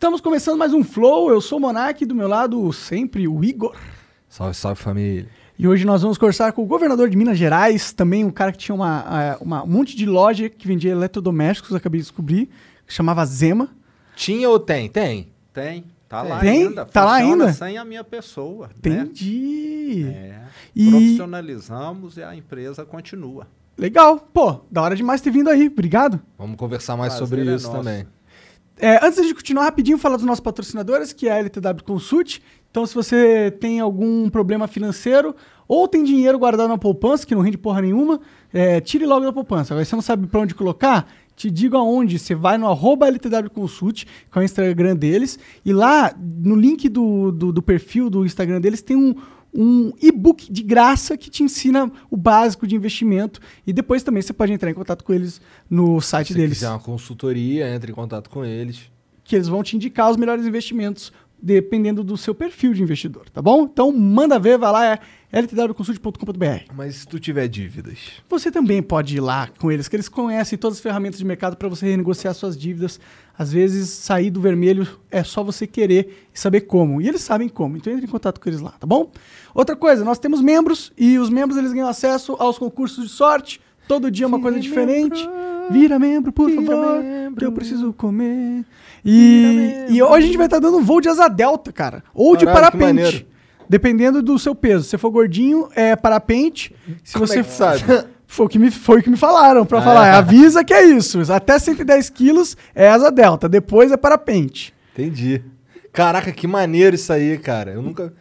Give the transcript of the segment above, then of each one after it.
Estamos começando mais um Flow. Eu sou o Monark, do meu lado sempre o Igor. Salve, salve família. E hoje nós vamos conversar com o governador de Minas Gerais, também um cara que tinha uma, eh, uma- um monte de loja que vendia eletrodomésticos, acabei de descobrir, que chamava Zema. Tinha ou tem? Tem. Tem. Tá lá Tem? ainda. Tá lá ainda? sem a minha pessoa. Né? Entendi. É. E- Profissionalizamos e a empresa continua. Legal. Pô, da hora demais ter vindo aí. Obrigado. Vamos conversar mais Prazer sobre é isso nosso. também. É, antes de continuar rapidinho, falar dos nossos patrocinadores, que é a LTW Consult. Então, se você tem algum problema financeiro ou tem dinheiro guardado na poupança, que não rende porra nenhuma, é, tire logo da poupança. Agora, você não sabe pra onde colocar? Te digo aonde. Você vai no arroba LTW Consult, que é o Instagram deles, e lá, no link do, do, do perfil do Instagram deles, tem um, um e-book de graça que te ensina o básico de investimento. E depois também você pode entrar em contato com eles no site Se deles quiser uma consultoria, entre em contato com eles. que eles vão te indicar os melhores investimentos dependendo do seu perfil de investidor, tá bom? Então manda ver, vai lá, é ltwconsult.com.br. Mas se tu tiver dívidas, Você também pode ir lá com eles, que eles conhecem todas as ferramentas de mercado para você renegociar suas dívidas. Às vezes, sair do vermelho é só você querer e saber como. E eles sabem como, então entre em contato com eles lá, tá bom? Outra coisa, nós temos membros e os membros eles ganham acesso aos concursos de sorte. Todo dia é uma coisa diferente. Vira membro, por Vira favor. membro. Eu preciso comer. E, e hoje a gente vai estar dando voo de asa delta, cara. Ou de Caralho, que parapente. maneiro. Dependendo do seu peso. Se você for gordinho, é parapente. Se Como você é que sabe? Foi o que me, foi o que me falaram pra Ah, falar. é? Avisa que é isso. Até 110 quilos é asa delta. Depois é parapente. entendi. Caraca, que maneiro isso aí, cara. Eu nunca.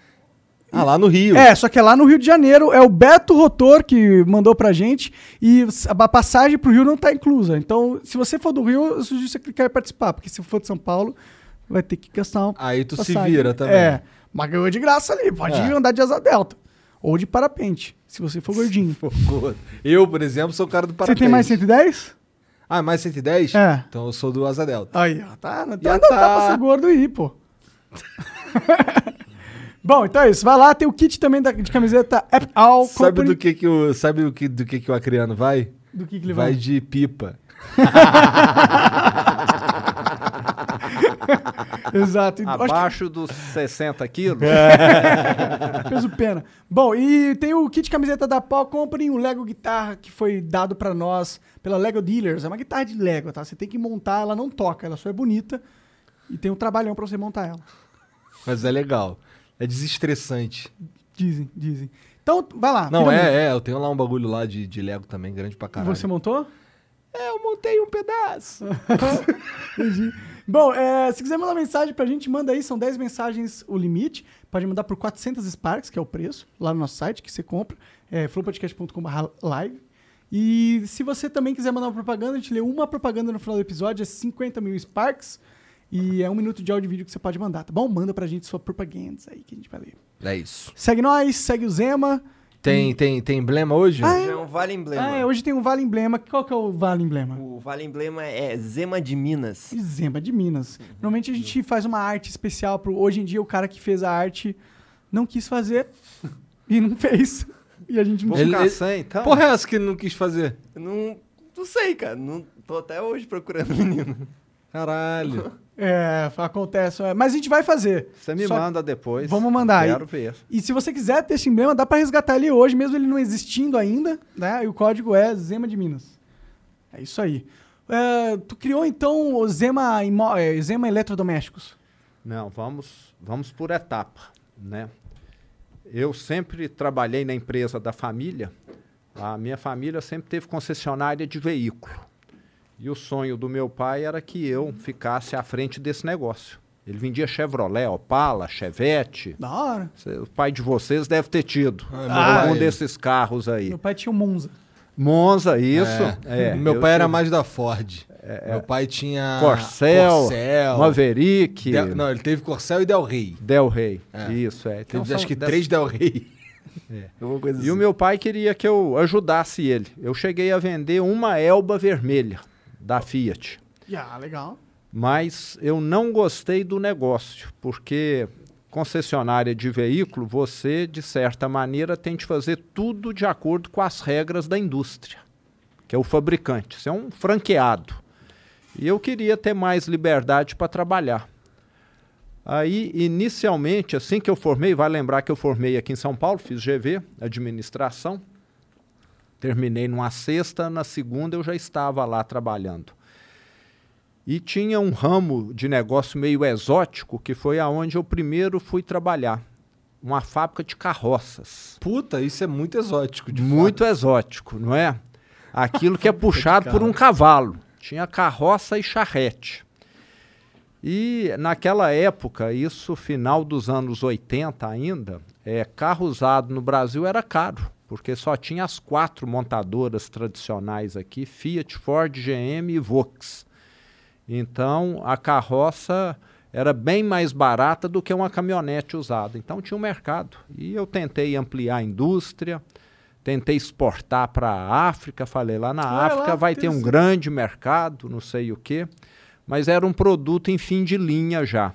Ah, lá no Rio. É, só que é lá no Rio de Janeiro. É o Beto Rotor que mandou pra gente. E a passagem pro Rio não tá inclusa. Então, se você for do Rio, eu sugiro você clicar e participar. Porque se for de São Paulo, vai ter que gastar uma Aí tu se passagem. vira também. É. Mas ganhou de graça ali. Pode É. andar de asa delta. Ou de parapente, se você for gordinho. Pô, Eu, por exemplo, sou o cara do Você parapente. tem mais 110? Ah, mais 110? É. Então eu sou do Asa Delta. Aí, ó. Tá, então Já ainda tá. dá pra ser gordo aí, pô. Bom, então é isso. Vai lá, tem o kit também da- de camiseta App All Sabe Company. do que que o sabe do que do que que o acriano vai? Do que, que ele vai vai? de pipa. Exato. Abaixo dos 60 quilos. que peso pena. Bom, e tem o kit camiseta da Paul Company, o Lego Guitarra que foi dado pra nós pela Lego Dealers. É uma guitarra de Lego, tá? Você tem que montar, ela não toca, ela só é bonita. E tem um trabalhão pra você montar ela. Mas é legal. É desestressante. Dizem, dizem. Então, vai lá. Não, é, é. Eu tenho lá um bagulho lá de, de Lego também, grande pra caralho. Você montou? É, eu montei um pedaço. Entendi. Bom, é, se quiser mandar mensagem pra gente, manda aí. São 10 mensagens o limite. Pode mandar por 400 Sparks, que é o preço, lá no nosso site, que você compra. É flowpodcast.com.br live. E se você também quiser mandar uma propaganda, a gente lê uma propaganda no final do episódio, é 50 mil Sparks. E é um minuto de áudio e vídeo que você pode mandar, tá bom? Manda pra gente sua propaganda aí que a gente vai ler. É isso. Segue nós, segue o Zema. Tem, tem, tem emblema hoje? Ah, Hoje é um Vale Emblema. Ah, é, hoje tem um Vale Emblema. Qual que é o Vale Emblema? O Vale Emblema é Zema de Minas. Zema de Minas. Normalmente a gente faz uma arte especial pro. Hoje em dia o cara que fez a arte não quis fazer e não fez. E a gente não Ele- ficar ele- sem, então. Porra, é essa que não quis fazer? Eu Não, não sei, cara. Não, tô até hoje procurando o menino. Caralho. É, acontece. é, Mas a gente vai fazer. Você me Só- manda depois. Vamos mandar aí. Quero ver. E se você quiser ter esse emblema, dá pra resgatar ele hoje, mesmo ele não existindo ainda, né? E o código é Zema de Minas. É isso aí. É, tu criou então o Zema, é, Zema Eletrodomésticos. Não, vamos, vamos por etapa, né? Eu sempre trabalhei na empresa da família. A minha família sempre teve concessionária de veículo. E o sonho do meu pai era que eu ficasse à frente desse negócio. Ele vendia Chevrolet, Opala, Chevette. Da hora. O pai de vocês deve ter tido Ah, algum meu- desses carros aí. Meu pai tinha um Monza. Monza, isso. É. É, meu eu pai era mais da Ford. meu pai tinha Corcel, Corcel Maverick, Del- não, ele teve Corcel e Del Rey. Del Rey. É. Isso, é. Então Teve acho que dessas- três Del Rey. Coisa E assim. o meu pai queria que eu ajudasse ele. Eu cheguei a vender uma Elba vermelha da Fiat. Ah, legal. Mas eu não gostei do negócio, porque concessionária de veículo, você, de certa maneira, tem de fazer tudo de acordo com as regras da indústria, que é o fabricante. Você é um franqueado. E eu queria ter mais liberdade para trabalhar. Aí, inicialmente, assim que eu formei, vai lembrar que eu formei aqui em São Paulo, fiz GV, administração. Terminei numa sexta, na segunda eu já estava lá trabalhando. E tinha um ramo de negócio meio exótico, que foi aonde eu primeiro fui trabalhar. Uma fábrica de carroças. Puta, isso é muito exótico. Muito exótico, não é? Aquilo que é puxado por um cavalo. Tinha carroça e charrete. E naquela época, isso final dos anos 80 ainda, é, carro usado no Brasil era caro, porque só tinha as quatro montadoras tradicionais aqui, Fiat, Ford, GM e Vox. Então a carroça era bem mais barata do que uma caminhonete usada. Então tinha um mercado. E eu tentei ampliar a indústria, tentei exportar para a África, falei lá na África lá, vai ter um grande mercado, não sei o quê. Mas era um produto em fim de linha já.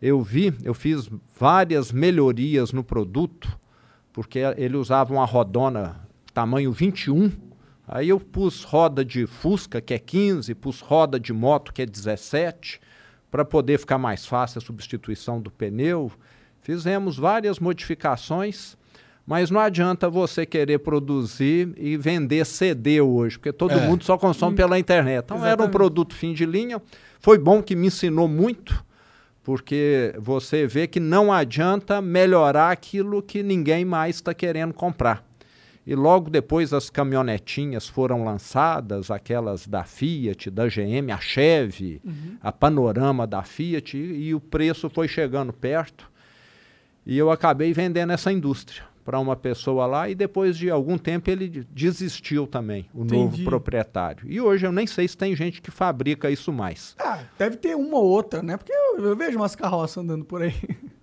Eu vi, eu fiz várias melhorias no produto, porque ele usava uma rodona tamanho 21. Aí eu pus roda de Fusca, que é 15, pus roda de moto, que é 17, para poder ficar mais fácil a substituição do pneu. Fizemos várias modificações, mas não adianta você querer produzir e vender CD hoje, porque todo É. mundo só consome pela internet. Então era um Exatamente. produto fim de linha. Foi bom que me ensinou muito, porque você vê que não adianta melhorar aquilo que ninguém mais está querendo comprar. E logo depois as caminhonetinhas foram lançadas, aquelas da Fiat, da GM, a Chevy, a Panorama da Fiat, e, e o preço foi chegando perto. E eu acabei vendendo essa indústria para uma pessoa lá e depois de algum tempo ele desistiu também, o novo Entendi. proprietário. E hoje eu nem sei se tem gente que fabrica isso mais. Ah, deve ter uma ou outra, né? Porque eu, eu vejo umas carroças andando por aí.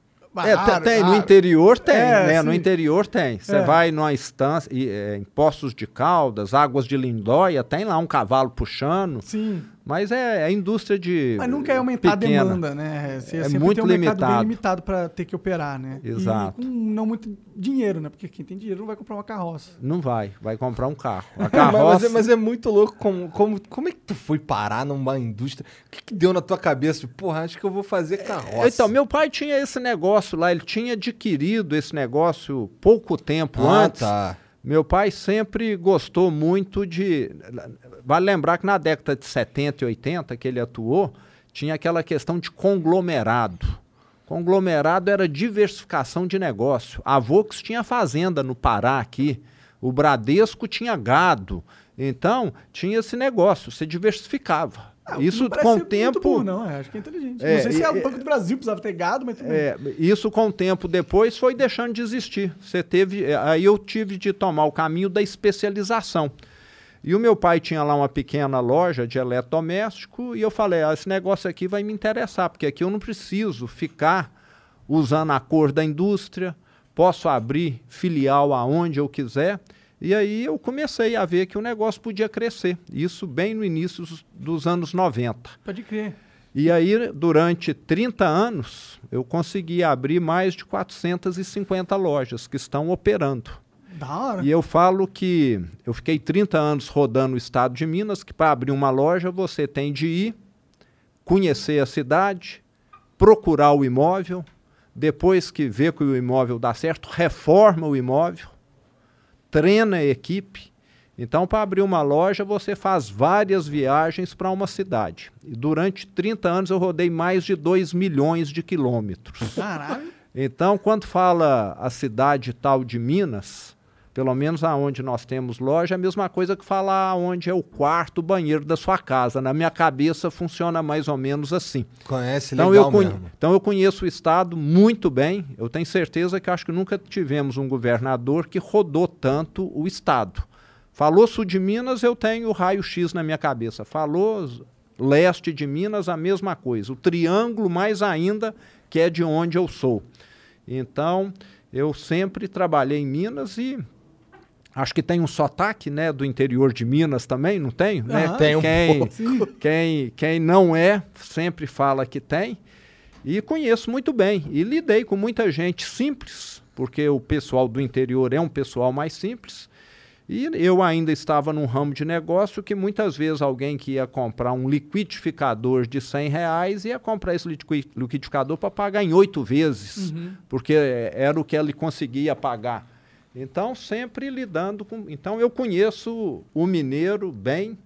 É, Raro, tem, no interior tem, É, né? No interior tem. Você É. vai numa estância, é, em Poços de Caldas, Águas de Lindóia, tem lá um cavalo puxando, Sim. Mas é, é indústria de Mas nunca é aumentar pequena. a demanda, né? Você É muito tem um mercado bem limitado. limitado para ter que operar, né? E Exato. com não muito dinheiro, né? Porque quem tem dinheiro não vai comprar uma carroça. Não vai, vai comprar um carro. A Mas- carroça, mas, é, mas é muito louco como, como, como é que tu foi parar numa indústria? O que, que deu na tua cabeça? Porra, acho que eu vou fazer carroça. Então, meu pai tinha esse negócio lá, ele tinha adquirido esse negócio pouco tempo ah, antes. tá. Meu pai sempre gostou muito de. Vale lembrar que na década de 70 e 80 que ele atuou, tinha aquela questão de conglomerado. Conglomerado era diversificação de negócio. A Vox tinha fazenda no Pará aqui, o Bradesco tinha gado. Então, tinha esse negócio, você diversificava. Ah, Isso com o tempo. burro, não, é, acho que é inteligente. É, não sei se é o Banco do Brasil precisava ter gado, mas. É, isso com o tempo depois foi deixando de existir. Você teve, eh, aí eu tive de tomar o caminho da especialização. E o meu pai tinha lá uma pequena loja de eletrodoméstico e eu falei, ah, esse negócio aqui vai me interessar, porque aqui eu não preciso ficar usando a cor da indústria, posso abrir filial aonde eu quiser. E aí eu comecei a ver que o negócio podia crescer. Isso bem no início dos- anos 90. Pode crer. E aí, durante 30 anos, eu consegui abrir mais de 450 lojas que estão operando. Da hora. E eu falo que eu fiquei 30 anos rodando o estado de Minas, que para abrir uma loja você tem de ir, conhecer a cidade, procurar o imóvel, depois que vê que o imóvel dá certo, reforma o imóvel, treina a equipe Então, para abrir uma loja, você faz várias viagens para uma cidade. E durante 30 anos eu rodei mais de 2 milhões de quilômetros. Caralho. Então, quando fala a cidade tal de Minas, pelo menos aonde nós temos loja, é a mesma coisa que falar onde é o quarto, banheiro da sua casa. Na minha cabeça funciona mais ou menos assim. Conhece Então legal eu, mesmo. então eu conheço o Estado muito bem. Eu tenho certeza que acho que nunca tivemos um governador que rodou tanto o Estado. Falou sul de Minas, eu tenho o raio-x na minha cabeça. Falou leste de Minas, a mesma coisa. O triângulo, mais ainda, que é de onde eu sou. Então, eu sempre trabalhei em Minas e acho que tem um sotaque né, do interior de Minas também, não tem? Né? Tem um quem, pouco. quem, quem não é, sempre fala que tem. E conheço muito bem. E lidei com muita gente simples, porque o pessoal do interior é um pessoal mais simples. E eu ainda estava num ramo de negócio que muitas vezes alguém que ia comprar um liquidificador de 100 reais ia comprar esse liqui- liquidificador para pagar em oito vezes, porque eh, era o que ele conseguia pagar. Então, sempre lidando com. Então, eu conheço o mineiro bem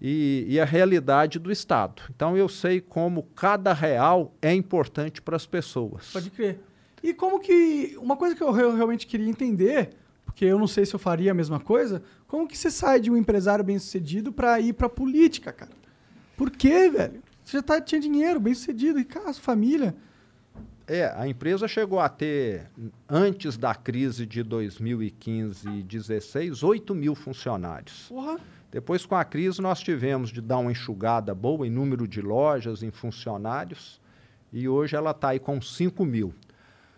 e, e a realidade do Estado. Então, eu sei como cada real é importante para as pessoas. Pode crer. E como que. Uma coisa que eu re- realmente queria entender, porque eu não sei se eu faria a mesma coisa, como que você sai de um empresário bem sucedido pra ir pra política, cara? Por quê, velho? Você já tá, tinha dinheiro, bem sucedido, e casa, família. É, a empresa chegou a ter, antes da crise de 2015 e 2016, 8 mil funcionários. Porra. Depois, com a crise, nós tivemos de dar uma enxugada boa em número de lojas, em funcionários, e hoje ela está aí com 5 mil.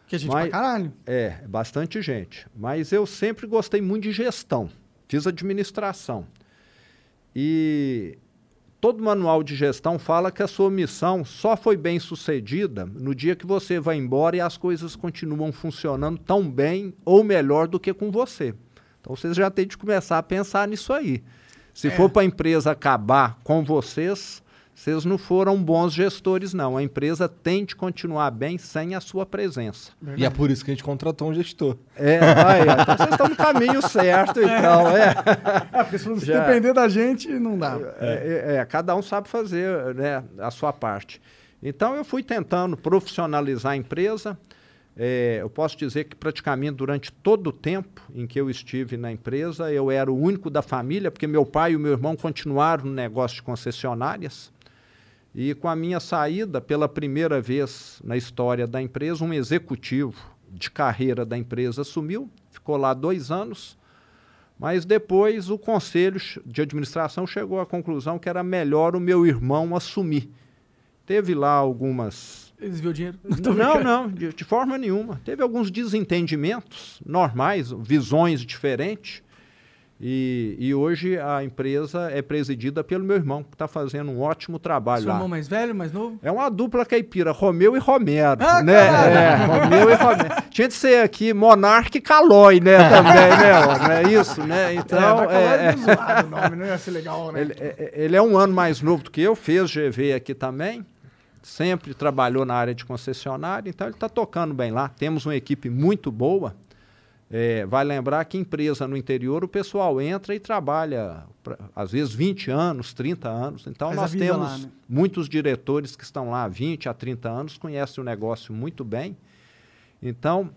Que a gente Mas- pra caralho. É, é bastante gente. Mas eu sempre gostei muito de gestão, fiz administração. E todo manual de gestão fala que a sua missão só foi bem sucedida no dia que você vai embora e as coisas continuam funcionando tão bem ou melhor do que com você. Então vocês já têm de começar a pensar nisso aí. Se for para a empresa acabar com vocês, vocês não foram bons gestores, não. A empresa tem de continuar bem sem a sua presença. E é por isso que a gente contratou um gestor. É, aí, ó, então vocês estão no caminho certo, então, é. É, porque se não Já- depender da gente, não dá. É, é, é, cada um sabe fazer né, a sua parte. Então, eu fui tentando profissionalizar a empresa. É, eu posso dizer que praticamente durante todo o tempo em que eu estive na empresa, eu era o único da família, porque meu pai e o meu irmão continuaram no negócio de concessionárias. E com a minha saída, pela primeira vez na história da empresa, um executivo de carreira da empresa assumiu, ficou lá dois anos, mas depois o conselho de administração chegou à conclusão que era melhor o meu irmão assumir. Teve lá algumas. Eles viu o dinheiro? Não, não, de, de forma nenhuma. Teve alguns desentendimentos normais, visões diferentes. E, e hoje a empresa é presidida pelo meu irmão, que está fazendo um ótimo trabalho Seu lá. irmão mais velho, mais novo? É uma dupla caipira, Romeu e Romero, Ah, né? É, Romeu e Romero. Tinha de ser aqui Monarque e Calói, né, também, né? Não é isso, né? Então, mas é, é, é, zoado nome, não ia ser legal, né? ele, é- ele é um ano mais novo do que eu, fez GV aqui também, sempre trabalhou na área de concessionária, então ele está tocando bem lá. Temos uma equipe muito boa. É, vai lembrar que empresa no interior o pessoal entra e trabalha, pra- às vezes, 20 anos, 30 anos. Então Faz nós temos lá, né? muitos diretores que estão lá há 20 a 30 anos, conhecem o negócio muito bem. Então,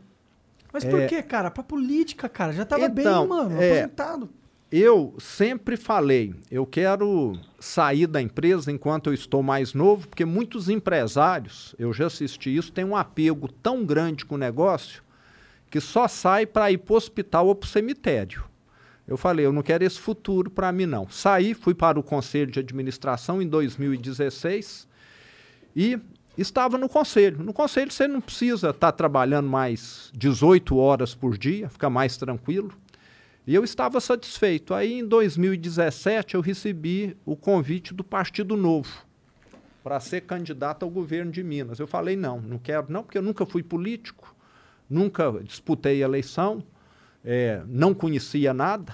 Mas por é- que, cara? Pra política, cara. Já tava Então, bem, mano. é- Aposentado. Eu sempre falei, eu quero sair da empresa enquanto eu estou mais novo, porque muitos empresários, eu já assisti isso, têm um apego tão grande com o negócio que só sai para ir para o hospital ou para o cemitério. Eu falei, eu não quero esse futuro para mim não. Saí, fui para o conselho de administração em 2016 e estava no conselho. No conselho você não precisa estar trabalhando mais 18 horas por dia, fica mais tranquilo. E eu estava satisfeito. Aí, em 2017, eu recebi o convite do Partido Novo para ser candidato ao governo de Minas. Eu falei, não, não quero não, porque eu nunca fui político, nunca disputei eleição, eh, não conhecia nada,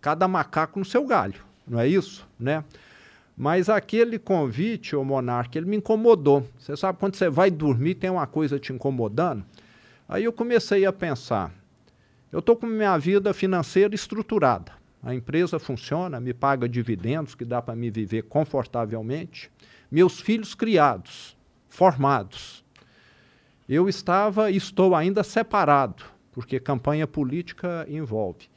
cada macaco no seu galho, não é isso? Né? Mas aquele convite, ô Monarca, ele me incomodou. Você sabe, quando você vai dormir, tem uma coisa te incomodando? Aí eu comecei a pensar, eu estou com minha vida financeira estruturada. A empresa funciona, me paga dividendos que dá para me viver confortavelmente. Meus filhos criados, formados. Eu estava e estou ainda separado, porque campanha política envolve.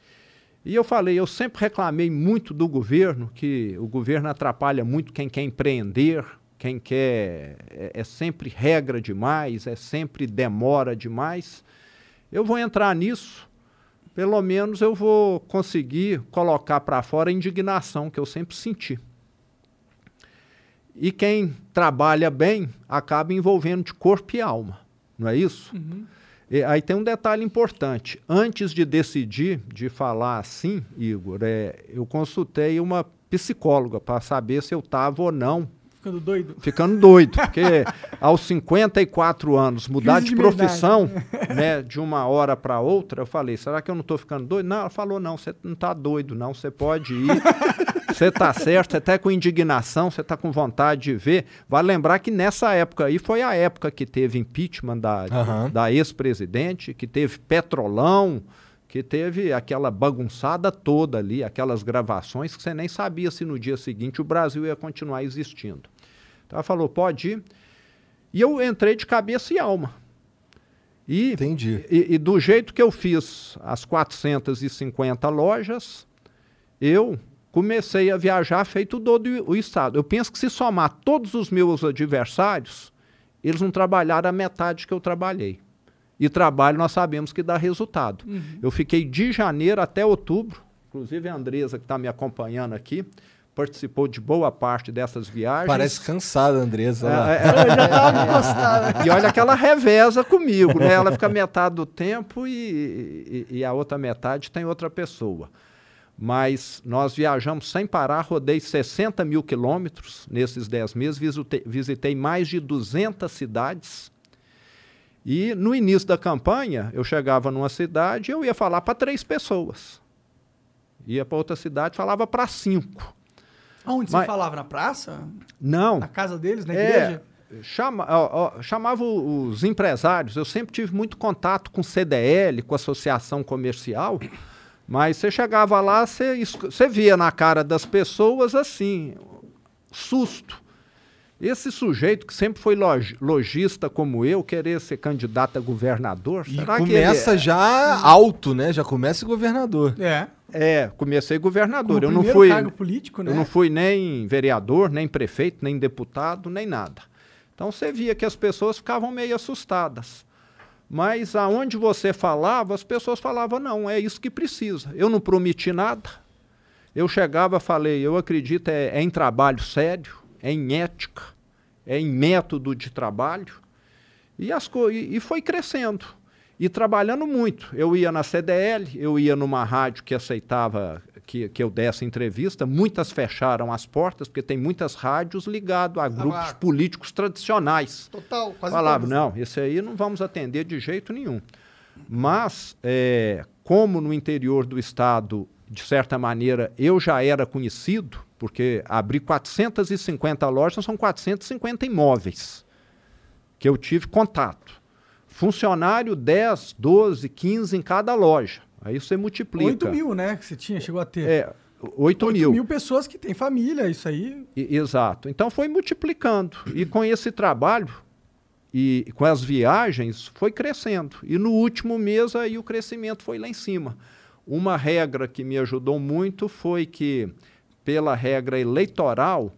E eu falei, eu sempre reclamei muito do governo, que o governo atrapalha muito quem quer empreender, quem quer. É, é sempre regra demais, é sempre demora demais. Eu vou entrar nisso, pelo menos eu vou conseguir colocar para fora a indignação que eu sempre senti. E quem trabalha bem acaba envolvendo de corpo e alma, não é isso? Uhum. E aí tem um detalhe importante. Antes de decidir de falar assim, Igor, é, eu consultei uma psicóloga para saber se eu estava ou não Ficando doido. ficando doido, porque aos 54 anos mudar Crise de de profissão, né, de uma hora para outra, eu falei, será que eu não estou ficando doido? Não, ela falou, não, você não está doido, não, você pode ir, você está certo, você está com indignação, você está com vontade de ver. Vale lembrar que nessa época aí foi a época que teve impeachment da, Aham. da ex-presidente, que teve petrolão, que teve aquela bagunçada toda ali, aquelas gravações que você nem sabia se no dia seguinte o Brasil ia continuar existindo. Então ela falou, pode ir. E eu entrei de cabeça e alma. E, Entendi. e, e do jeito que eu fiz as 450 lojas, eu comecei a viajar feito todo o Estado. Eu penso que se somar todos os meus adversários, eles não trabalharam a metade que eu trabalhei. E trabalho nós sabemos que dá resultado. Eu fiquei de janeiro até outubro, inclusive a Andresa, que está me acompanhando aqui, participou de boa parte dessas viagens. Parece cansada, Andresa. É, é, Eu já encostado. e olha que ela reveza comigo, né? Ela fica metade do tempo e, e- e a outra metade tem outra pessoa. Mas nós viajamos sem parar, rodei 60 mil quilômetros nesses 10 meses, visitei, visitei mais de 200 cidades. E no início da campanha, eu chegava numa cidade e eu ia falar para três pessoas. Ia para outra cidade, falava para cinco. Aonde Mas- você falava? Na praça? Não, Na casa deles? Na É, igreja? chama, ó, ó, chamava os empresários. Eu sempre tive muito contato com CDL, com associação comercial, mas você chegava lá, você, você via na cara das pessoas assim, susto. Esse sujeito que sempre foi log- lojista como eu, querer ser candidato a governador, E será que começa ele... já alto, né? Já começa governador. É. É, comecei governador. Como eu não fui cargo político, né? Eu não fui nem vereador, nem prefeito, nem deputado, nem nada. Então você via que as pessoas ficavam meio assustadas. Mas aonde você falava, as pessoas falavam, não, é isso que precisa. Eu não prometi nada. Eu chegava falei, eu acredito é, é em trabalho sério, é em ética, é em método de trabalho. E, as e, e foi crescendo. E trabalhando muito. Eu ia na CDL, eu ia numa rádio que aceitava que, que eu desse entrevista. Muitas fecharam as portas, porque tem muitas rádios ligadas a grupos claro. políticos tradicionais. Total, quase Falava, não, esse aí não vamos atender de jeito nenhum. Mas, é, como no interior do estado, de certa maneira, eu já era conhecido, porque abri 450 lojas, são 450 imóveis que eu tive contato. Funcionário 10, 12, 15 em cada loja. Aí você multiplica. 8 mil, né? Que você tinha, chegou a ter. É, 8 8 mil. mil pessoas que têm família, isso aí. I- Exato. Então foi multiplicando. E com esse trabalho e com as viagens foi crescendo. E no último mês aí o crescimento foi lá em cima. Uma regra que me ajudou muito foi que, pela regra eleitoral,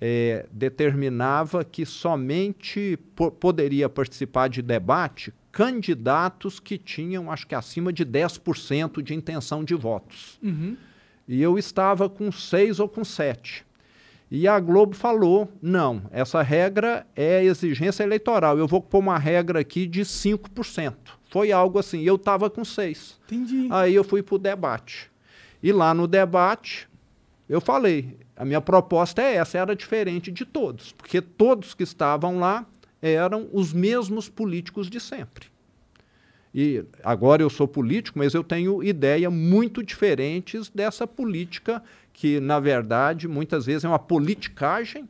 eh, determinava que somente po- poderia participar de debate candidatos que tinham, acho que acima de 10% de intenção de votos. E eu estava com seis ou com sete. E a Globo falou: não, essa regra é exigência eleitoral. Eu vou pôr uma regra aqui de 5%. Foi algo assim. Eu estava com seis. Entendi. Aí eu fui para o debate. E lá no debate, eu falei: a minha proposta é essa, era diferente de todos, porque todos que estavam lá eram os mesmos políticos de sempre. E agora eu sou político, mas eu tenho ideias muito diferentes dessa política que, na verdade, muitas vezes é uma politicagem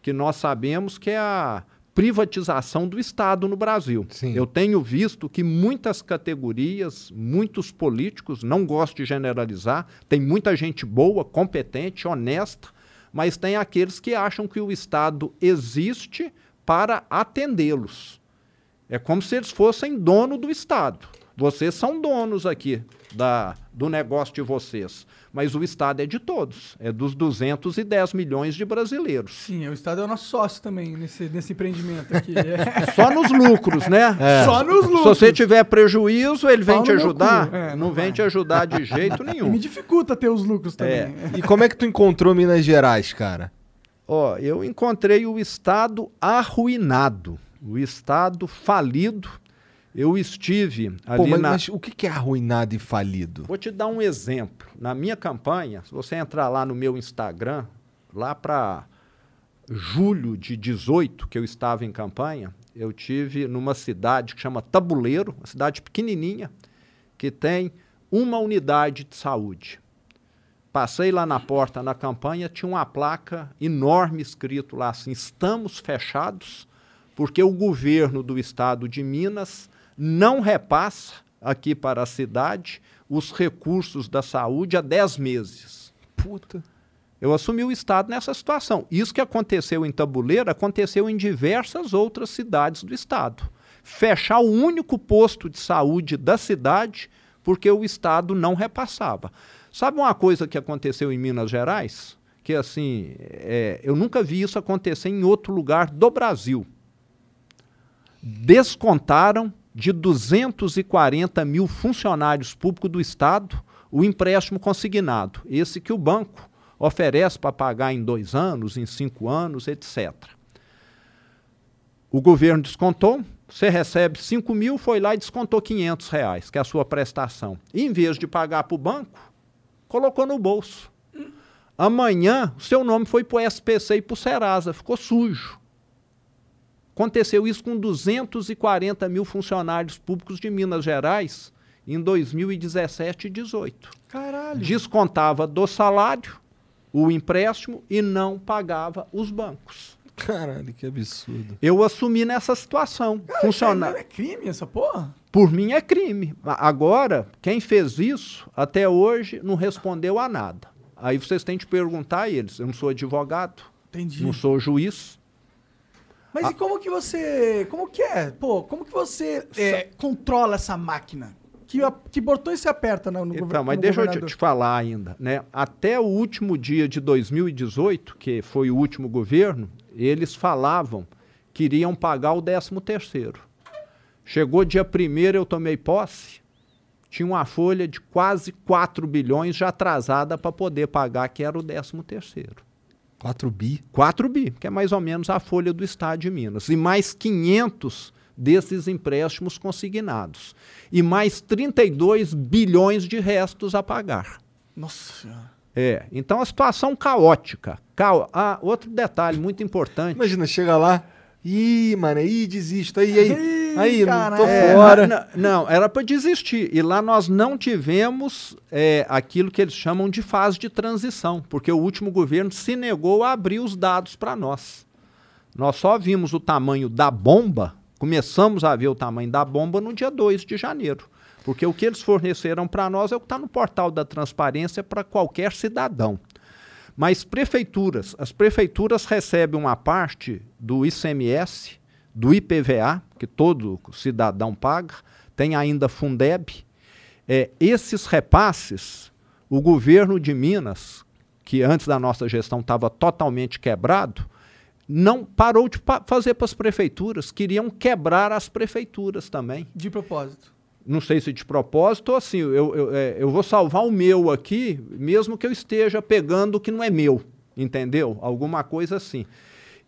que nós sabemos que é a privatização do Estado no Brasil. Sim. Eu tenho visto que muitas categorias, muitos políticos, não gosto de generalizar, tem muita gente boa, competente, honesta, mas tem aqueles que acham que o Estado existe para atendê-los. É como se eles fossem dono do Estado. Vocês são donos aqui da, do negócio de vocês. Mas o Estado é de todos. É dos 210 milhões de brasileiros. Sim, o Estado é o nosso sócio também nesse, nesse empreendimento aqui. É. Só nos lucros, né? Só nos Se lucros. você tiver prejuízo, ele vem Pau te ajudar. É, não não vem te ajudar de jeito E me nenhum. dificulta ter os lucros também. É. E como é que tu encontrou Minas Gerais, cara? Ó, eu encontrei o Estado arruinado, o Estado falido. Eu estive ali Pô, mas, na. mas o que é arruinado e falido? Vou te dar um exemplo. Na minha campanha, se você entrar lá no meu Instagram, lá para julho de 18, que eu estava em campanha, eu tive numa cidade que chama Tabuleiro, uma cidade pequenininha, que tem uma unidade de saúde. Passei lá na porta na campanha, tinha uma placa enorme escrito lá assim: estamos fechados, porque o governo do estado de Minas não repassa aqui para a cidade os recursos da saúde há 10 meses. Puta. Eu assumi o Estado nessa situação. Isso que aconteceu em Tabuleiro aconteceu em diversas outras cidades do Estado. Fechar o único posto de saúde da cidade porque o Estado não repassava. Sabe uma coisa que aconteceu em Minas Gerais? Que assim, é, eu nunca vi isso acontecer em outro lugar do Brasil. Descontaram de 240 mil funcionários públicos do Estado o empréstimo consignado, esse que o banco oferece para pagar em dois anos, em cinco anos, etc. O governo descontou, você recebe 5 mil, foi lá e descontou 500 reais, que é a sua prestação. E, em vez de pagar para o banco, colocou no bolso. Amanhã, seu nome foi para o SPC e para o Serasa, ficou sujo. Aconteceu isso com 240 mil funcionários públicos de Minas Gerais em 2017 e 2018. Caralho. Descontava do salário o empréstimo e não pagava os bancos. Caralho, que absurdo. Eu assumi nessa situação. Não Funcionar. é crime essa porra? Por mim é crime. Agora, quem fez isso, até hoje, não respondeu a nada. Aí vocês têm de perguntar a eles. Eu não sou advogado, Entendi. não sou juiz. Mas e como que você. Como que é? Pô, como que você é, controla essa máquina? Que, que botões você aperta no, no Então, gover- mas deixa eu te, governador? te falar ainda, né? Até o último dia de 2018, que foi o último governo, eles falavam que iriam pagar o 13 terceiro. Chegou dia 1 eu tomei posse, tinha uma folha de quase 4 bilhões já atrasada para poder pagar, que era o 13 terceiro. 4 bi? 4 bi, que é mais ou menos a folha do Estado de Minas. E mais 500 desses empréstimos consignados. E mais 32 bilhões de restos a pagar. Nossa senhora. É, então a situação caótica. Cao... Ah, outro detalhe muito importante. Imagina, chega lá. Ih, mano, ih, desisto. Aí, aí. Aí, não caralho. tô É, fora. Não, não, era para desistir. E lá nós não tivemos é, aquilo que eles chamam de fase de transição, porque o último governo se negou a abrir os dados para nós. Nós só vimos o tamanho da bomba, começamos a ver o tamanho da bomba no dia 2 de janeiro. Porque o que eles forneceram para nós é o que está no portal da transparência para qualquer cidadão. Mas prefeituras, as prefeituras recebem uma parte do ICMS, do IPVA, que todo cidadão paga, tem ainda Fundeb. É, esses repasses, o governo de Minas, que antes da nossa gestão estava totalmente quebrado, não parou de pa- fazer para as prefeituras, queriam quebrar as prefeituras também De propósito. Não sei se de propósito ou assim, eu, eu, é, eu vou salvar o meu aqui, mesmo que eu esteja pegando o que não é meu, entendeu? Alguma coisa assim.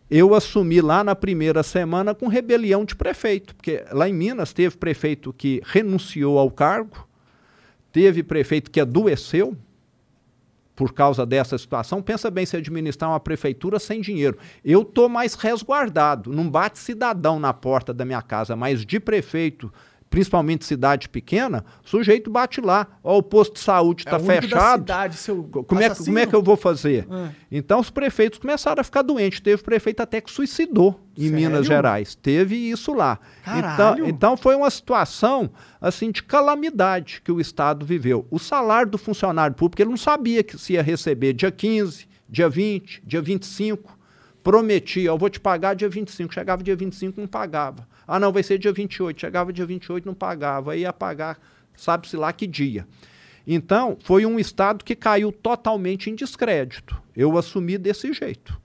Eu assumi lá na primeira semana com rebelião de prefeito, porque lá em Minas teve prefeito que renunciou ao cargo, teve prefeito que adoeceu por causa dessa situação. Pensa bem se administrar uma prefeitura sem dinheiro. Eu estou mais resguardado, não bate cidadão na porta da minha casa, mas de prefeito principalmente cidade pequena, o sujeito bate lá, ó, o posto de saúde está É da fechado. cidade, seu Como é, como é que eu vou fazer? É. Então os prefeitos começaram a ficar doentes. Teve prefeito até que suicidou em Sério? Minas Gerais. Teve isso lá. Caralho! Então, então foi uma situação assim de calamidade que o Estado viveu. O salário do funcionário público, ele não sabia que se ia receber dia 15, dia 20, dia 25. Prometia, eu vou te pagar dia 25. Chegava dia 25, não pagava. Ah, não, vai ser dia 28. Chegava dia 28, não pagava. Aí ia pagar, sabe-se lá que dia. Então, foi um Estado que caiu totalmente em descrédito. Eu assumi desse jeito.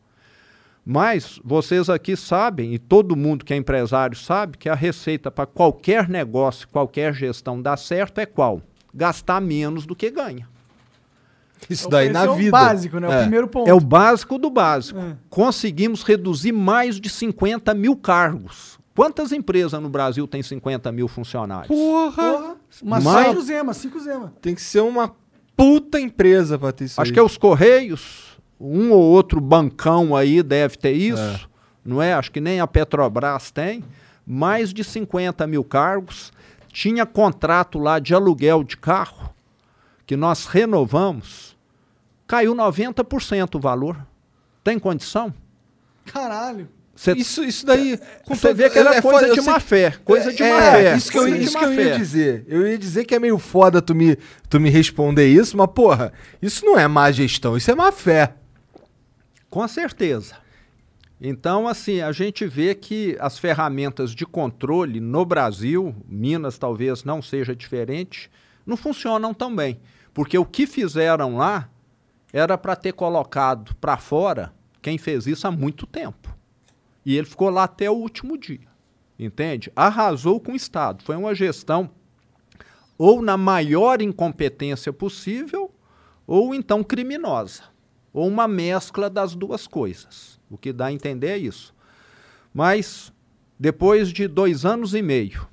Mas vocês aqui sabem, e todo mundo que é empresário sabe, que a receita para qualquer negócio, qualquer gestão dar certo é qual? Gastar menos do que ganha. Isso daí na Esse é vida. o básico, né? O É. primeiro ponto. É o básico do básico. É. Conseguimos reduzir mais de 50 mil cargos. Quantas empresas no Brasil têm 50 mil funcionários? Porra! Porra, umas Mas- cinco zema, cinco zema. Tem que ser uma puta empresa pra ter isso Acho aí. que é os Correios, um ou outro bancão aí deve ter isso, É. não é? Acho que nem a Petrobras tem. Mais de 50 mil cargos. Tinha contrato lá de aluguel de carro, que nós renovamos, caiu 90% o valor. Tem condição? Caralho. Cê- Isso, isso daí. Você vê que era é coisa foda, de má fé. Coisa de é, má fé. Isso que eu, coisa isso que eu ia fé. dizer. Eu ia dizer que é meio foda tu me, tu me responder isso, mas, porra, isso não é má gestão, isso é má fé. Com certeza. Então, assim, a gente vê que as ferramentas de controle no Brasil, Minas talvez não seja diferente, não funcionam tão bem. Porque o que fizeram lá era para ter colocado para fora quem fez isso há muito tempo. E ele ficou lá até o último dia. Entende? Arrasou com o Estado. Foi uma gestão ou na maior incompetência possível, ou então criminosa. Ou uma mescla das duas coisas. O que dá a entender é isso. Mas, depois de dois anos e meio,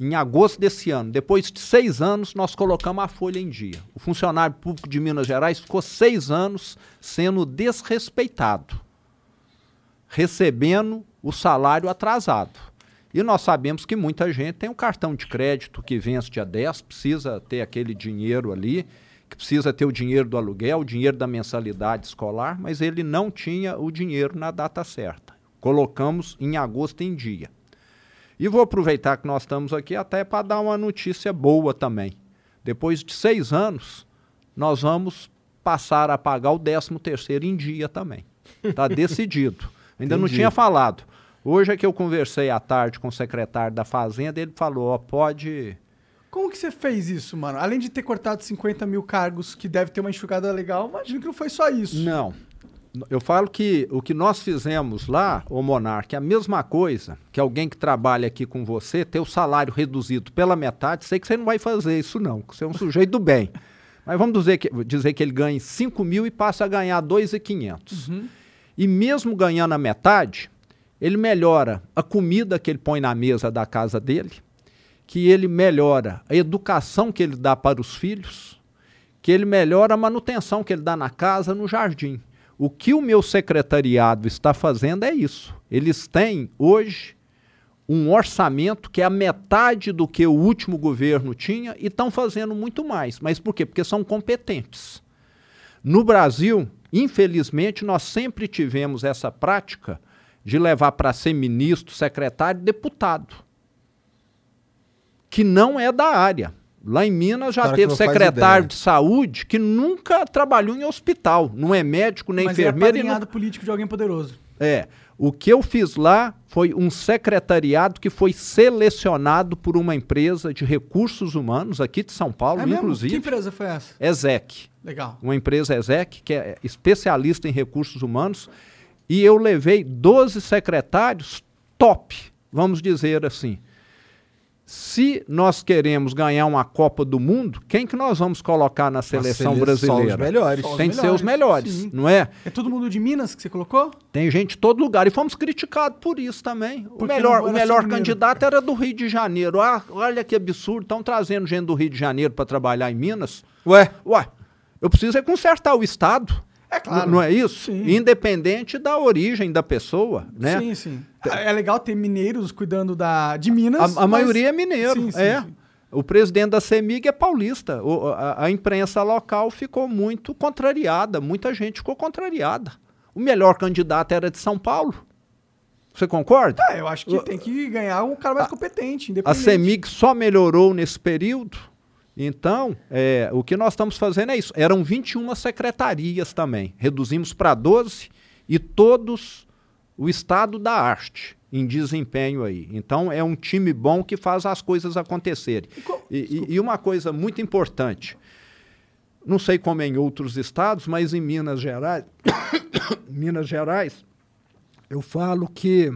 em agosto desse ano, depois de seis anos, nós colocamos a folha em dia. O funcionário público de Minas Gerais ficou seis anos sendo desrespeitado, recebendo o salário atrasado. E nós sabemos que muita gente tem um cartão de crédito que vence dia 10, precisa ter aquele dinheiro ali, que precisa ter o dinheiro do aluguel, o dinheiro da mensalidade escolar, mas ele não tinha o dinheiro na data certa. Colocamos em agosto em dia. E vou aproveitar que nós estamos aqui até para dar uma notícia boa também. Depois de seis anos, nós vamos passar a pagar o 13 terceiro em dia também. Está decidido. Ainda não Entendi. tinha falado. Hoje é que eu conversei à tarde com o secretário da Fazenda, ele falou, ó, pode... Como que você fez isso, mano? Além de ter cortado 50 mil cargos, que deve ter uma enxugada legal, imagino que não foi só isso. Não. Eu falo que o que nós fizemos lá, o Monarca, é a mesma coisa que alguém que trabalha aqui com você ter o salário reduzido pela metade. Sei que você não vai fazer isso, não, que você é um sujeito do bem. Mas vamos dizer que, dizer que ele ganhe 5 mil e passa a ganhar 2,500. E mesmo ganhando a metade, ele melhora a comida que ele põe na mesa da casa dele, que ele melhora a educação que ele dá para os filhos, que ele melhora a manutenção que ele dá na casa, no jardim. O que o meu secretariado está fazendo é isso. Eles têm hoje um orçamento que é a metade do que o último governo tinha e estão fazendo muito mais. Mas por quê? Porque são competentes. No Brasil, infelizmente, nós sempre tivemos essa prática de levar para ser ministro, secretário, deputado, que não é da área. Lá em Minas já Cara teve secretário de saúde que nunca trabalhou em hospital, não é médico nem Mas é enfermeiro. e não- apadrinhado político de alguém poderoso. é. O que eu fiz lá foi um secretariado que foi selecionado por uma empresa de recursos humanos aqui de São Paulo, é mesmo? inclusive. Que empresa foi essa? ESEC. Legal. Uma empresa ESEC, que é especialista em recursos humanos. E eu levei 12 secretários top, vamos dizer assim. Se nós queremos ganhar uma Copa do Mundo, quem que nós vamos colocar na seleção sele- só brasileira? os melhores. Só os Tem que ser os melhores, melhores, sim. não é? É todo mundo de Minas que você colocou? Tem gente em todo lugar. E fomos criticados por isso também. O Porque melhor, não o melhor candidato era do Rio de Janeiro. Ah, olha que absurdo. Estão trazendo gente do Rio de Janeiro para trabalhar em Minas. Ué, Ué, eu preciso é consertar o Estado. É claro. N- Não é isso? Sim. Independente da origem da pessoa, né? Sim, sim. É legal ter mineiros cuidando da, de Minas. A, a mas- maioria é mineiro, Sim, sim, é. sim. O presidente da CEMIG é paulista. O- a, a imprensa local ficou muito contrariada, muita gente ficou contrariada. O melhor candidato era de São Paulo. Você concorda? É, eu acho que tem que ganhar um cara mais competente, A. CEMIG só melhorou nesse período. Então, é, o que nós estamos fazendo é isso. Eram 21 secretarias também. Reduzimos para 12 e todos o estado da arte em desempenho aí. Então, é um time bom que faz as coisas acontecerem. E, e- e uma coisa muito importante. Não sei como é em outros estados, mas em Minas Gerais, Minas Gerais, eu falo que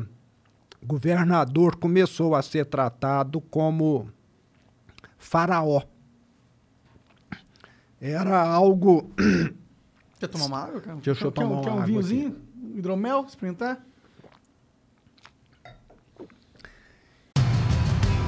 o governador começou a ser tratado como faraó. Era algo. Quer tomar uma água, cara? Deixa eu quer, tomar um- uma quer um água vinhozinho? Um hidromel? Experimentar?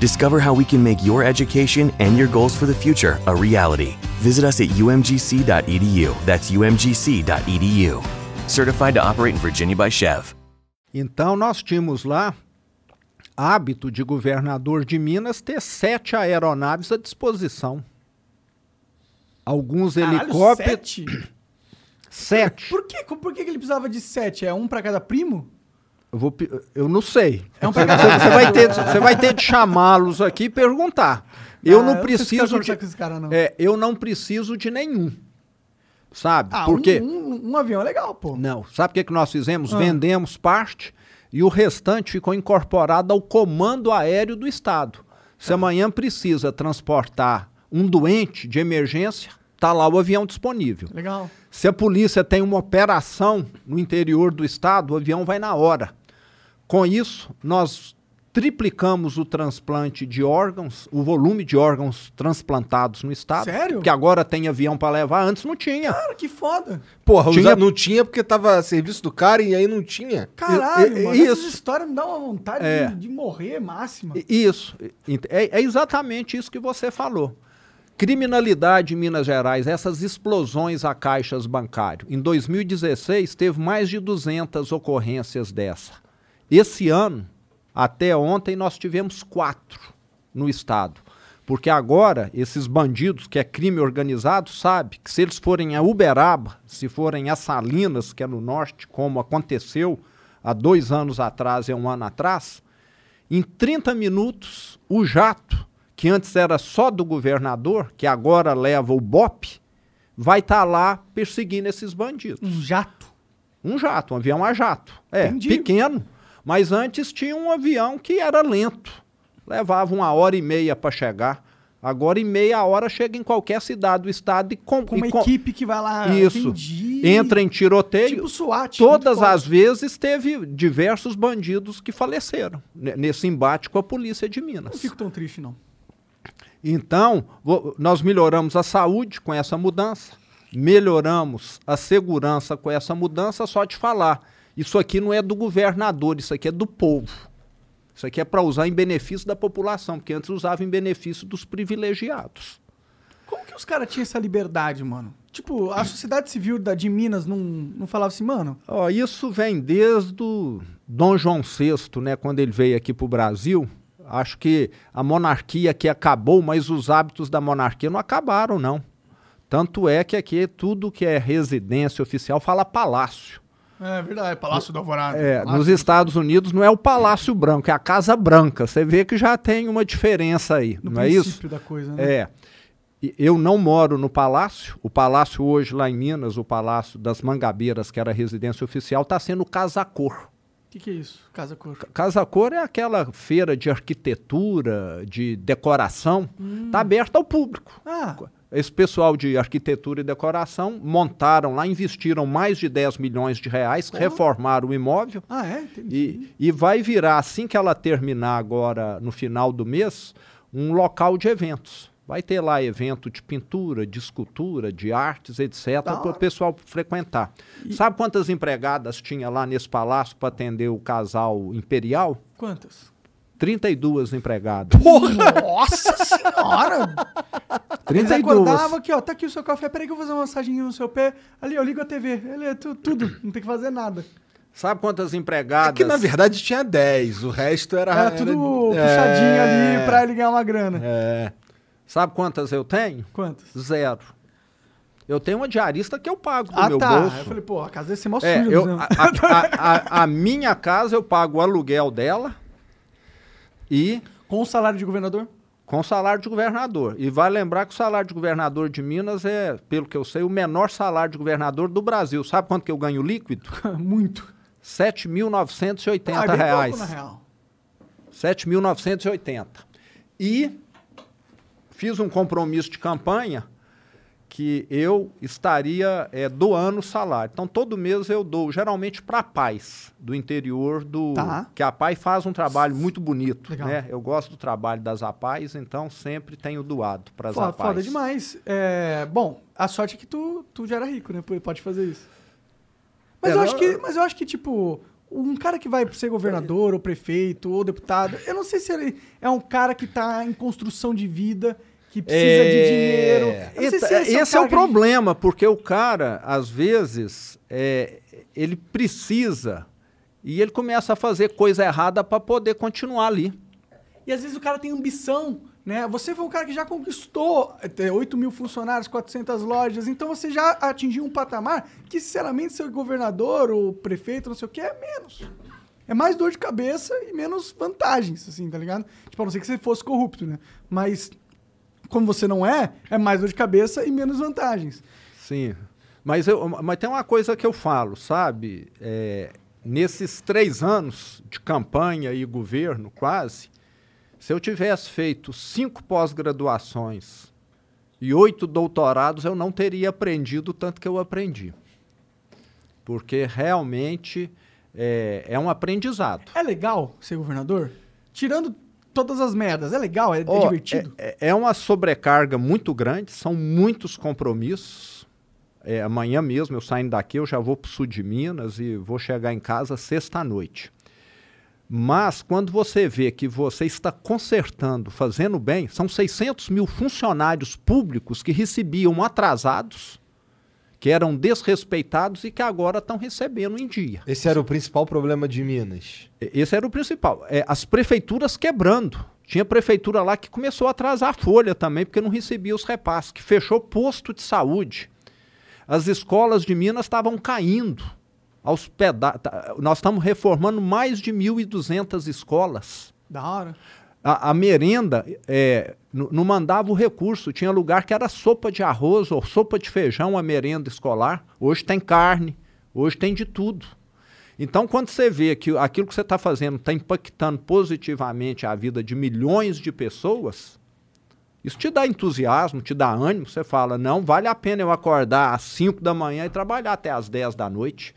Discover how we can make your education and your goals for the future a reality. Visit us at umgc.edu. That's umgc.edu. Certified to operate in Virginia by Chev. Então, nós tínhamos lá hábito de governador de Minas ter sete aeronaves à disposição. Alguns Caralho, helicópteros. sete? Sete. Por, quê? Por que que ele precisava de sete? É um pra cada primo? Eu, vou, eu não sei. É um Você, você vai ter, você vai ter de chamá-los aqui e perguntar. Eu Ah, não eu preciso de, cara, não. É, eu não preciso de nenhum. Sabe? Ah, Porque um, um, um avião é legal, pô. não, sabe o que, que nós fizemos? Ah. Vendemos parte e o restante ficou incorporado ao comando aéreo do estado. Se amanhã precisa transportar um doente de emergência, tá lá o avião disponível. Legal. Se a polícia tem uma operação no interior do estado, o avião vai na hora. Com isso, nós triplicamos o transplante de órgãos, o volume de órgãos transplantados no estado. Sério? Que agora tem avião para levar, antes não tinha. Cara, que foda. Porra, Tinha- tinha... não tinha porque tava a serviço do cara e aí não tinha. Caralho, I- i- mano. isso. Essas histórias me dão uma vontade É. de, de morrer máxima. Isso. É, é exatamente isso que você falou. Criminalidade em Minas Gerais, essas explosões a caixas bancários. Em 2016, teve mais de 200 ocorrências dessa. Esse ano, até ontem, nós tivemos quatro no estado. Porque agora, esses bandidos, que é crime organizado, sabe que se eles forem a Uberaba, se forem a Salinas, que é no norte, como aconteceu há dois anos atrás e um ano atrás, em 30 minutos, o jato, que antes era só do governador, que agora leva o BOP, vai estar lá perseguindo esses bandidos. Um jato. Um jato, um avião a jato. É, Entendi. pequeno. Mas antes tinha um avião que era lento. Levava uma hora e meia para chegar. Agora, em meia hora, chega em qualquer cidade do estado e com, Com uma e com- equipe que vai lá. Isso. Entendi. Entra em tiroteio. Tipo SWAT. Todas as vezes teve diversos bandidos que faleceram ne- nesse embate com a polícia de Não Minas. fico tão triste, não. Então, nós melhoramos a saúde com essa mudança, melhoramos a segurança com essa mudança, só de falar. Isso aqui não é do governador, isso aqui é do povo. Isso aqui é para usar em benefício da população, porque antes usava em benefício dos privilegiados. Como que os caras tinham essa liberdade, mano? Tipo, a sociedade civil da, de Minas não, não falava assim, mano, Ó, isso vem desde o Dom João VI, né, quando ele veio aqui para o Brasil. Acho que a monarquia aqui acabou, mas os hábitos da monarquia não acabaram, não. Tanto é que aqui tudo que é residência oficial fala palácio. É verdade, Palácio do Alvorada. É, Palácio nos do- Estados Unidos não é o Palácio Branco, é a Casa Branca. Você vê que já tem uma diferença aí, No não é isso? princípio da coisa, né? É. eu não moro no palácio. O palácio hoje lá em Minas, o Palácio das Mangabeiras, que era a residência oficial, está sendo Casa Cor. O que, que é isso? Casa Cor. Casa Cor é aquela feira de arquitetura, de decoração, está aberta ao público. Ah, Esse pessoal de arquitetura e decoração montaram lá, investiram mais de 10 milhões de reais, reformaram o imóvel ah é? Entendi. e, e vai virar, assim que ela terminar agora no final do mês, um local de eventos. Vai ter lá evento de pintura, de escultura, de artes, etc., para o pessoal frequentar. Sabe quantas empregadas tinha lá nesse palácio para atender o casal imperial? Quantas? 32 empregadas. Nossa senhora! Eles 32. acordavam aqui, ó, tá aqui o seu café, peraí que eu vou fazer uma massaginha no seu pé. Ali, eu ligo a TV. Ele é tu- tudo, não tem que fazer nada. Sabe quantas É empregadas? que na verdade tinha 10, o resto era. Era tudo era- puxadinho é, ali pra ele ganhar uma grana. É. Sabe quantas eu tenho? Quantas? Zero. Eu tenho uma diarista que eu pago do Ah, meu tá. bolso. Eu falei, pô, a casa deve ser mó É, eu, né? a, a- a- a minha casa eu pago o aluguel dela e Com o salário de governador? com o salário de governador. E vai lembrar que o salário de governador de Minas é, pelo que eu sei, o menor salário de governador do Brasil. Sabe quanto que eu ganho líquido? Muito. R$ 7.980 Ah, é reais. pouco, na real. 7.980. E fiz um compromisso de campanha que eu estaria eh, doando o salário. Então, todo mês eu dou, geralmente para a Paz, do interior do... Tá. Que a Paz faz um trabalho muito bonito, Legal. né? Eu gosto do trabalho das APAIs, então sempre tenho doado para as APAIs. foda demais. É, bom, a sorte é que tu, tu já era rico, né? Pode fazer isso. Mas, É, eu acho que, mas eu acho que, tipo, um cara que vai ser governador, ou prefeito, ou deputado, eu não sei se ele é um cara que tá em construção de vida, que precisa É. de dinheiro. Eita, se esse é, cara o que a gente- problema, porque o cara, às vezes, é, ele precisa e ele começa a fazer coisa errada para poder continuar ali. E às vezes o cara tem ambição, né? Você foi um cara que já conquistou é, 8 mil funcionários, 400 lojas, então você já atingiu um patamar que, sinceramente, ser governador ou prefeito, não sei o que, é menos. É mais dor de cabeça e menos vantagens, assim, tá ligado? Tipo, a não ser que você fosse corrupto, né? Mas, como você não é, é mais dor de cabeça e menos vantagens. Sim. Mas, eu, mas tem uma coisa que eu falo, sabe? É, nesses três anos de campanha e governo, quase, se eu tivesse feito cinco pós-graduações e oito doutorados, eu não teria aprendido o tanto que eu aprendi. Porque realmente é, é um aprendizado. É legal ser governador? Tirando todas as merdas, é legal? É, é Ó, divertido? É, é uma sobrecarga muito grande, são muitos compromissos. É, amanhã mesmo, eu saindo daqui, eu já vou para o sul de Minas e vou chegar em casa sexta-noite. Mas quando você vê que você está consertando, fazendo bem, são 600 mil funcionários públicos que recebiam atrasados, que eram desrespeitados e que agora estão recebendo em dia. Esse era o principal problema de Minas. Esse era o principal. É, as prefeituras quebrando. Tinha prefeitura lá que começou a atrasar a folha também, porque não recebia os repasses, que fechou posto de saúde. As escolas de Minas estavam caindo aos peda tá, Nós estamos reformando mais de 1.200 escolas. Da hora. A, a merenda é, não mandava o recurso. Tinha lugar que era sopa de arroz ou sopa de feijão, a merenda escolar. Hoje tem carne, hoje tem de tudo. Então, quando você vê que aquilo que você está fazendo está impactando positivamente a vida de milhões de pessoas, isso te dá entusiasmo, te dá ânimo. Você fala, não, vale a pena eu acordar às 5 da manhã e trabalhar até às 10 da noite,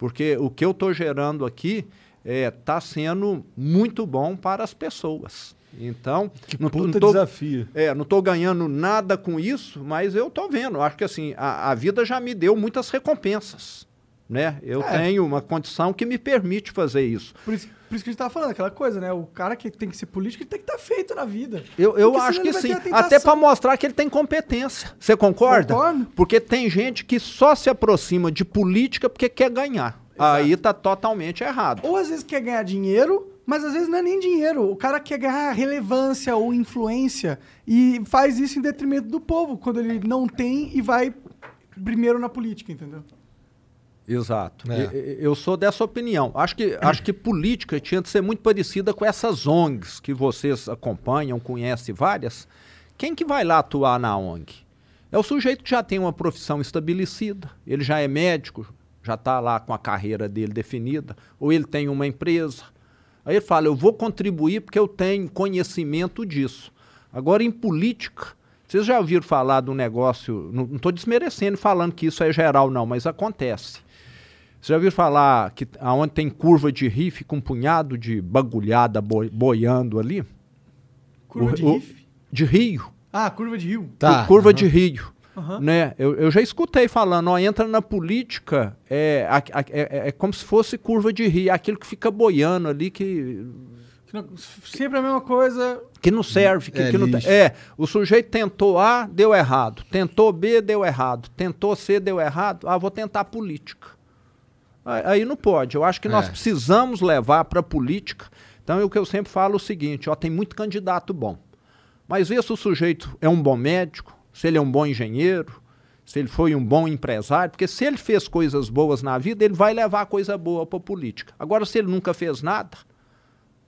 porque o que eu estou gerando aqui está sendo muito bom para as pessoas. Então, Que não puta não tô- desafio. é, não estou ganhando nada com isso, mas eu estou vendo. Acho que assim, a, a vida já me deu muitas recompensas. Né? Eu É. tenho uma condição que me permite fazer isso. Por isso, por isso que a gente tava falando, aquela coisa, né? O cara que tem que ser político, ele tem que estar feito na vida. Eu, eu Porque acho que sim. Até para mostrar que ele tem competência. Você concorda? Concordo. Porque tem gente que só se aproxima de política porque quer ganhar. Aí tá totalmente errado. Ou às vezes quer ganhar dinheiro, mas às vezes não é nem dinheiro. O cara quer ganhar relevância ou influência e faz isso em detrimento do povo, quando ele não tem e vai primeiro na política, entendeu? Exato. É. Eu sou dessa opinião. Acho que, acho que política tinha de ser muito parecida com essas ONGs que vocês acompanham, conhecem várias, quem que vai lá atuar na ONG? É o sujeito que já tem uma profissão estabelecida, ele já é médico, já está lá com a carreira dele definida, ou ele tem uma empresa. Aí ele fala, eu vou contribuir porque eu tenho conhecimento disso. Agora, em política, vocês já ouviram falar do negócio, não estou desmerecendo falando que isso é geral, não, mas acontece. Você já ouviu falar que aonde tem curva de rio fica um punhado de bagulhada boi, boiando ali? Curva O- de o- riff? De rio. Ah, curva de rio. Tá. curva de rio. Aham. Né? Eu, eu já escutei falando, ó, entra na política, é, a- a- é, é como se fosse curva de rio, aquilo que fica boiando ali, que, Que não- Sempre a mesma coisa. que não serve. Que, É que não tem- lixo. é, o sujeito tentou A, deu errado. Tentou B, deu errado. Tentou C, deu errado. Ah, vou tentar política. Aí, não pode. Eu acho que nós É. precisamos levar para a política. Então, é o que eu sempre falo é o seguinte: ó, tem muito candidato bom. Mas vê se o sujeito é um bom médico, se ele é um bom engenheiro, se ele foi um bom empresário, porque se ele fez coisas boas na vida, ele vai levar coisa boa para a política. Agora, se ele nunca fez nada,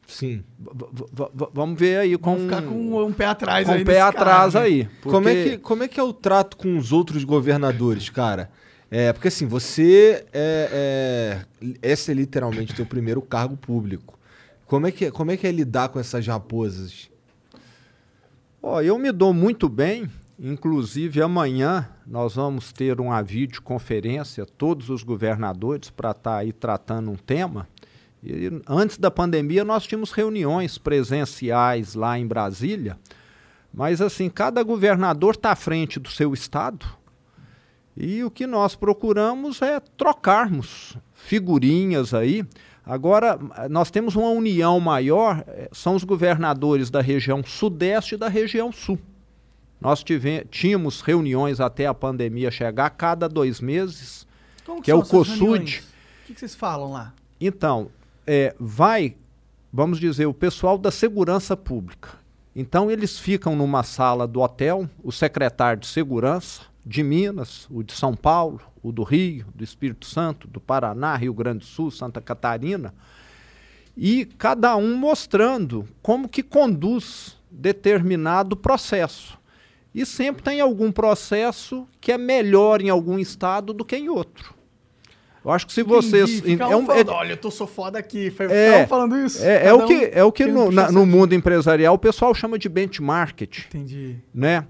Sim. v- vamos ver aí com, Vamos ficar com um pé atrás com aí o pé atrás cara, né? aí. Como, é porque- que, como é que é o trato com os outros governadores, cara? É, porque assim, você é, é, esse é literalmente teu primeiro cargo público. Como é que, como é, que é lidar com essas raposas? Ó, eu me dou muito bem, inclusive amanhã nós vamos ter uma videoconferência, todos os governadores, para estar aí tratando um tema. E antes da pandemia nós tínhamos reuniões presenciais lá em Brasília, mas assim, cada governador está à frente do seu estado e o que nós procuramos é trocarmos figurinhas aí. Agora, nós temos uma união maior, eh, são os governadores da região sudeste e da região sul. Nós tive, tínhamos reuniões até a pandemia chegar a cada dois meses. Como que é são o COSUD. O que, que vocês falam lá? Então, é, vai, vamos dizer, o pessoal da segurança pública. Então, eles ficam numa sala do hotel, o secretário de segurança de Minas, o de São Paulo, o do Rio, do Espírito Santo, do Paraná, Rio Grande do Sul, Santa Catarina, e cada um mostrando como que conduz determinado processo. E sempre tem algum processo que é melhor em algum estado do que em outro. Eu acho que se vocês. Entendi, é um falando, é- olha, eu tô sou foda aqui. Foi É, falando isso. é, é o que, um é o que no, na- no mundo empresarial o pessoal chama de benchmarking, Entendi. né?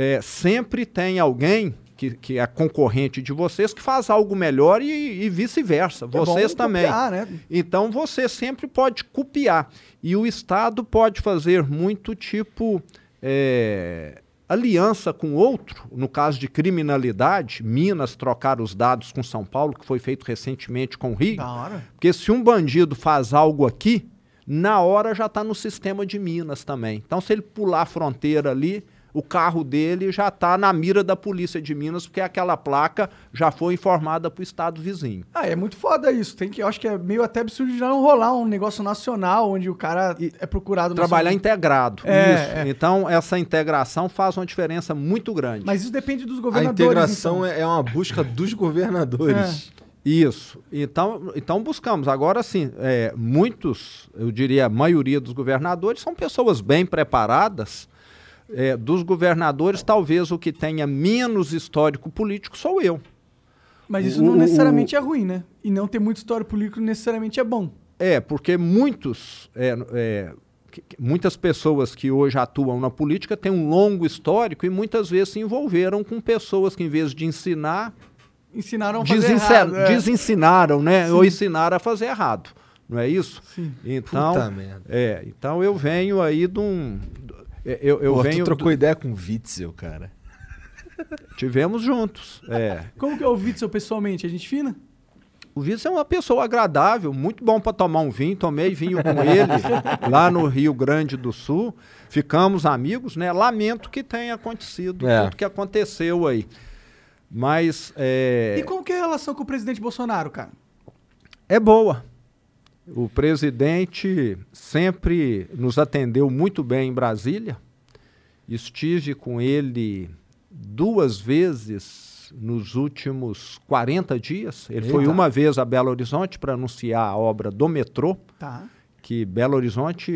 É, sempre tem alguém que, que é concorrente de vocês que faz algo melhor e, e vice-versa. É Vocês também. copiar, né? Então você sempre pode copiar. E o Estado pode fazer muito tipo é, aliança com outro, no caso de criminalidade, Minas trocar os dados com São Paulo, que foi feito recentemente com o Rio. Porque se um bandido faz algo aqui, na hora já está no sistema de Minas também. Então, se ele pular a fronteira ali, o carro dele já está na mira da polícia de Minas, porque aquela placa já foi informada para o estado vizinho. Ah, é muito foda isso. Tem que, eu acho que é meio até absurdo de já não rolar um negócio nacional onde o cara é procurado Trabalhar nacional. integrado. É, isso. é. Então, essa integração faz uma diferença muito grande. Mas isso depende dos A governadores. integração então. é, é uma busca dos governadores. Isso. Então, então buscamos. Agora sim, é, muitos, eu diria a maioria dos governadores, são pessoas bem preparadas. É, dos governadores, talvez o que tenha menos histórico político sou eu. Mas isso O- não o- necessariamente é ruim, né? E não ter muito história político necessariamente é bom. É, porque muitos, é, é, muitas pessoas que hoje atuam na política têm um longo histórico e muitas vezes se envolveram com pessoas que, em vez de ensinar, Ensinaram a fazer errado. é. desensinaram, né? Sim. Ou ensinaram a fazer errado. Não é isso? Sim. Então, Puta merda. é, então eu venho aí de um. É, Eu, eu Pô, venho. tu trocou do- ideia com o Witzel, cara. tivemos juntos. É. Como que é o Witzel pessoalmente? É gente fina? O Vitor é uma pessoa agradável, muito bom para tomar um vinho. Tomei vinho com ele lá no Rio Grande do Sul. Ficamos amigos, né? Lamento que tenha acontecido É. tudo que aconteceu aí. Mas é, E como que é a relação com o presidente Bolsonaro, cara? é boa. O presidente sempre nos atendeu muito bem em Brasília. Estive com ele duas vezes nos últimos 40 dias. Ele foi Eita. uma vez a Belo Horizonte para anunciar a obra do metrô, Tá. que Belo Horizonte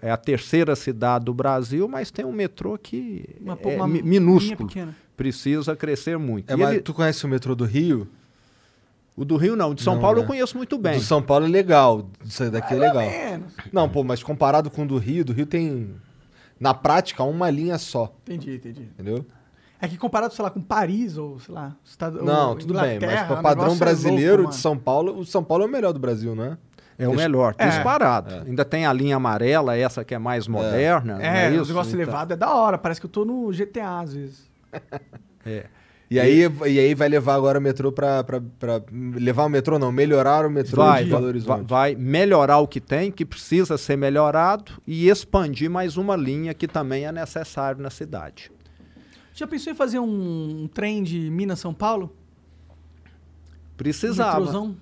é a terceira cidade do Brasil, mas tem um metrô que Uma, é uma minúsculo. Precisa crescer muito. É, E mas ele- tu conhece o metrô do Rio? O do Rio não, o de São Não, Paulo né? eu conheço muito O bem. do São Paulo é legal. Isso daqui é legal. Menos. Não, pô, mas comparado com o do Rio, do Rio tem, na prática, uma linha só, Entendi, entendi. entendeu? É que comparado, sei lá, com Paris ou, sei lá, Estado, Não, ou tudo bem, mas para o padrão é brasileiro louco, de. São Paulo, o São Paulo é o melhor do Brasil, não é? É o melhor, É. disparado. Ainda tem a linha amarela, essa que é mais moderna. É, é o isso? negócio Então, elevado é da hora. Parece que eu tô no GTA às vezes. é. E aí, e aí vai levar agora o metrô pra- Levar o metrô, não, melhorar o metrô Vai, de Belo Horizonte. vai melhorar o que tem, que precisa ser melhorado, e expandir mais uma linha que também é necessário na cidade. Já pensou em fazer um, um trem de Minas-São Paulo? Precisava.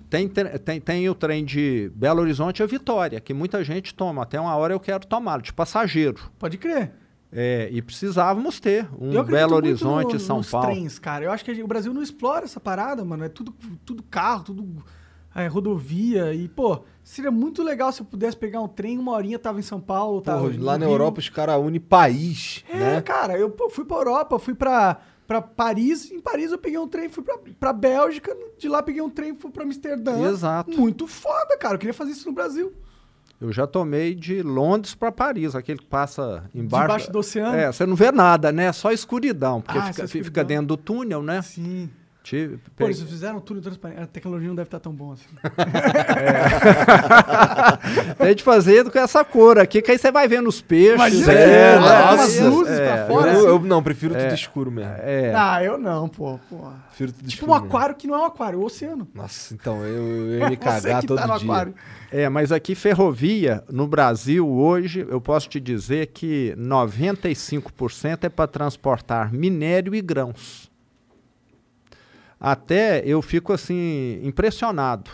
Tem, tem, tem o trem de Belo Horizonte a Vitória, que muita gente toma. Até uma hora eu quero tomar, de passageiro. Pode crer. É, e precisávamos ter um Belo Horizonte no- São nos Paulo. trens, cara. Eu acho que o Brasil não explora essa parada, mano. É tudo, tudo carro, tudo é, rodovia. E, pô, seria muito legal se eu pudesse pegar um trem, uma horinha tava em São Paulo. Porra, tava lá no na. Europa os caras unem país, É, né? cara, eu pô, fui pra Europa, fui pra, pra Paris. Em Paris eu peguei um trem, fui pra, pra Bélgica. De lá peguei um trem, fui pra Amsterdã. Exato. Muito foda, cara. Eu queria fazer isso no Brasil. Eu já tomei de Londres para Paris, aquele que passa embaixo. Debaixo do oceano? É, você não vê nada, né? Só escuridão, porque Ah, fica, só escuridão. fica dentro do túnel, né? Sim. Te- Pô, eles fizeram tudo transparente. A tecnologia não deve estar tão bom assim. Tem de fazer com essa cor aqui, que aí você vai vendo os peixes. Imagina é, que umas É, luzes pra é, fora, eu, assim. eu não, prefiro tudo escuro mesmo. é. Ah, eu não, pô. pô. Prefiro tudo Tipo escuro um mesmo. aquário que não é um aquário, é o oceano. Nossa, então eu, eu ia me Você cagar que todo tá no dia. aquário. É, mas aqui ferrovia, no Brasil, hoje, eu posso te dizer que 95% é para transportar minério e grãos. Até eu fico assim, impressionado.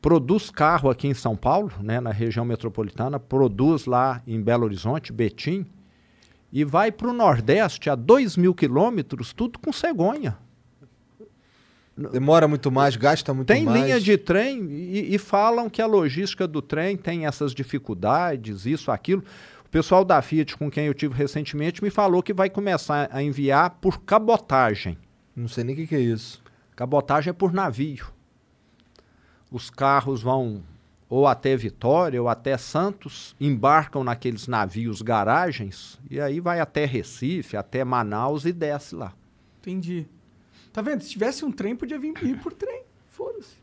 Produz carro aqui em São Paulo, né, na região metropolitana, produz lá em Belo Horizonte, Betim, e vai para o Nordeste a 2 mil quilômetros, tudo com cegonha. Demora muito mais, gasta muito Tem mais. linha de trem e, e falam que a logística do trem tem essas dificuldades, isso, aquilo. O pessoal da Fiat, com quem eu tive recentemente, me falou que vai começar a enviar por cabotagem. Não sei nem o que, que é isso. Cabotagem é por navio. Os carros vão ou até Vitória ou até Santos, embarcam naqueles navios garagens e aí vai até Recife, até Manaus e desce lá. Entendi. Tá vendo? Se tivesse um trem, podia vir ir por trem. Foda-se.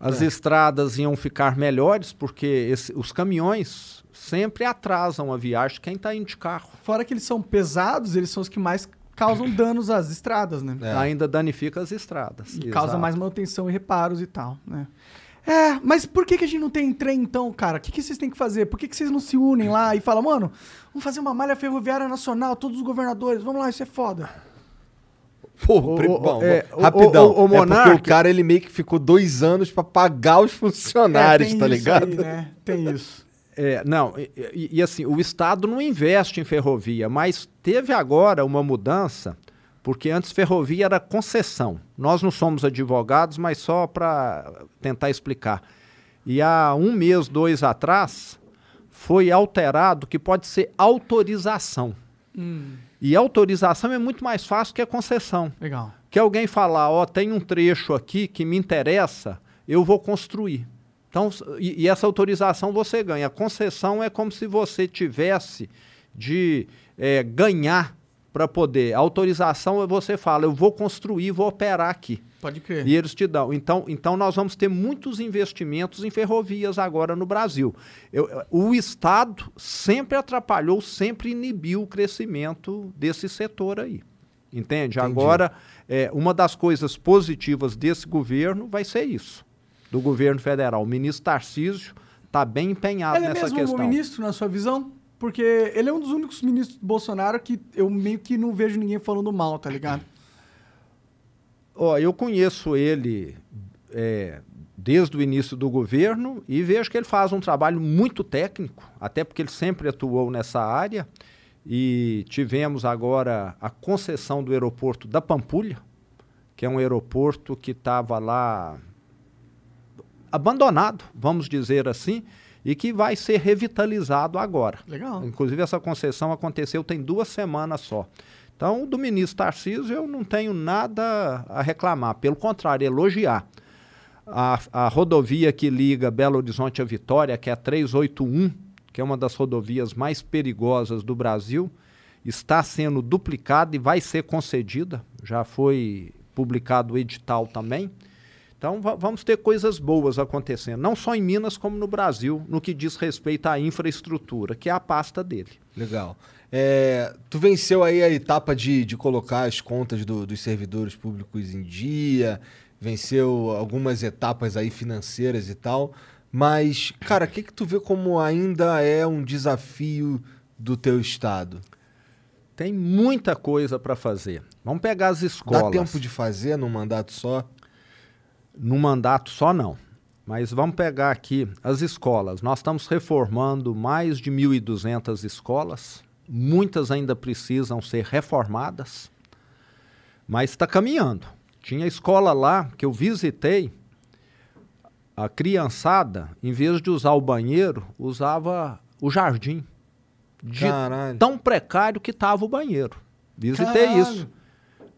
As É. estradas iam ficar melhores porque esse- os caminhões sempre atrasam a viagem de quem está indo de carro. Fora que eles são pesados, eles são os que mais causam danos às estradas, né? É. Ainda danifica as estradas. E causa mais manutenção e reparos e tal, né? É, mas por que, que a gente não tem trem então, cara? O que, que vocês têm que fazer? Por que, que vocês não se unem lá e falam, mano, vamos fazer uma malha ferroviária nacional, todos os governadores, vamos lá, isso é foda. Pô, ô, bom, é, rapidão. ô, ô, ô, é porque o cara ele meio que ficou dois anos pra pagar os funcionários, É, tem tá isso ligado? aí, né? Tem isso. É, não, e, e- assim, o Estado não investe em ferrovia, mas teve agora uma mudança, porque antes ferrovia era concessão. Nós não somos advogados, mas só para tentar explicar. E há um mês, dois atrás, foi alterado que pode ser autorização. E autorização é muito mais fácil que a concessão. Legal. Que alguém falar, ó, tem um trecho aqui que me interessa, eu vou construir. Então, e, e essa autorização você ganha. A concessão é como se você tivesse de eh, ganhar para poder. A autorização é você fala, eu vou construir, vou operar aqui. Pode crer. E eles te dão. Então, então nós vamos ter muitos investimentos em ferrovias agora no Brasil. Eu- o Estado sempre atrapalhou, sempre inibiu o crescimento desse setor aí. Entende? Agora, é, uma das coisas positivas desse governo vai ser isso. Do governo federal. O ministro Tarcísio está bem empenhado Ele é nessa mesmo questão. um ministro, na sua visão? Porque ele é um dos únicos ministros do Bolsonaro que eu meio que não vejo ninguém falando mal, tá ligado? Ó, eu conheço ele é, desde o início do governo e vejo que ele faz um trabalho muito técnico, até porque ele sempre atuou nessa área. E tivemos agora a concessão do aeroporto da Pampulha, que é um aeroporto que estava lá abandonado, vamos dizer assim, e que vai ser revitalizado agora. Legal. Inclusive, essa concessão aconteceu tem duas semanas só. Então, do ministro Tarcísio, eu não tenho nada a reclamar, pelo contrário, elogiar. A, a rodovia que liga Belo Horizonte a Vitória, que é a 381, que é uma das rodovias mais perigosas do Brasil, está sendo duplicada e vai ser concedida. Já foi publicado o edital também. Então va- vamos ter coisas boas acontecendo, não só em Minas como no Brasil, no que diz respeito à infraestrutura, que é a pasta dele. Legal. É, tu venceu aí a etapa de, de colocar as contas do- dos servidores públicos em dia, venceu algumas etapas aí financeiras e tal, mas, cara, o que que tu vê como ainda é um desafio do teu estado? Tem muita coisa para fazer. Vamos pegar as Dá escolas. tempo de fazer num mandato só? Num mandato só não. Mas vamos pegar aqui as escolas. Nós estamos reformando mais de 1.200 escolas. Muitas ainda precisam ser reformadas, mas está caminhando. Tinha escola lá que eu visitei, a criançada, em vez de usar o banheiro, usava o jardim. De Caralho. tão precário que estava o banheiro. Visitei Caralho. isso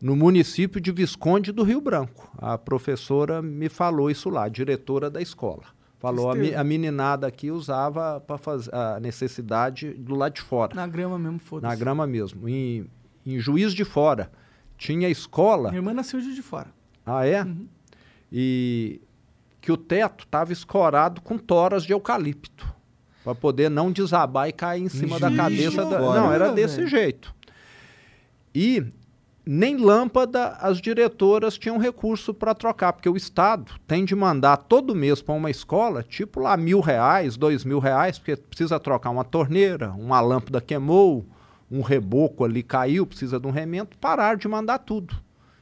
no município de Visconde do Rio Branco. A professora me falou isso lá, a diretora da escola. Falou, a, a meninada aqui usava para fazer a necessidade do lado de fora, Na grama mesmo, foda-se. na grama mesmo. Em, em Juiz de Fora, tinha escola... Minha irmã nasceu de de fora. Ah, é? E que o teto estava escorado com toras de eucalipto. Para poder não desabar e cair em cima da Juiz cabeça de da. Fora. Não, era Velho. desse jeito. E nem lâmpada as diretoras tinham recurso para trocar, porque o Estado tem de mandar todo mês para uma escola, tipo lá mil reais, dois mil reais, porque precisa trocar uma torneira, uma lâmpada queimou, um reboco ali caiu, precisa de um remendo, parar de mandar tudo.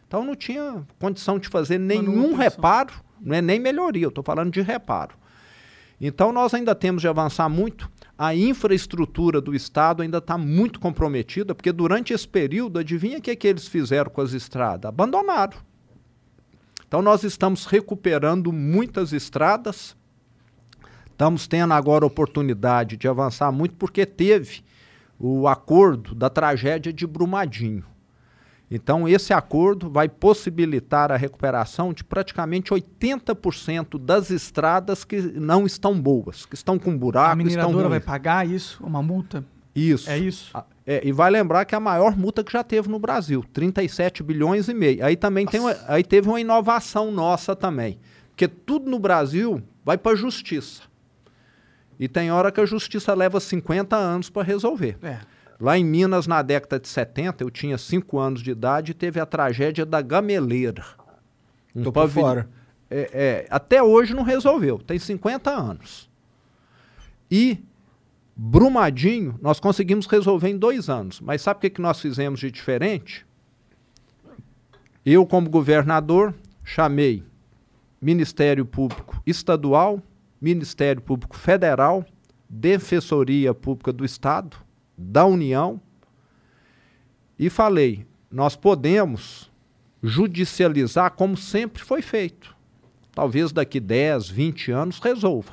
Então não tinha condição de fazer nenhum reparo, não é nem melhoria, eu estou falando de reparo. Então nós ainda temos de avançar muito. A infraestrutura do Estado ainda está muito comprometida, porque durante esse período, adivinha o que, é que eles fizeram com as estradas? Abandonaram. Então nós estamos recuperando muitas estradas, estamos tendo agora oportunidade de avançar muito, porque teve o acordo da tragédia de Brumadinho. Então, esse acordo vai possibilitar a recuperação de praticamente 80% das estradas que não estão boas, que estão com a buraco, estão mineradora vai pagar isso? Uma multa? Isso. É isso? É, e vai lembrar que é a maior multa que já teve no Brasil, 37 bilhões e meio. Aí também tem uma- aí teve uma inovação nossa também, porque tudo no Brasil vai para a justiça. E tem hora que a justiça leva 50 anos para resolver. É. Lá em Minas, na década de 70, eu tinha 5 anos de idade e teve a tragédia da Gameleira. Um Tô fora. É, é, até hoje não resolveu, tem 50 anos. E Brumadinho, nós conseguimos resolver em dois anos. Mas sabe o que, que nós fizemos de diferente? Eu, como governador, chamei Ministério Público Estadual, Ministério Público Federal, Defensoria Pública do Estado, da União, e falei: nós podemos judicializar como sempre foi feito. Talvez daqui 10, 20 anos resolva.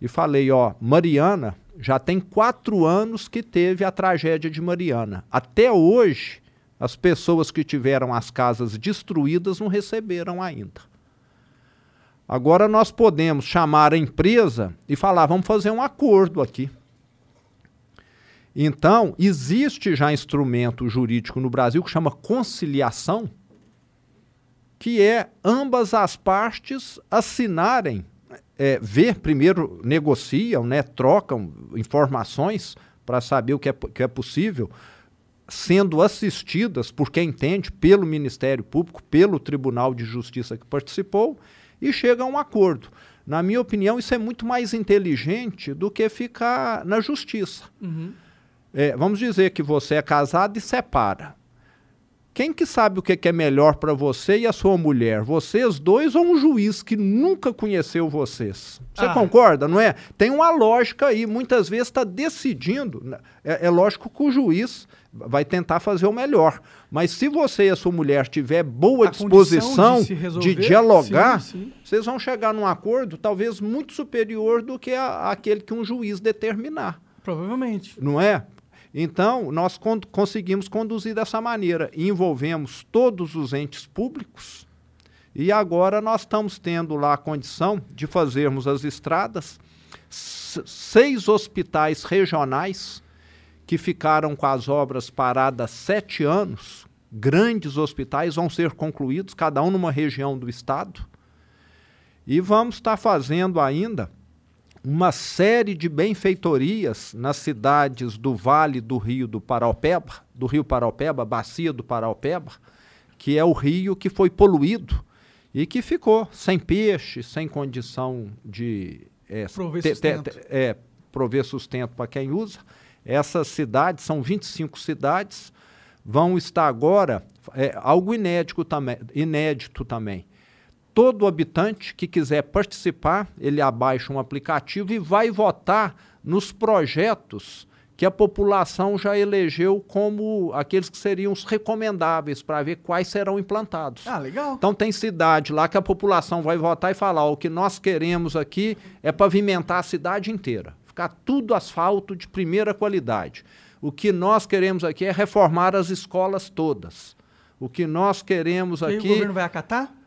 E falei: ó, Mariana já tem quatro anos que teve a tragédia de Mariana. Até hoje, as pessoas que tiveram as casas destruídas não receberam ainda. Agora nós podemos chamar a empresa e falar: vamos fazer um acordo aqui. Então, existe já instrumento jurídico no Brasil que chama conciliação, que é ambas as partes assinarem, é, ver primeiro, negociam, né, trocam informações para saber o que é, que é possível, sendo assistidas por quem entende, pelo Ministério Público, pelo Tribunal de Justiça que participou, e chega a um acordo. Na minha opinião, isso é muito mais inteligente do que ficar na justiça. É, vamos dizer que você é casado e separa. quem que sabe o que, que é melhor para você e a sua mulher? Vocês dois ou um juiz que nunca conheceu vocês? Você Ah. concorda, não é? Tem uma lógica aí. Muitas vezes está decidindo. né? É, é lógico que o juiz vai tentar fazer o melhor. Mas se você e a sua mulher tiver boa A disposição de se de, resolver, dialogar, sim, sim. vocês vão chegar num acordo talvez muito superior do que a- aquele que um juiz determinar Provavelmente. não é? Então, nós con- conseguimos conduzir dessa maneira. Envolvemos todos os entes públicos e agora nós estamos tendo lá a condição de fazermos as estradas. Seis hospitais regionais que ficaram com as obras paradas sete anos, grandes hospitais, vão ser concluídos, cada um numa região do estado. E vamos estar fazendo ainda uma série de benfeitorias nas cidades do Vale do Rio do Paraupeba, do Rio Paraupeba, bacia do Paraupeba, que é o rio que foi poluído e que ficou sem peixe, sem condição de é, Prover te- te- sustento. te- é, prover sustento para quem usa. Essas cidades, são 25 cidades, vão estar agora, é, algo inédito também, inédito também. Todo habitante que quiser participar, ele abaixa um aplicativo e vai votar nos projetos que a população já elegeu como aqueles que seriam os recomendáveis para ver quais serão implantados. Ah, legal. Então tem cidade lá que a população vai votar e falar: o que nós queremos aqui é pavimentar a cidade inteira, ficar tudo asfalto de primeira qualidade. O que nós queremos aqui é reformar as escolas todas. O que nós queremos E aí o aqui governo vai acatar?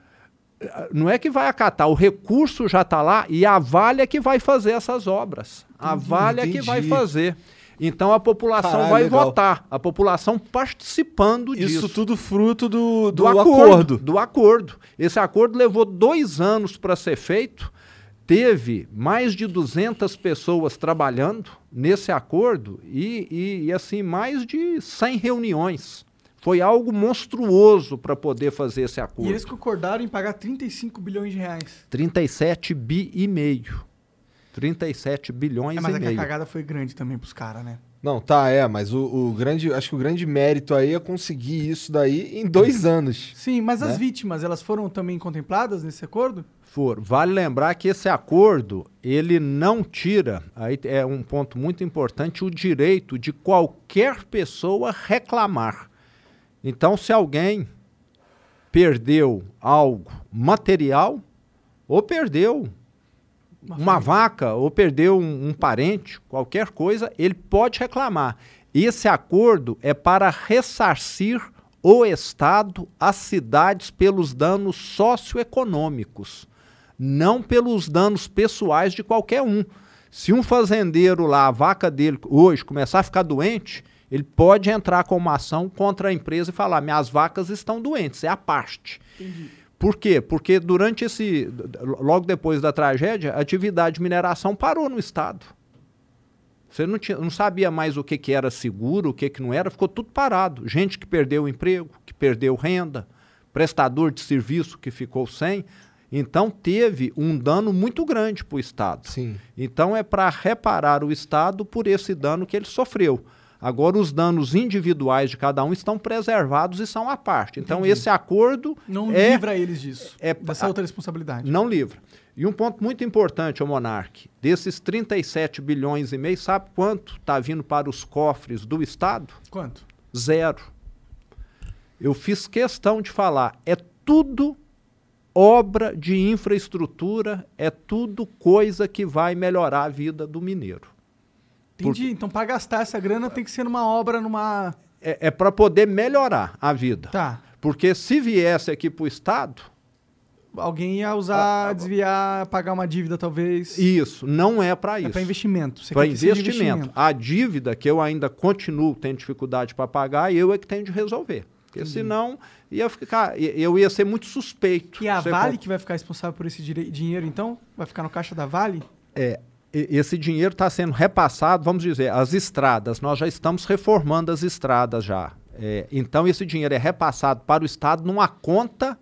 Não é que vai acatar, o recurso já está lá e a Vale é que vai fazer essas obras. A Vale é que vai entendi. fazer. Então a população Caralho, vai legal. votar, a população participando disso Isso tudo fruto do, do, do, acordo, acordo. Do acordo. Esse acordo levou dois anos para ser feito. Teve mais de 200 pessoas trabalhando nesse acordo e, e, e, assim, mais de 100 reuniões. Foi algo monstruoso para poder fazer esse E acordo. eles concordaram em pagar 35 bilhões de reais. 37 bi e meio. 37 bilhões É, mas e é que a meio. cagada foi grande também pros caras, né? Não, tá, é, mas o, o grande. Acho que o grande mérito aí é conseguir isso daí em dois anos. Sim, mas as Né? vítimas, elas foram também contempladas nesse acordo? For. Vale lembrar que esse acordo, ele não tira, aí é um ponto muito importante, o direito de qualquer pessoa reclamar. Então, se alguém perdeu algo material, ou perdeu uma vaca, ou perdeu um, um parente, qualquer coisa, ele pode reclamar. Esse acordo é para ressarcir o Estado às cidades pelos danos socioeconômicos, não pelos danos pessoais de qualquer um. Se um fazendeiro lá, a vaca dele hoje começar a ficar doente, ele pode entrar com uma ação contra a empresa e falar: minhas vacas estão doentes, é a parte. Por quê? Porque durante esse. Logo depois da tragédia, a atividade de mineração parou no estado. Você não, tinha, não sabia mais o que, que era seguro, o que, que não era, ficou tudo parado. Gente que perdeu o emprego, que perdeu renda, prestador de serviço que ficou sem. Então teve um dano muito grande para o Estado. Sim. Então é para reparar o Estado por esse dano que ele sofreu. Agora, os danos individuais de cada um estão preservados e são à parte. Então, Entendi. esse acordo Não é, livra eles disso. é- dessa outra responsabilidade. não livra. E um ponto muito importante, o Monarque, desses 37 bilhões e meio, sabe quanto está vindo para os cofres do Estado? Quanto? Zero. Eu fiz questão de falar, é tudo obra de infraestrutura, é tudo coisa que vai melhorar a vida do mineiro. Entendi. Então, pra gastar essa grana, tem que ser numa obra, numa. É, é para poder melhorar a vida. Tá. Porque se viesse aqui para o Estado, Alguém ia usar, desviar, pagar uma dívida, talvez. isso não é para É isso. investimento. Você Para quer que seja investimento. A dívida que eu ainda continuo tendo dificuldade para pagar, eu é que tenho de resolver. Porque senão ia ficar, eu ia ser muito suspeito. E a Vale con- que vai ficar responsável por esse dinheiro, então? Vai ficar no caixa da Vale? É, esse dinheiro está sendo repassado, vamos dizer, as estradas. Nós já estamos reformando as estradas já. É, então esse dinheiro é repassado para o Estado numa conta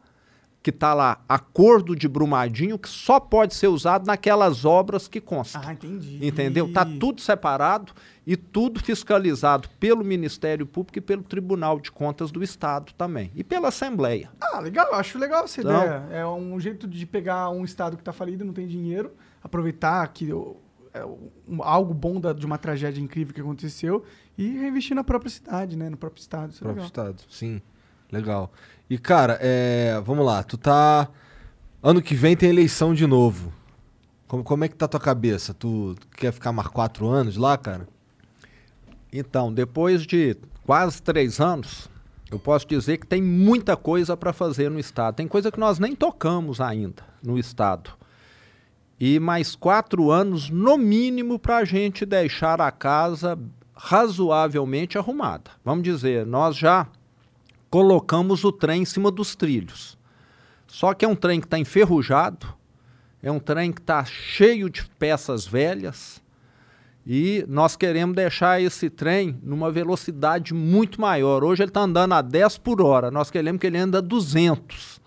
que está lá acordo de Brumadinho, que só pode ser usado naquelas obras que constam. Ah, entendi. Entendeu? Tá tudo separado e tudo fiscalizado pelo Ministério Público e pelo Tribunal de Contas do Estado também. E pela Assembleia. Ah, legal, acho legal essa Então- ideia. É um jeito de pegar um estado que tá falido e não tem dinheiro, aproveitar que é algo bom da- de uma tragédia incrível que aconteceu e reinvestir na própria cidade, né? No próprio estado. Isso é Próprio legal. estado, sim. Legal. E, cara, é, vamos lá. Tu tá. Ano que vem tem eleição de novo. Como, como é que tá a tua cabeça? Tu, tu quer ficar mais quatro anos lá, cara? Então, depois de quase três anos, eu posso dizer que tem muita coisa para fazer no Estado. Tem coisa que nós nem tocamos ainda no Estado. E mais quatro anos, no mínimo, para a gente deixar a casa razoavelmente arrumada. Vamos dizer, nós já colocamos o trem em cima dos trilhos. Só que é um trem que está enferrujado, é um trem que está cheio de peças velhas, e nós queremos deixar esse trem numa velocidade muito maior. Hoje ele está andando a 10 por hora, nós queremos que ele ande a 200.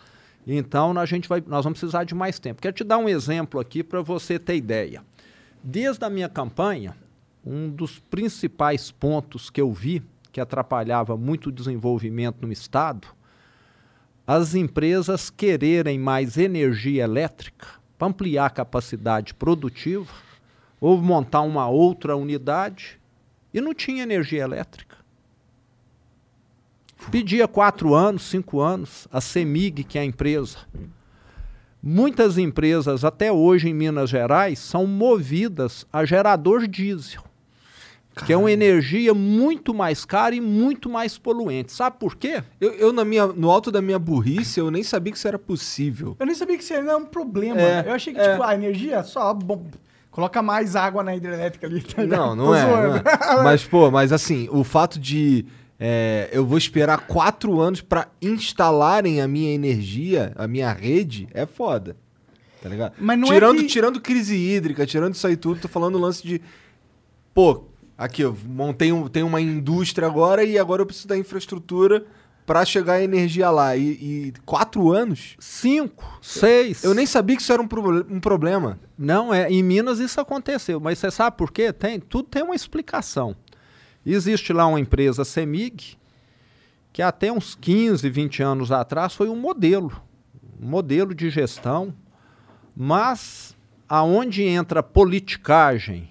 Então a gente vai, nós vamos precisar de mais tempo. Quero te dar um exemplo aqui para você ter ideia. Desde a minha campanha, um dos principais pontos que eu vi que atrapalhava muito o desenvolvimento no Estado, as empresas quererem mais energia elétrica para ampliar a capacidade produtiva ou montar uma outra unidade e não tinha energia elétrica. Pedia quatro anos, cinco anos, a CEMIG, que é a empresa. Muitas empresas, até hoje em Minas Gerais, são movidas a gerador diesel, que é uma energia muito mais cara e muito mais poluente. Sabe por quê? Eu, eu na minha, no alto da minha burrice, eu nem sabia que isso era possível. Eu nem sabia que isso ainda é um problema. É, eu achei que, é. tipo, a energia só bom, coloca mais água na hidrelétrica ali. tá? Não, não é, não é. Mas, pô, mas assim, o fato de é, eu vou esperar quatro anos pra instalarem a minha energia, a minha rede, é foda. Tá ligado? É tirando, que- tirando crise hídrica, tirando isso aí tudo, tô falando o lance de. Pô, aqui, eu montei um, tem uma indústria agora e agora eu preciso da infraestrutura pra chegar a energia lá. E, e quatro anos? Cinco, seis. Eu nem sabia que isso era um, proble- um problema. Não, é, em Minas isso aconteceu, mas você sabe por quê? Tem, tudo tem uma explicação. Existe lá uma empresa CEMIG, que até uns 15, 20 anos atrás foi um modelo, um modelo de gestão, mas aonde entra politicagem,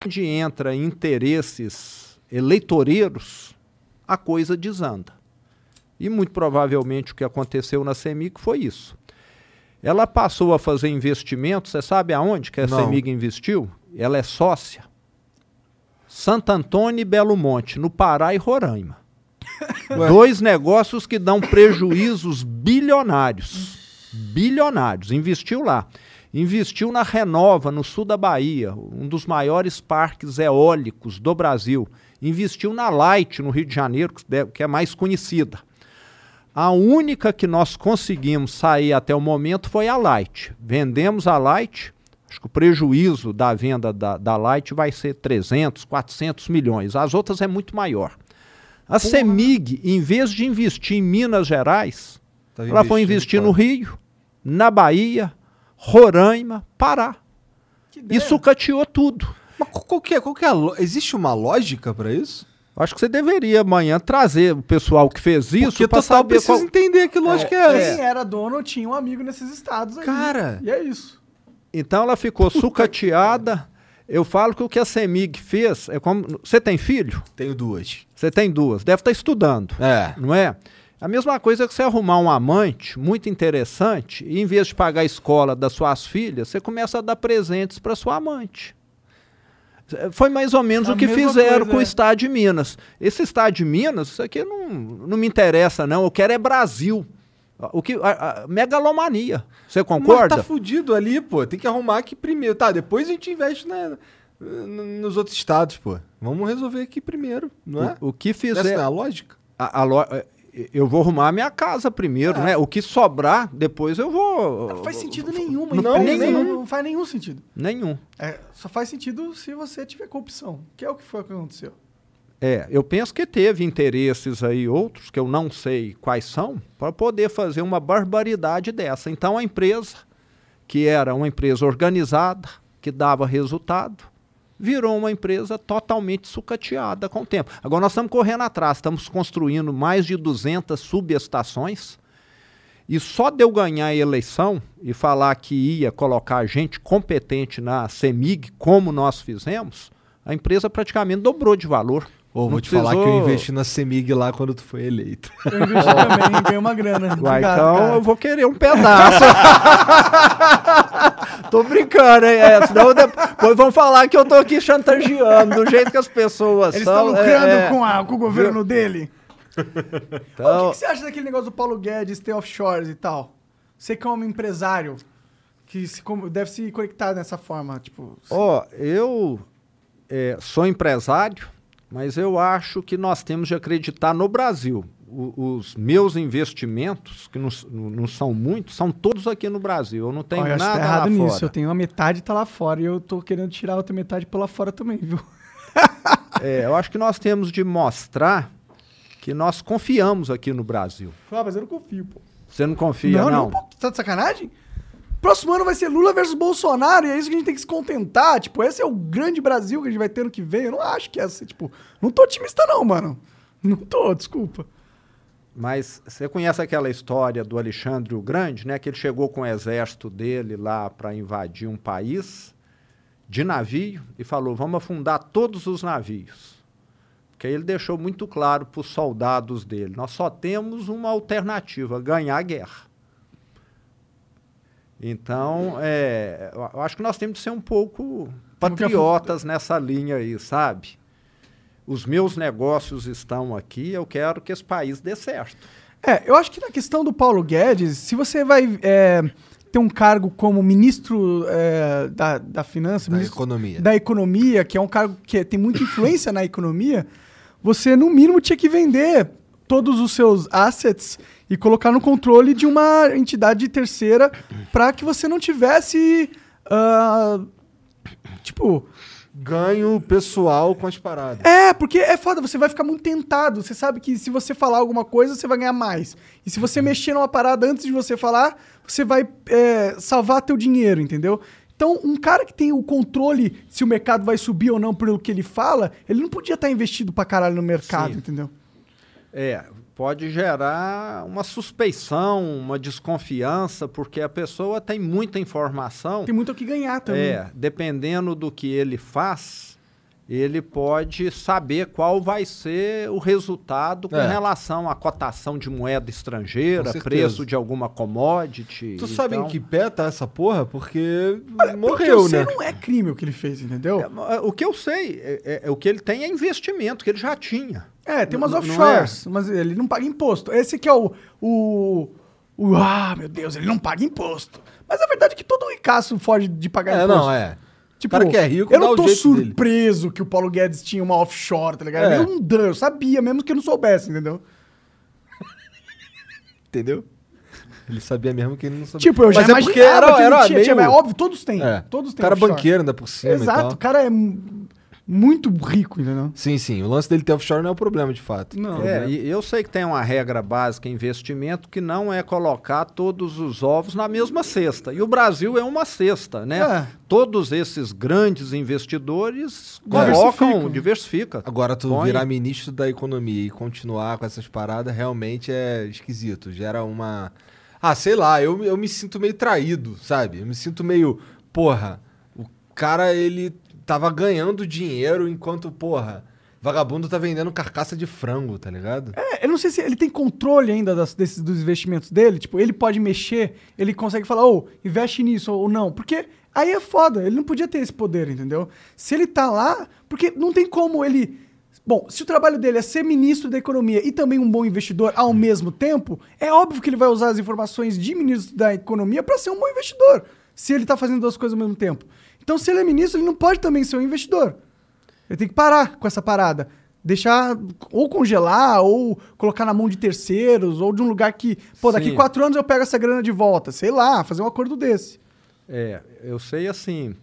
Entra interesses eleitoreiros, a coisa desanda. E muito provavelmente o que aconteceu na CEMIG foi isso. Ela passou a fazer investimentos, você sabe aonde que a Não. CEMIG investiu? Ela é sócia. Santo Antônio e Belo Monte, no Pará e Roraima. Dois negócios que dão prejuízos bilionários. Bilionários. Investiu lá. Investiu na Renova, no sul da Bahia, um dos maiores parques eólicos do Brasil. Investiu na Light, no Rio de Janeiro, que deve- que é mais conhecida. A única que nós conseguimos sair até o momento foi a Light. Vendemos a Light, acho que o prejuízo da venda da, da Light vai ser 300, 400 milhões. As outras é muito maior. A CEMIG, em vez de investir em Minas Gerais, Tava ela foi investir no. Rio, na Bahia, Roraima, Pará. E sucateou tudo. Mas qual, que é? Qual que é Existe uma lógica pra isso? Acho que você deveria amanhã trazer o pessoal que fez isso para saber precisa qual... entender que lógica é, essa. Quem era dono tinha um amigo nesses estados aí. Cara. E é isso. Então ela ficou sucateada. Eu falo que o que a CEMIG fez é como. Você tem filho? Tenho duas. Você tem duas. Deve estar estudando. É. Não é? A mesma coisa que você arrumar um amante muito interessante e em vez de pagar a escola das suas filhas, você começa a dar presentes para sua amante. Foi mais ou menos A o que fizeram coisa, com o é. Estado de Minas. Esse Estado de Minas, isso aqui não, não me interessa, não. Eu quero é Brasil. O que, a, a megalomania. Você Mas concorda? tá fudido ali, pô. Tem que arrumar aqui primeiro. Tá, depois a gente investe na- nos outros estados, pô. Vamos resolver aqui primeiro, não é? o, o que Essa fizer. não é a lógica? a- a lo- eh, eu vou arrumar a minha casa primeiro, É. né? O que sobrar, depois eu vou. Não faz sentido nenhum. Não, empresa nenhum. não, não faz nenhum sentido. Nenhum. É, só faz sentido se você tiver corrupção, que é o que foi que aconteceu. É, eu penso que teve interesses aí, outros, que eu não sei quais são, para poder fazer uma barbaridade dessa. Então a empresa, que era uma empresa organizada, que dava resultado, virou uma empresa totalmente sucateada com o tempo. Agora nós estamos correndo atrás, estamos construindo mais de 200 subestações. E só de eu ganhar a eleição e falar que ia colocar gente competente na CEMIG, como nós fizemos, a empresa praticamente dobrou de valor. Ô, vou te falar que eu investi na Semig lá quando tu foi eleito. Eu investi também, ganhei uma grana. Uai, Obrigado, então cara. eu vou querer um pedaço. tô brincando, hein? É, senão depois vão falar que eu tô aqui chantageando, do jeito que as pessoas Eles são. estão lucrando é, é. com, a- com o governo dele. Ô, o Então, que, que você acha daquele negócio do Paulo Guedes ter offshores e tal? Você que é um empresário que se deve se conectar dessa forma, tipo... ó, eu é, sou empresário, mas eu acho que nós temos de acreditar no Brasil. O- os meus investimentos, que não, não são muitos, são todos aqui no Brasil. Eu não tenho Olha, eu que nada tá errado lá nisso. fora. Eu tenho uma metade tá lá fora e eu tô querendo tirar a outra metade por lá fora também, viu? É, eu acho que nós temos de mostrar que nós confiamos aqui no Brasil. Ah, mas eu não confio, pô. Você não confia, não, não? não, pô. Tá de sacanagem? Próximo ano vai ser Lula versus Bolsonaro e é isso que a gente tem que se contentar. Tipo, esse é o grande Brasil que a gente vai ter no que vem. Eu não acho que é assim, tipo... Não tô otimista não, mano. Não tô, desculpa. Mas você conhece aquela história do Alexandre o Grande, né? Que ele chegou com o exército dele lá para invadir um país de navio e falou: vamos afundar todos os navios. Porque aí ele deixou muito claro para os soldados dele: nós só temos uma alternativa, ganhar a guerra. Então, é, eu acho que nós temos de ser um pouco que patriotas nessa linha aí, sabe? Os meus negócios estão aqui, eu quero que esse país dê certo. É, eu acho que na questão do Paulo Guedes, se você vai é, ter um cargo como ministro é, da, da Finança, Da ministro economia. da Economia, que é um cargo que tem muita influência na economia, você no mínimo tinha que vender todos os seus assets e colocar no controle de uma entidade terceira para que você não tivesse. ah, tipo, Ganho pessoal com as paradas. é, porque é foda, você vai ficar muito tentado. Você sabe que se você falar alguma coisa, você vai ganhar mais. E se você mexer numa parada antes de você falar, você vai é, salvar teu dinheiro, entendeu? Então, um cara que tem o controle se o mercado vai subir ou não pelo que ele fala, ele não podia estar investido pra caralho no mercado, Sim. entendeu? É, pode gerar uma suspeição, uma desconfiança, porque a pessoa tem muita informação. Tem muito o que ganhar também. É, dependendo do que ele faz, ele pode saber qual vai ser o resultado com É. relação à cotação de moeda estrangeira, preço de alguma commodity. Tu sabe em então- que pé tá essa porra? Porque Porque morreu, eu sei, né? não é crime o que ele fez, entendeu? É, O que eu sei, é, é- é o que ele tem é investimento, que ele já tinha. É, tem umas Não- não offshores, mas ele não paga imposto. Esse que é o, o, o- Ah, meu Deus, ele não paga imposto. Mas a verdade é que todo ricaço foge de pagar É, imposto. não, é. Tipo, o cara que é rico eu não o tô jeito dele. surpreso que o Paulo Guedes tinha uma offshore, tá ligado? É. É. meio um dan, eu sabia, mesmo que eu não soubesse, entendeu? Entendeu? Ele sabia mesmo que ele não sabia. Tipo, eu já Mas é porque imaginava era, que era tinha, tinha, meio... mas óbvio, todos têm. É. Todos O têm cara offshore. banqueiro ainda por cima Exato, o cara é muito rico, entendeu? Sim, sim. O lance dele ter offshore não é o problema, de fato. Não. É, e eu sei que tem uma regra básica em investimento que não é colocar todos os ovos na mesma cesta. E o Brasil é uma cesta, né? É. Todos esses grandes investidores Diversificam. colocam, diversifica. Agora, tu Põe- virar ministro da economia e continuar com essas paradas realmente é esquisito. Gera uma. Ah, sei lá, eu, eu me sinto meio traído, sabe? Eu me sinto meio. Porra, o cara ele tava ganhando dinheiro enquanto, porra, vagabundo tá vendendo carcaça de frango, tá ligado? É, eu não sei se ele tem controle ainda das- desses, dos investimentos dele. Tipo, ele pode mexer, ele consegue falar, ô, investe nisso ou não. Porque aí é foda, ele não podia ter esse poder, entendeu? Se ele tá lá, porque não tem como ele Bom, se o trabalho dele é ser ministro da economia e também um bom investidor ao mesmo tempo, é óbvio que ele vai usar as informações de ministro da economia para ser um bom investidor, se ele tá fazendo duas coisas ao mesmo tempo. Então, se ele é ministro, ele não pode também ser um investidor. Ele tem que parar com essa parada. Deixar ou congelar, ou colocar na mão de terceiros, ou de um lugar que, pô, daqui Sim. quatro anos eu pego essa grana de volta. Sei lá, fazer um acordo desse. É, eu sei assim,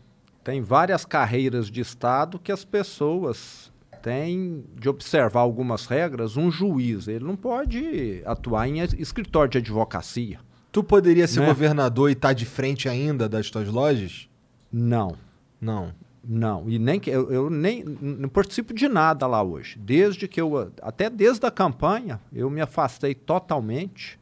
tem várias carreiras de Estado que as pessoas têm de observar algumas regras. Um juiz, ele não pode atuar em es- escritório de advocacia. Tu poderia ser Né? governador e estar de frente ainda das tuas lojas? Não, Não. não. E nem que eu, eu nem não participo de nada lá hoje. Desde que eu até desde a campanha eu me afastei totalmente.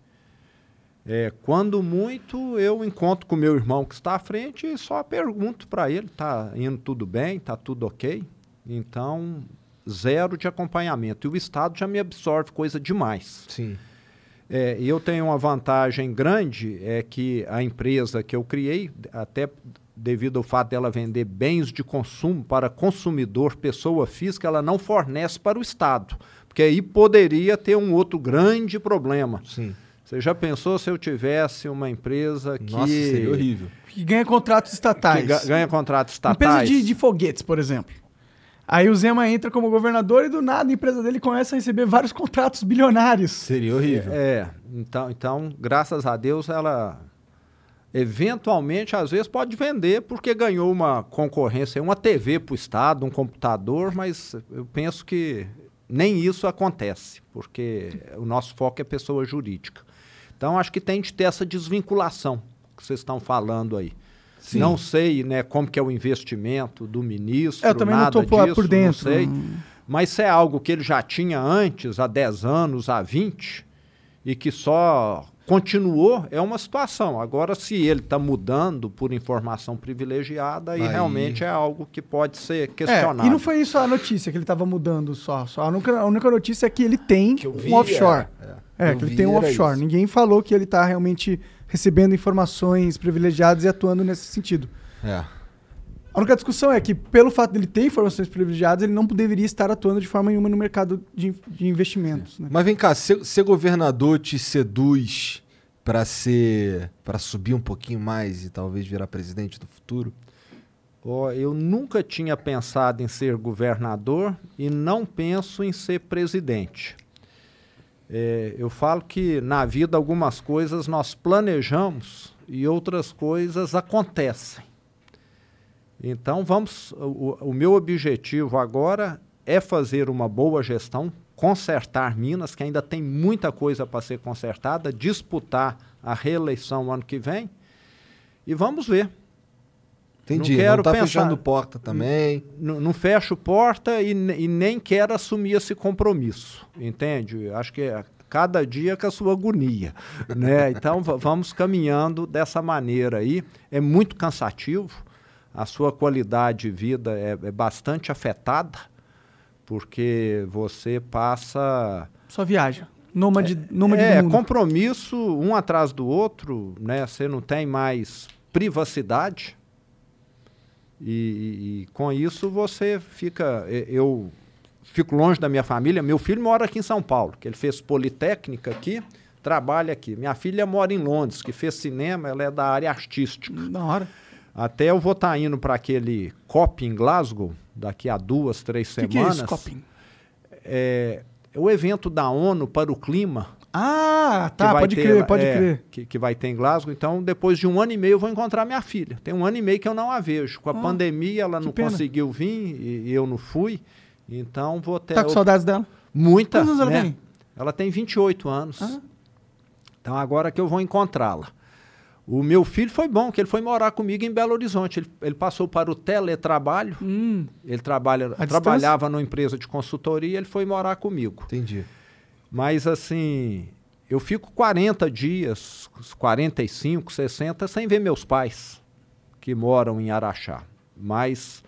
É, quando muito eu encontro com meu irmão que está à frente e só pergunto para ele, tá indo tudo bem, tá tudo ok? Então zero de acompanhamento e o Estado já me absorve coisa demais. Sim. É, e eu tenho uma vantagem grande, é que a empresa que eu criei, até devido ao fato dela vender bens de consumo para consumidor, pessoa física, ela não fornece para o Estado. Porque aí poderia ter um outro grande problema. Sim. Você já pensou se eu tivesse uma empresa que, Nossa, seria horrível. Que ganha contratos que estatais. ga- ganha contratos Empresa estatais? de, de foguetes, por exemplo. Aí o Zema entra como governador e do nada a empresa dele começa a receber vários contratos bilionários. Seria horrível. É, então, então, graças a Deus, ela eventualmente, às vezes, pode vender porque ganhou uma concorrência, uma TV para o Estado, um computador, mas eu penso que nem isso acontece, porque o nosso foco é pessoa jurídica. Então, acho que tem de ter essa desvinculação que vocês estão falando aí. Sim. Não sei né, como que é o investimento do ministro, eu também não nada tô por, disso, por dentro. não sei. Mas se é algo que ele já tinha antes, há 10 anos, há 20, e que só continuou, é uma situação. Agora, se ele está mudando por informação privilegiada, aí, Aí- realmente é algo que pode ser É, questionado. e não foi isso a notícia que ele tava mudando só. só a, única, a única notícia é que ele tem Que vi, um offshore. é, É, Eu que ele vi, tem um offshore. isso. Ninguém falou que ele tá realmente recebendo informações privilegiadas e atuando nesse sentido. É. A única discussão é que, pelo fato dele ter informações privilegiadas, ele não deveria estar atuando de forma nenhuma no mercado de, de investimentos. Né? Mas vem cá, ser, ser governador te seduz pra ser. para subir um pouquinho mais e talvez virar presidente do futuro? Ó, eu nunca tinha pensado em ser governador e não penso em ser presidente. É, eu falo que na vida algumas coisas nós planejamos e outras coisas acontecem. Então vamos. O, o meu objetivo agora é fazer uma boa gestão, consertar Minas, que ainda tem muita coisa para ser consertada, disputar a reeleição ano que vem e vamos ver. Entendi. Não Não, quero tá pensar- fechando porta também. N- não fecho porta e, e nem quero assumir esse compromisso, entende? Acho que é cada dia com a sua agonia, né? Então va- vamos caminhando dessa maneira aí. É muito cansativo, a sua qualidade de vida é, é bastante afetada, porque você passa Só viaja. Nômade, nômade é, do mundo. compromisso um atrás do outro, né? Você não tem mais privacidade. E, e- e com isso você fica. Eu fico longe da minha família. Meu filho mora aqui em São Paulo, que ele fez politécnica aqui, trabalha aqui. Minha filha mora em Londres, que fez cinema, ela é da área artística. Da hora. Até eu vou estar indo para aquele COP em Glasgow, daqui a duas, três que, que é semanas. isso, Coping? É, é o evento da ONU para o clima Ah, tá, pode ter crer, pode é, crer. Que, que vai ter em Glasgow. Então, depois de um ano e meio, eu vou encontrar minha filha. Tem um ano e meio que eu não a vejo. Com a Ah, pandemia, ela não pena. conseguiu vir e, e eu não fui. Então, vou ter Tá com op- saudades dela? muita. Quantos anos ela né? tem? Ela tem 28 anos. Ah. Então, agora que eu vou encontrá-la. O meu filho foi bom, que ele foi morar comigo em Belo Horizonte. Ele, ele passou para o teletrabalho. Hum, Ele trabalha, distância? trabalhava numa empresa de consultoria, ele foi morar comigo. Entendi. Mas assim, eu fico 40 dias, 45, 60, sem ver meus pais, que moram em Araxá. Mas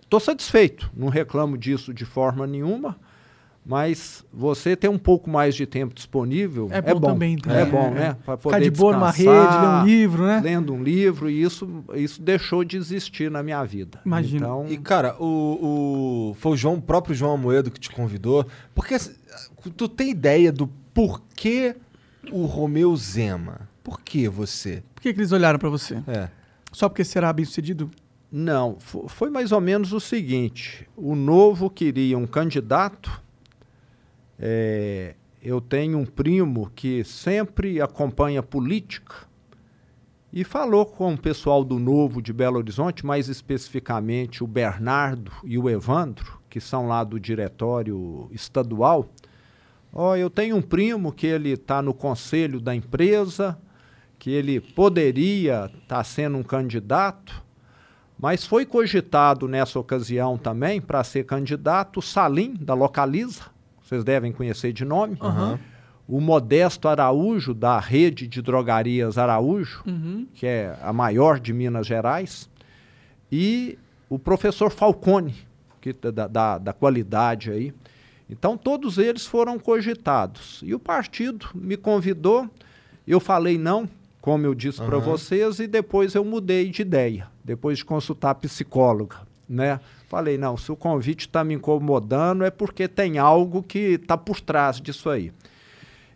estou satisfeito, não reclamo disso de forma nenhuma, Mas você ter um pouco mais de tempo disponível É é bom bom. também, É, né? bom, É. né? Ficar poder de boa numa rede, descansar, ler um livro, né? Lendo um livro, e isso, isso deixou de existir na minha vida. Imagino. Então, E, cara, o, o, foi o João, o próprio João Amoedo que te convidou. Porque assim, tu tem ideia do porquê o Romeu Zema? Por que você? Por que, que eles olharam pra você? É. Só porque será bem sucedido? Não, fo- foi mais ou menos o seguinte: o Novo queria um candidato. É, eu tenho um primo que sempre acompanha política e falou com o pessoal do Novo de Belo Horizonte, mais especificamente o Bernardo e o Evandro, que são lá do diretório estadual. Ó, eu tenho um primo que ele está no conselho da empresa, que ele poderia estar sendo um candidato, mas foi cogitado nessa ocasião também para ser candidato Salim, da Localiza, vocês devem conhecer de nome, o Modesto Araújo, da rede de drogarias Araújo, que é a maior de Minas Gerais, e o professor Falcone, que, da, da, da qualidade aí. Então, todos eles foram cogitados. E o partido me convidou, eu falei não, como eu disse para vocês, e depois eu mudei de ideia, depois de consultar a psicóloga, né? Falei, não, se o convite está me incomodando é porque tem algo que está por trás disso aí.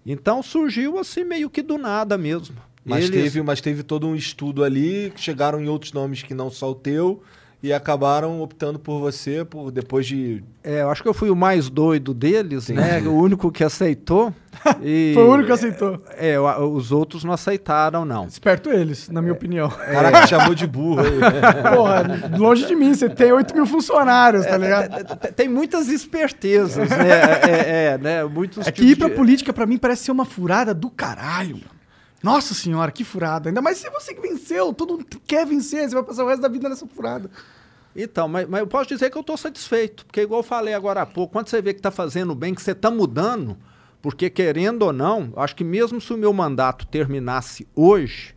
Então surgiu assim meio que do nada mesmo. Mas, Eles- teve, mas teve todo um estudo ali, chegaram em outros nomes que não só o teu, e acabaram optando por você por depois de. É, eu acho que eu fui o mais doido deles, né? O único que aceitou. E, Foi o único que aceitou. É, o- os outros não aceitaram, não. Esperto eles, na minha opinião. O cara que te chamou de burro aí. Porra, longe de mim, você tem 8 mil funcionários, tá ligado? T- Tem muitas espertezas, né? É, é, né? Muitos É que ir pra de- política pra mim parece ser uma furada do caralho, mano. Nossa senhora, que furada. Ainda mais se você que venceu, todo mundo quer vencer, você vai passar o resto da vida nessa furada. Então, mas, mas eu posso dizer que eu estou satisfeito, porque igual eu falei agora há pouco, quando você vê que está fazendo bem, que você está mudando, porque querendo ou não, acho que mesmo se o meu mandato terminasse hoje,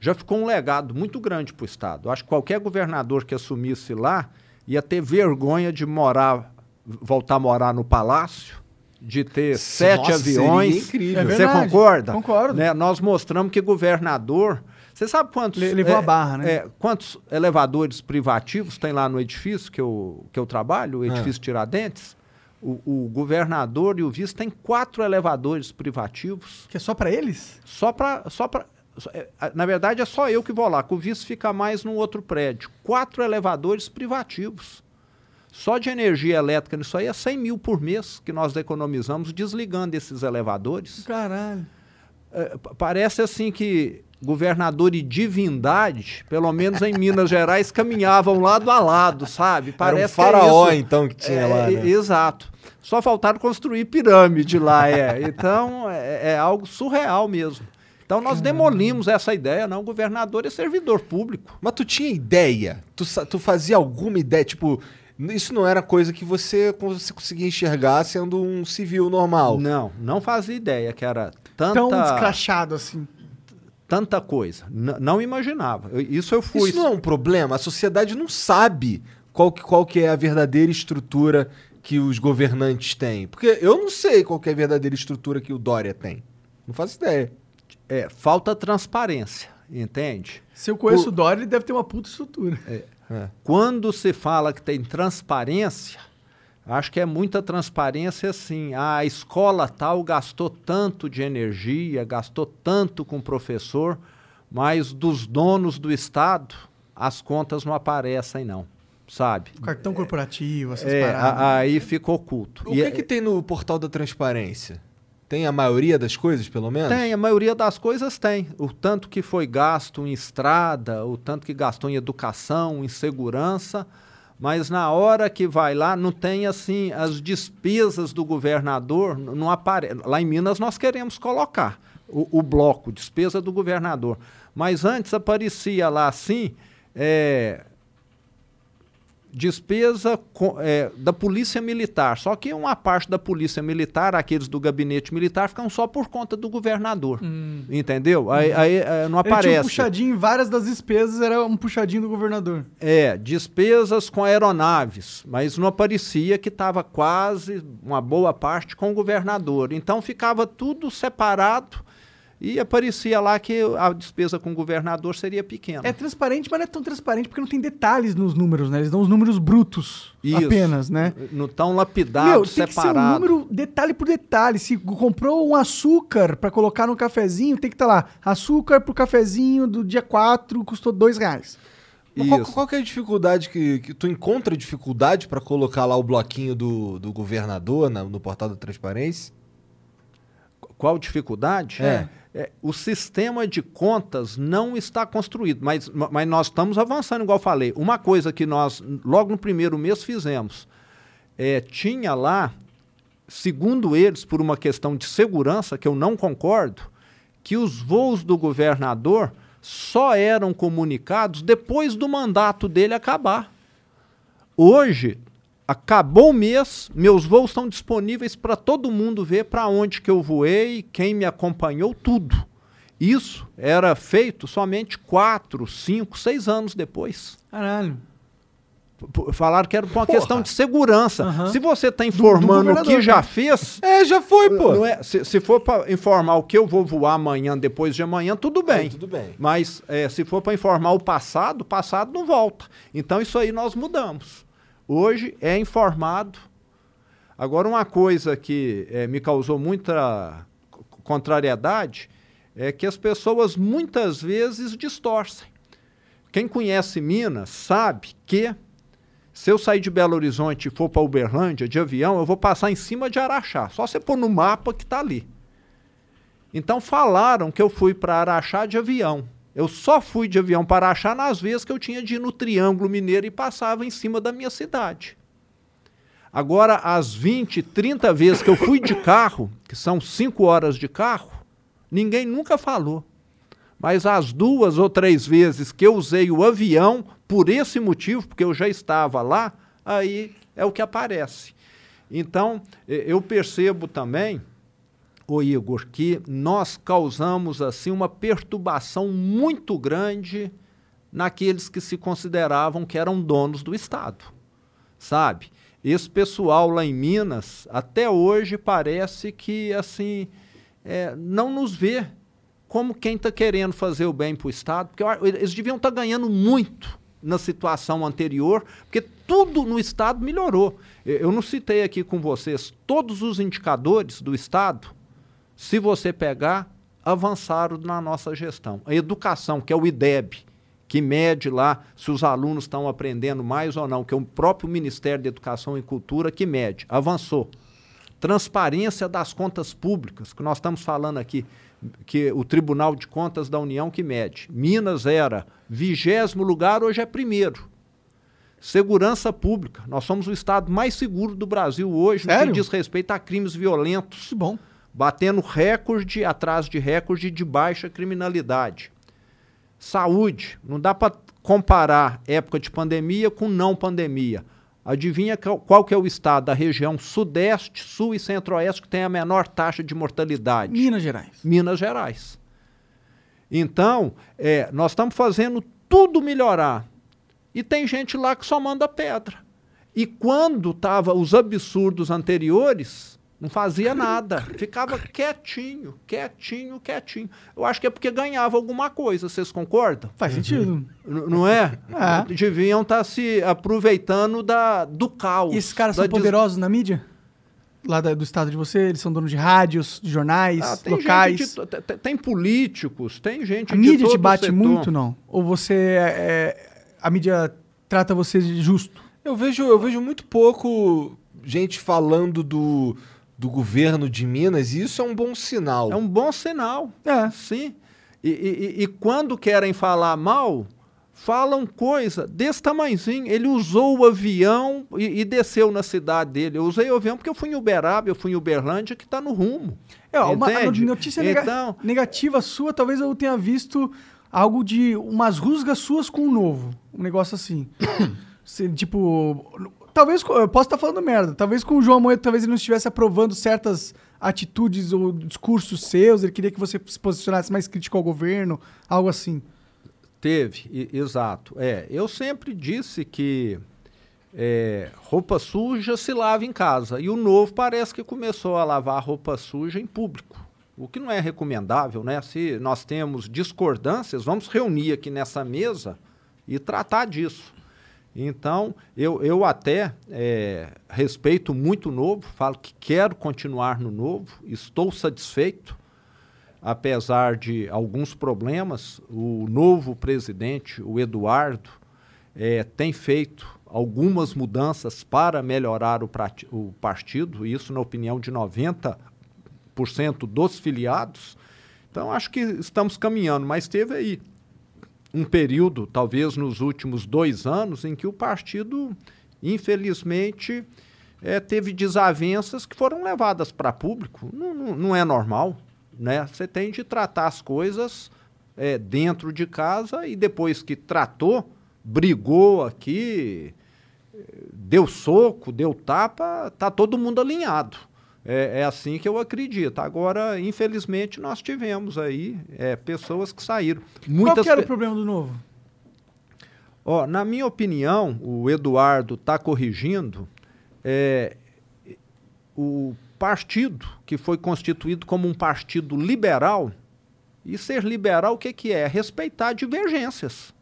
já ficou um legado muito grande para o Estado. Acho que qualquer governador que assumisse lá ia ter vergonha de morar, voltar a morar no palácio, de ter sete Nossa, seria aviões. incrível. É Você concorda? concordo. Né? Nós mostramos que governador. Você sabe quantos. Le- levou a barra, né? é, quantos elevadores privativos tem lá no edifício que eu, que eu trabalho, o edifício Tiradentes? O, o governador e o vice têm quatro elevadores privativos Que é só pra eles? só para. Só pra, é, na verdade, é só eu que vou lá, que o vice fica mais num outro prédio. Quatro elevadores privativos. Só de energia elétrica nisso aí é 100 mil por mês que nós economizamos desligando esses elevadores. Caralho. É, pa- parece assim que governador e divindade, pelo menos em Minas Gerais, caminhavam lado a lado, sabe? Era um Parece que é faraó, então, que tinha É, lá, né? Exato. Só faltaram construir pirâmide lá, é. Então, é, é algo surreal mesmo. Então, nós demolimos essa ideia, não. O governador é servidor público. Mas tu tinha ideia? Tu, tu fazia alguma ideia? Tipo, isso não era coisa que você, você conseguia enxergar sendo um civil normal. Não, não fazia ideia que era tanta, Tão descrachado assim. Tanta coisa. N- não imaginava. Eu- isso eu fui. Isso não é um problema? A sociedade não sabe qual que, qual que é a verdadeira estrutura que os governantes têm. Porque eu não sei qual que é a verdadeira estrutura que o Dória tem. Não faço ideia. É, falta transparência, entende? Se eu conheço O- o Dória, ele deve ter uma puta estrutura. É. Quando se fala que tem transparência, acho que é muita transparência assim. Ah, a escola tal gastou tanto de energia, gastou tanto com o professor, mas dos donos do Estado, as contas não aparecem, não. Sabe? Cartão corporativo, essas É, paradas. a- aí fica oculto. O E que, é- que tem no portal da transparência? Tem a maioria das coisas, pelo menos? Tem, a maioria das coisas tem. O tanto que foi gasto em estrada, o tanto que gastou em educação, em segurança, mas na hora que vai lá, não tem assim, as despesas do governador, não aparece. Lá em Minas nós queremos colocar o, o bloco, despesa do governador. Mas antes aparecia lá assim, é, despesa é, da polícia militar. Só que uma parte da polícia militar, aqueles do gabinete militar, ficam só por conta do governador. Entendeu? Aí, aí, é, não Ele tinha um aparece. puxadinho, várias das despesas era um puxadinho do governador. É, despesas com aeronaves, mas não aparecia que estava quase uma boa parte com o governador. Então ficava tudo separado e aparecia lá que a despesa com o governador seria pequena. É transparente, mas não é tão transparente porque não tem detalhes nos números, né? Eles dão os números brutos Isso. apenas, né? Não tão lapidado, Meu, tem que ser um separado. número detalhe por detalhe. Se comprou um açúcar pra colocar no cafezinho, tem que estar lá. Açúcar pro cafezinho do dia 4 custou dois reais. Mas Qual, Isso. qual que é a dificuldade que, que tu encontra dificuldade pra colocar lá o bloquinho do, do governador na- no portal da transparência? Qual dificuldade? É. É, o sistema de contas não está construído, mas, ma- mas nós estamos avançando, igual eu falei. Uma coisa que nós, logo no primeiro mês, fizemos, é, tinha lá, segundo eles, por uma questão de segurança, que eu não concordo, que os voos do governador só eram comunicados depois do mandato dele acabar. Hoje, acabou o mês, meus voos estão disponíveis para todo mundo ver para onde que eu voei, quem me acompanhou, tudo. Isso era feito somente quatro, cinco, seis anos depois. Caralho. P- Falaram que era por uma questão de segurança. Aham. Se você está informando o que já fez, É, já foi, pô. é- se, se for para informar o que eu vou voar amanhã, depois de amanhã, tudo bem. É, tudo bem. Mas é, se for para informar o passado, o passado não volta. Então isso aí nós mudamos. Hoje é informado. Agora, uma coisa que eh, me causou muita co- contrariedade é que as pessoas muitas vezes distorcem. Quem conhece Minas sabe que se eu sair de Belo Horizonte e for para Uberlândia de avião, eu vou passar em cima de Araxá. Só você pôr no mapa que está ali. Então falaram que eu fui para Araxá de avião. Eu só fui de avião para Araxá nas vezes que eu tinha de ir no Triângulo Mineiro e passava em cima da minha cidade. Agora, as 20, 30 vezes que eu fui de carro, que são 5 horas de carro, ninguém nunca falou. Mas as duas ou três vezes que eu usei o avião, por esse motivo, porque eu já estava lá, aí é o que aparece. Então, eu percebo também, ô Igor, que nós causamos assim uma perturbação muito grande naqueles que se consideravam que eram donos do Estado. Sabe? Esse pessoal lá em Minas, até hoje, parece que assim é, não nos vê como quem está querendo fazer o bem para o Estado, porque eles deviam estar ganhando muito na situação anterior, porque tudo no Estado melhorou. Eu não citei aqui com vocês todos os indicadores do Estado, se você pegar, avançaram na nossa gestão. A educação, que é o IDEB, que mede lá se os alunos estão aprendendo mais ou não, que é o próprio Ministério da Educação e Cultura que mede, avançou. Transparência das contas públicas, que nós estamos falando aqui, que o Tribunal de Contas da União que mede. Minas era vigésimo lugar, hoje é primeiro. Segurança pública. Nós somos o estado mais seguro do Brasil hoje, no que diz respeito a crimes violentos Que bom. Batendo recorde atrás de recorde de baixa criminalidade. Saúde, não dá para comparar época de pandemia com não pandemia. Adivinha qual, que é o estado da região sudeste, sul e centro-oeste que tem a menor taxa de mortalidade? Minas Gerais. Minas Gerais. Então, é, nós estamos fazendo tudo melhorar. E tem gente lá que só manda pedra. E quando tava os absurdos anteriores, não fazia nada. Ficava quietinho, quietinho, quietinho. Eu acho que é porque ganhava alguma coisa, vocês concordam? Faz sentido. N- não é? É. Deviam estar se aproveitando da, do caos. E esses caras são des- poderosos na mídia? Lá da- do estado de você? Eles são donos de rádios, de jornais, Ah, tem locais? gente de tem, tem políticos, tem gente A de mídia todo te bate setor. muito, não? Ou você. é- é- a mídia trata você de justo? Eu vejo, eu vejo muito pouco gente falando do, do governo de Minas e isso é um bom sinal. É um bom sinal. É. Sim. E, e- e- quando querem falar mal, falam coisa desse tamanhozinho. Ele usou o avião e, e desceu na cidade dele. Eu usei o avião porque eu fui em Uberaba, eu fui em Uberlândia, que está no rumo. É, uma notícia nega- Então, negativa sua, talvez eu tenha visto algo de umas rusgas suas com o novo. Um negócio assim. Tipo, talvez eu posso estar falando merda. Talvez com o João Amoedo, talvez ele não estivesse aprovando certas atitudes ou discursos seus. Ele queria que você se posicionasse mais crítico ao governo, algo assim. Teve, e- exato. É, eu sempre disse que é, roupa suja se lava em casa. E o novo parece que começou a lavar roupa suja em público. O que não é recomendável, né? Se nós temos discordâncias, vamos reunir aqui nessa mesa e tratar disso. Então, eu, eu até é, respeito muito o novo, falo que quero continuar no novo, estou satisfeito apesar de alguns problemas, o novo presidente, o Eduardo, eh, tem feito algumas mudanças para melhorar o, o partido, isso na opinião de 90% dos filiados. Então, acho que estamos caminhando, mas teve aí um período, talvez nos últimos dois anos, em que o partido, infelizmente, eh, teve desavenças que foram levadas para público. Não, não- não é normal, né? Você tem de tratar as coisas eh, dentro de casa e depois que tratou, brigou aqui, eh, deu soco, deu tapa, tá todo mundo alinhado. É, é assim que eu acredito. Agora, infelizmente, nós tivemos aí eh, pessoas que saíram. Qual Muitas que era pe- o problema do novo? Ó, na minha opinião, o Eduardo está corrigindo é, o partido que foi constituído como um partido liberal. E ser liberal, o que, que é? Respeitar divergências.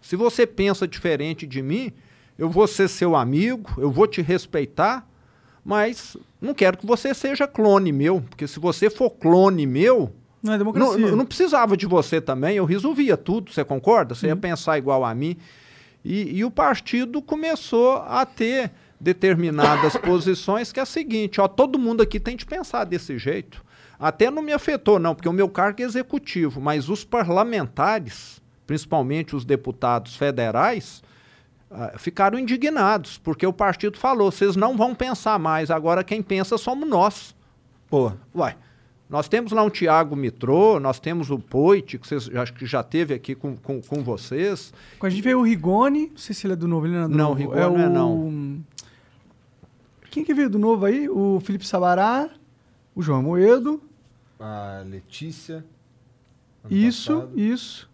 Se você pensa diferente de mim, eu vou ser seu amigo, eu vou te respeitar, mas não quero que você seja clone meu, porque se você for clone meu, Não é não, democracia. não- não precisava de você também, eu resolvia tudo, você concorda? Você ia pensar igual a mim. E, e o partido começou a ter determinadas posições que é a seguinte, ó, todo mundo aqui tem de pensar desse jeito. Até não me afetou, não, porque o meu cargo é executivo, mas os parlamentares, principalmente os deputados federais, ah, ficaram indignados, porque o partido falou, vocês não vão pensar mais, agora quem pensa somos nós. Pô, Uai, nós temos lá um Tiago Mitrô, nós temos o Poit, que vocês, acho que já teve aqui com, com, com vocês. Com a gente veio o Rigoni, não sei se ele é do novo, ele não é do Não, novo. Rigoni o... não é não. Quem que veio do novo aí? O Felipe Sabará, o João Moedo, a Letícia. isso, passado. isso.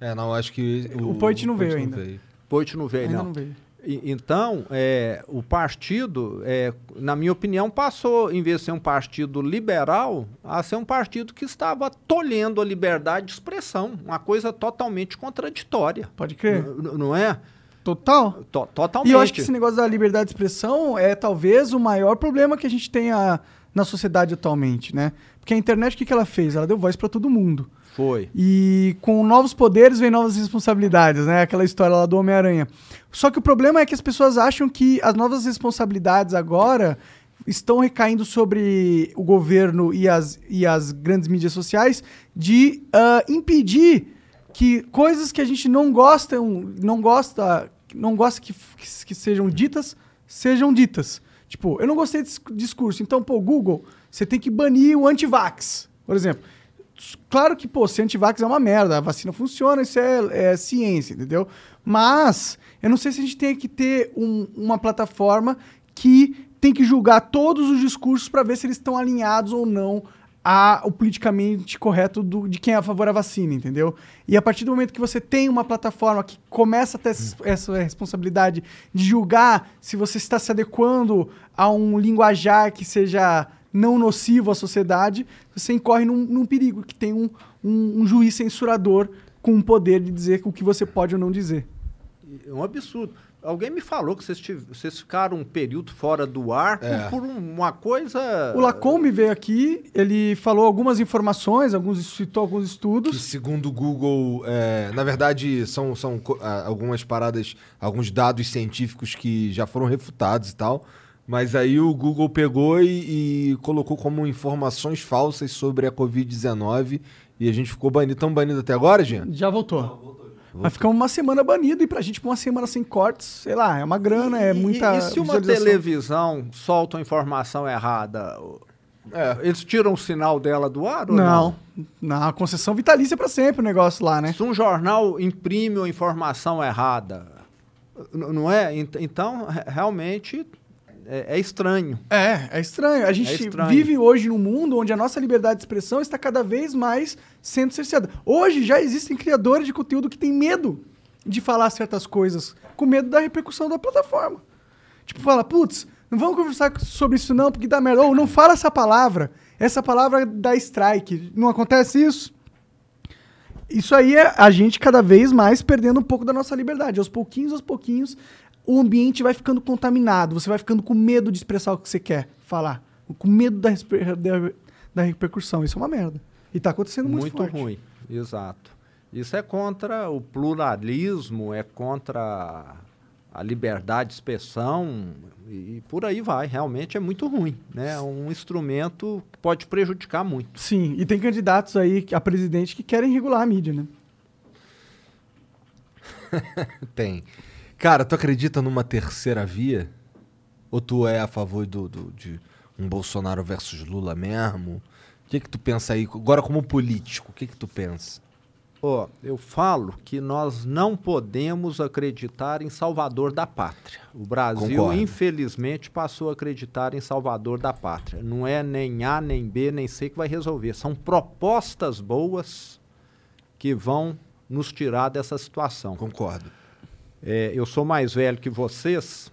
É, não, acho que. O Poit não veio ainda. Poit não veio, Ainda não. não veio. E- Então, é, o partido, é, na minha opinião, passou, em vez de ser um partido liberal, a ser um partido que estava tolhendo a liberdade de expressão. Uma coisa totalmente contraditória. Pode crer. N- não é? Total. To- totalmente. E eu acho que esse negócio da liberdade de expressão é talvez o maior problema que a gente tem a- na sociedade atualmente, né? Porque a internet, o que, que ela fez? Ela deu voz pra todo mundo. Foi. E com novos poderes vem novas responsabilidades, né? Aquela história lá do Homem-Aranha. Só que o problema é que as pessoas acham que as novas responsabilidades agora estão recaindo sobre o governo e as, e as grandes mídias sociais de ah, impedir que coisas que a gente não gosta, não gosta, não gosta que, que, que sejam ditas, sejam ditas. Tipo, eu não gostei desse discurso, então, pô, Google, você tem que banir o antivax, por exemplo. Claro que, pô, ser antivax é uma merda, a vacina funciona, isso é, é ciência, entendeu? Mas eu não sei se a gente tem que ter um- uma plataforma que tem que julgar todos os discursos para ver se eles estão alinhados ou não ao politicamente correto do- de quem é a favor da vacina, entendeu? E a partir do momento que você tem uma plataforma que começa a ter essa, essa responsabilidade de julgar se você está se adequando a um linguajar que seja não nocivo à sociedade, você incorre num, num perigo, que tem um, um- um juiz censurador com o poder de dizer o que você pode ou não dizer. É um absurdo. Alguém me falou que vocês, tive- vocês ficaram um período fora do ar por- É. por, um- uma coisa. O Lacombe veio aqui, ele falou algumas informações, alguns citou alguns Que estudos. segundo o Google, é, na verdade, são, são algumas paradas, alguns dados científicos que já foram refutados e tal. Mas aí o Google pegou e, e colocou como informações falsas sobre a Covid-19 e a gente ficou banido. Tão banido até agora, gente? Já voltou. Mas ficamos uma semana banido e pra gente, uma semana sem cortes, sei lá, é uma grana, é E- muita. E, se uma televisão solta uma informação errada, É. eles tiram o sinal dela do ar ou não? Não, não, a concessão vitalícia pra sempre o negócio lá, né? Se um jornal imprime uma informação errada, Não é? Ent- Então, re- realmente, é, é estranho. É, é estranho. A gente estranho. vive hoje num mundo onde a nossa liberdade de expressão está cada vez mais sendo cerceada. Hoje já existem criadores de conteúdo que têm medo de falar certas coisas, com medo da repercussão da plataforma. Tipo, fala, putz, não vamos conversar sobre isso não, porque dá merda. Ou não fala essa palavra. Essa palavra dá strike. Não acontece isso? Isso aí é a gente cada vez mais perdendo um pouco da nossa liberdade. Aos pouquinhos, aos pouquinhos, o ambiente vai ficando contaminado. Você vai ficando com medo de expressar o que você quer falar. Com medo da, da, da repercussão. Isso é uma merda. E tá acontecendo muito, Muito, forte. ruim, exato. Isso é contra o pluralismo, é contra a liberdade de expressão e, e por aí vai. Realmente é muito ruim, né? É um instrumento que pode prejudicar muito. Sim, e tem candidatos aí a presidente que querem regular a mídia, né? Tem. Cara, tu acredita numa terceira via? Ou tu é a favor do, do- de um Bolsonaro versus Lula mesmo? O que que tu pensa aí? Agora como político, o que que tu pensa? Ó, eu falo que nós não podemos acreditar em Salvador da Pátria. O Brasil, Concordo. infelizmente, passou a acreditar em Salvador da Pátria. Não é nem A, nem B, nem C que vai resolver. São propostas boas que vão nos tirar dessa situação. Concordo. É, eu sou mais velho que vocês.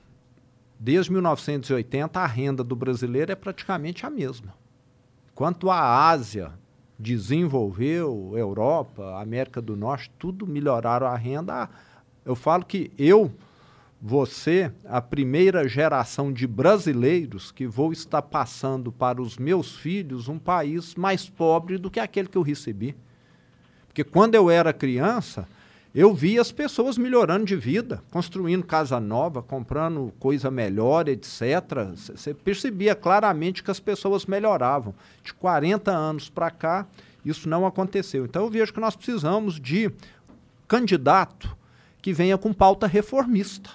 Desde 1980, a renda do brasileiro é praticamente a mesma. Enquanto a Ásia desenvolveu, Europa, América do Norte, tudo melhoraram a renda. Eu falo que eu, você, a primeira geração de brasileiros que vou estar passando para os meus filhos um país mais pobre do que aquele que eu recebi. Porque quando eu era criança, eu via as pessoas melhorando de vida, construindo casa nova, comprando coisa melhor, etc. Você percebia claramente que as pessoas melhoravam. De 40 anos para cá, isso não aconteceu. Então eu vejo que nós precisamos de candidato que venha com pauta reformista.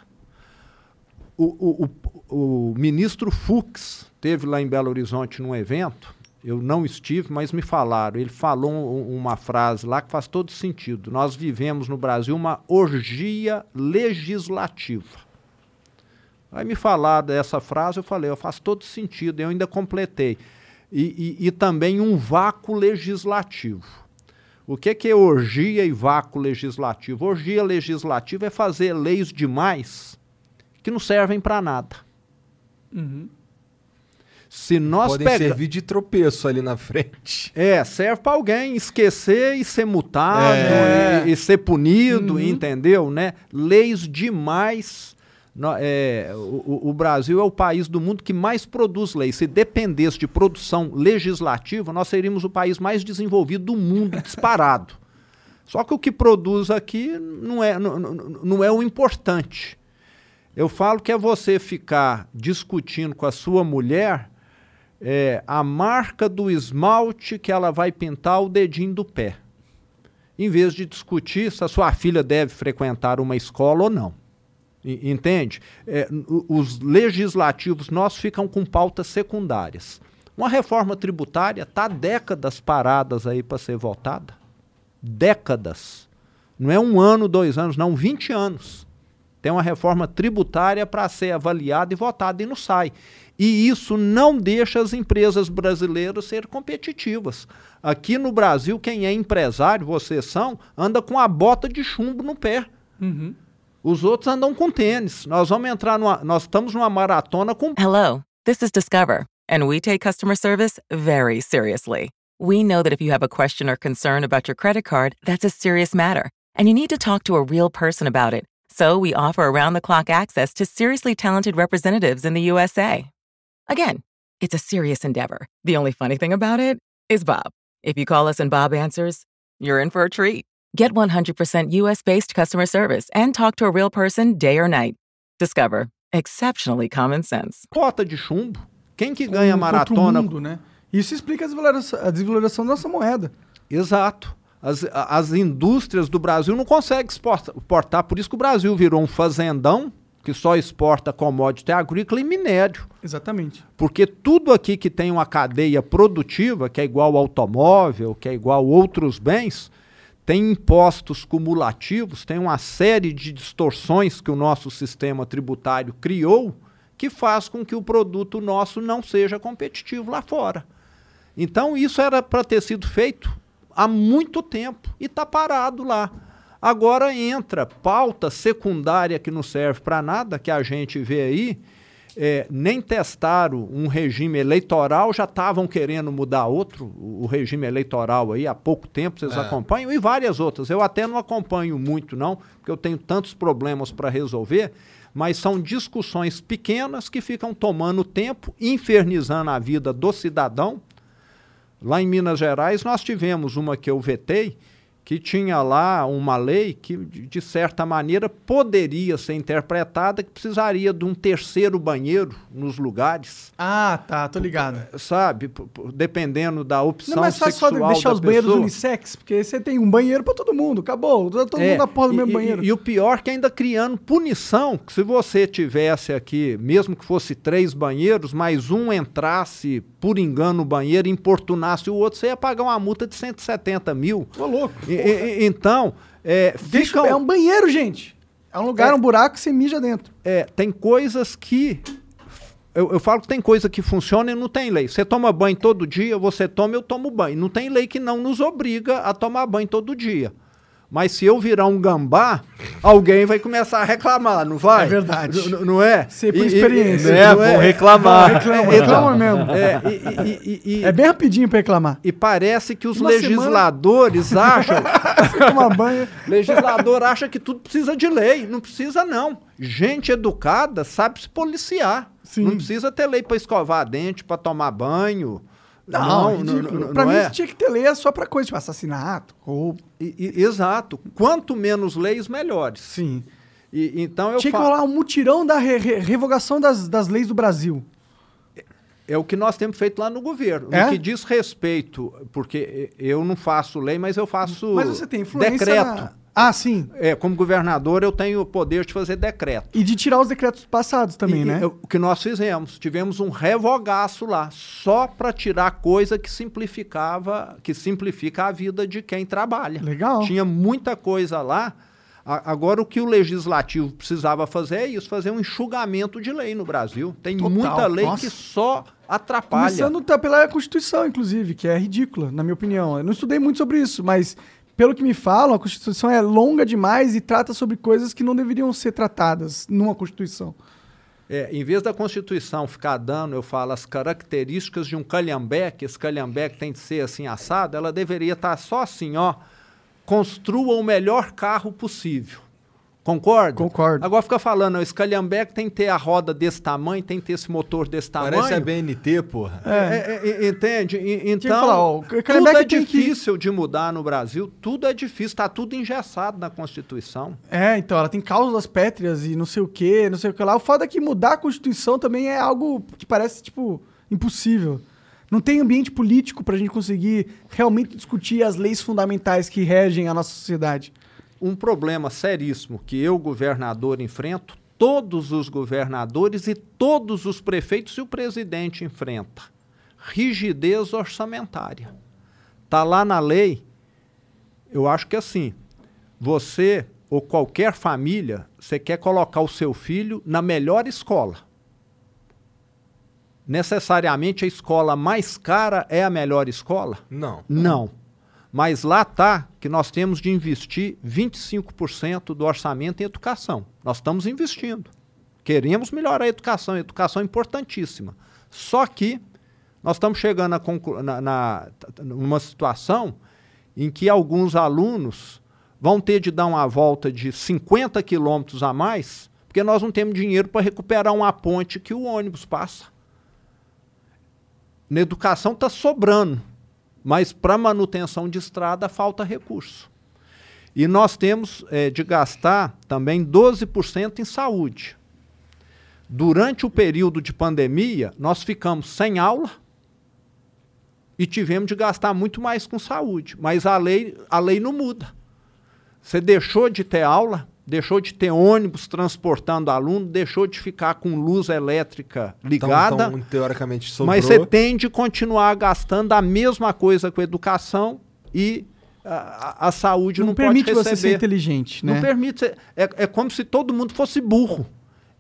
O, o, o, o ministro Fux teve lá em Belo Horizonte num evento, eu não estive, mas me falaram. Ele falou um- uma frase lá que faz todo sentido. Nós vivemos no Brasil uma orgia legislativa. Aí me falaram dessa frase, eu falei, eu faz todo sentido, eu ainda completei. E, e- e também um vácuo legislativo. O que, que é orgia e vácuo legislativo? Orgia legislativa é fazer leis demais que não servem para nada. Se nós Podem pega- servir de tropeço ali na frente. é, serve para alguém esquecer e ser multado É. e, e ser punido, entendeu? Né? Leis demais. nó- é, o, o- Brasil é o país do mundo que mais produz leis. Se dependesse de produção legislativa, nós seríamos o país mais desenvolvido do mundo, disparado. Só que o que produz aqui não é, não- não é o importante. Eu falo que é você ficar discutindo com a sua mulher é, a marca do esmalte que ela vai pintar o dedinho do pé. Em vez de discutir se a sua filha deve frequentar uma escola ou não. E- Entende? É, os legislativos nossos ficam com pautas secundárias. Uma reforma tributária está décadas paradas aí para ser votada. Décadas. Não é um ano, dois anos, não, 20 anos. Tem uma reforma tributária para ser avaliada e votada e não sai. E isso não deixa as empresas brasileiras serem competitivas. Aqui no Brasil, quem é empresário, vocês são, anda com a bota de chumbo no pé. Os outros andam com tênis. Nós vamos entrar numa. Nós estamos numa maratona com Hello, this is Discover, and we take customer service very seriously. We know that if you have a question or concern about your credit card, that's a serious matter, and you need to talk to a real person about it. So we offer around the clock access to seriously talented representatives in the USA. Again, it's a serious endeavor. The only funny thing about it is Bob. If you call us and Bob answers, you're in for a treat. Get 100% US based customer service and talk to a real person day or night. Discover exceptionally common sense. bota de chumbo. Quem que ganha o maratona? mundo, né? Isso explica a desvalorização, da nossa moeda. Exato. As, as indústrias do Brasil não conseguem exporta- exportar, por isso que o Brasil virou um fazendão que só exporta commodity agrícola e minério. Exatamente. Porque tudo aqui que tem uma cadeia produtiva, que é igual ao automóvel, que é igual a outros bens, tem impostos cumulativos, tem uma série de distorções que o nosso sistema tributário criou que faz com que o produto nosso não seja competitivo lá fora. Então, isso era para ter sido feito há muito tempo e está parado lá. Agora entra pauta secundária que não serve para nada, que a gente vê aí, é, nem testaram um regime eleitoral, já estavam querendo mudar outro, o, regime eleitoral aí há pouco tempo, vocês É. acompanham, e várias outras. Eu até não acompanho muito, não, porque eu tenho tantos problemas para resolver, mas são discussões pequenas que ficam tomando tempo, infernizando a vida do cidadão. Lá em Minas Gerais, nós tivemos uma que eu vetei, que tinha lá uma lei que, de certa maneira, poderia ser interpretada que precisaria de um terceiro banheiro nos lugares, Ah, tá, tô ligado. sabe? P- p- Dependendo da opção Não é mais fácil só sexual deixar os banheiros pessoa. unissex, porque você tem um banheiro pra todo mundo, acabou. Todo É, mundo na porra do e- mesmo e- banheiro. E, o pior que ainda criando punição, que se você tivesse aqui, mesmo que fosse três banheiros, mas um entrasse por engano no banheiro e importunasse o outro, você ia pagar uma multa de 170 mil. Tô louco. E- e- então, é, Deixa, ficam- é um banheiro, gente. É um lugar, É. um buraco que você mija dentro. é, tem coisas que. Eu, eu falo que tem coisa que funciona e não tem lei. Você toma banho todo dia, você toma, eu tomo banho. Não tem lei que não nos obriga a tomar banho todo dia. Mas se eu virar um gambá, alguém vai começar a reclamar, não vai? É verdade. N- não é? Sei por E- e- experiência. É, não vão reclamar. Reclama, É, reclama mesmo. É, e, e- e- e- É bem rapidinho pra reclamar. e parece que os Uma legisladores acham Você toma banho. Legislador acha que tudo precisa de lei. Não precisa, não. Gente educada sabe se policiar. Sim. Não precisa ter lei para escovar dente, para tomar banho. Não, não, não, não- pra não mim, é? tinha que ter lei só pra coisa, tipo assassinato, roubo. E- e- exato. Quanto menos leis, melhores. Sim. E, então eu Tinha que falo, rolar um mutirão da re- re- revogação das, das leis do Brasil. é o que nós temos feito lá no governo. É? No que diz respeito, porque eu não faço lei, mas eu faço Mas você tem influência decreto. Ah, sim. É, como governador, eu tenho o poder de fazer decreto. E de tirar os decretos passados também, E- né? O que nós fizemos? Tivemos um revogaço lá, só para tirar coisa que simplificava, que simplifica a vida de quem trabalha. Legal. Tinha muita coisa lá. A- Agora, o que o legislativo precisava fazer é isso, fazer um enxugamento de lei no Brasil. Tem Total, muita lei nossa. que só atrapalha. Começando tá pela Constituição, inclusive, que é ridícula, na minha opinião. Eu não estudei muito sobre isso, mas pelo que me falam, a Constituição é longa demais e trata sobre coisas que não deveriam ser tratadas numa Constituição. É, em vez da Constituição ficar dando, eu falo, as características de um calhambeque, esse calhambeque tem de ser assim assado, ela deveria estar só assim, ó, construa o melhor carro possível. Concorda? Concordo. Agora fica falando, ó, esse calhambeque tem que ter a roda desse tamanho, tem que ter esse motor desse tamanho. Parece a BNT, porra. É, é, é, entende? E- Então, falar, ó, o tudo é tem que- difícil de mudar no Brasil, tudo é difícil, está tudo engessado na Constituição. É, então, ela tem cláusulas pétreas e não sei o que, não sei o que lá. O foda é que mudar a Constituição também é algo que parece, tipo, impossível. Não tem ambiente político pra gente conseguir realmente discutir as leis fundamentais que regem a nossa sociedade. Um problema seríssimo que eu, governador, enfrento, todos os governadores e todos os prefeitos e o presidente enfrenta. Rigidez orçamentária. Está lá na lei. Eu acho que assim, você ou qualquer família, você quer colocar o seu filho na melhor escola. Necessariamente a escola mais cara é a melhor escola? Não. Não. Mas lá está que nós temos de investir 25% do orçamento em educação. Nós estamos investindo. Queremos melhorar a educação. A educação é importantíssima. Só que nós estamos chegando a na, na, numa situação em que alguns alunos vão ter de dar uma volta de 50 quilômetros a mais, porque nós não temos dinheiro para recuperar uma ponte que o ônibus passa. Na educação está sobrando, mas para manutenção de estrada falta recurso. E nós temos eh, de gastar também 12% em saúde. Durante o período de pandemia, nós ficamos sem aula e tivemos de gastar muito mais com saúde. Mas a lei, a lei não muda. Você deixou de ter aula, deixou de ter ônibus transportando aluno, deixou de ficar com luz elétrica Então, ligada. então, teoricamente sobrou. Mas você tem de continuar gastando a mesma coisa com educação e a, a- a saúde Não, não, permite pode você receber. ser inteligente, né? Não permite. ser- É, é como se todo mundo fosse burro.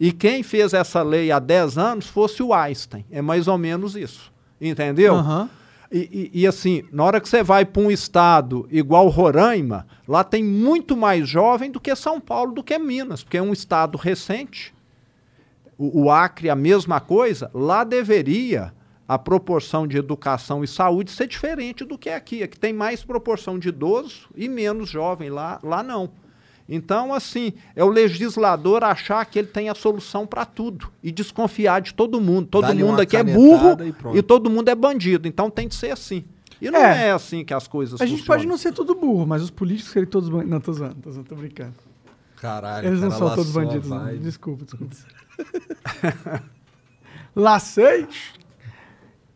E quem fez essa lei há 10 anos fosse o Einstein. É mais ou menos isso. Entendeu? Aham. E, e- e assim, na hora que você vai para um estado igual Roraima, lá tem muito mais jovem do que São Paulo, do que Minas, porque é um estado recente. O, o Acre, a mesma coisa. Lá deveria a proporção de educação e saúde ser diferente do que é aqui. Aqui tem mais proporção de idoso e menos jovem, lá, lá não. Então, assim, é o legislador achar que ele tem a solução para tudo e desconfiar de todo mundo. Todo Dá-lhe mundo aqui é burro e e, todo mundo é bandido. Então tem que ser assim. E não É. é, assim que as coisas A gente funcionam. pode não ser tudo burro, mas os políticos serem todos bandidos. Não, tô zoando, tô zoando, tô brincando. Caralho. Eles não cara, são todos bandidos, não. vai. Desculpa, desculpa. Lacei.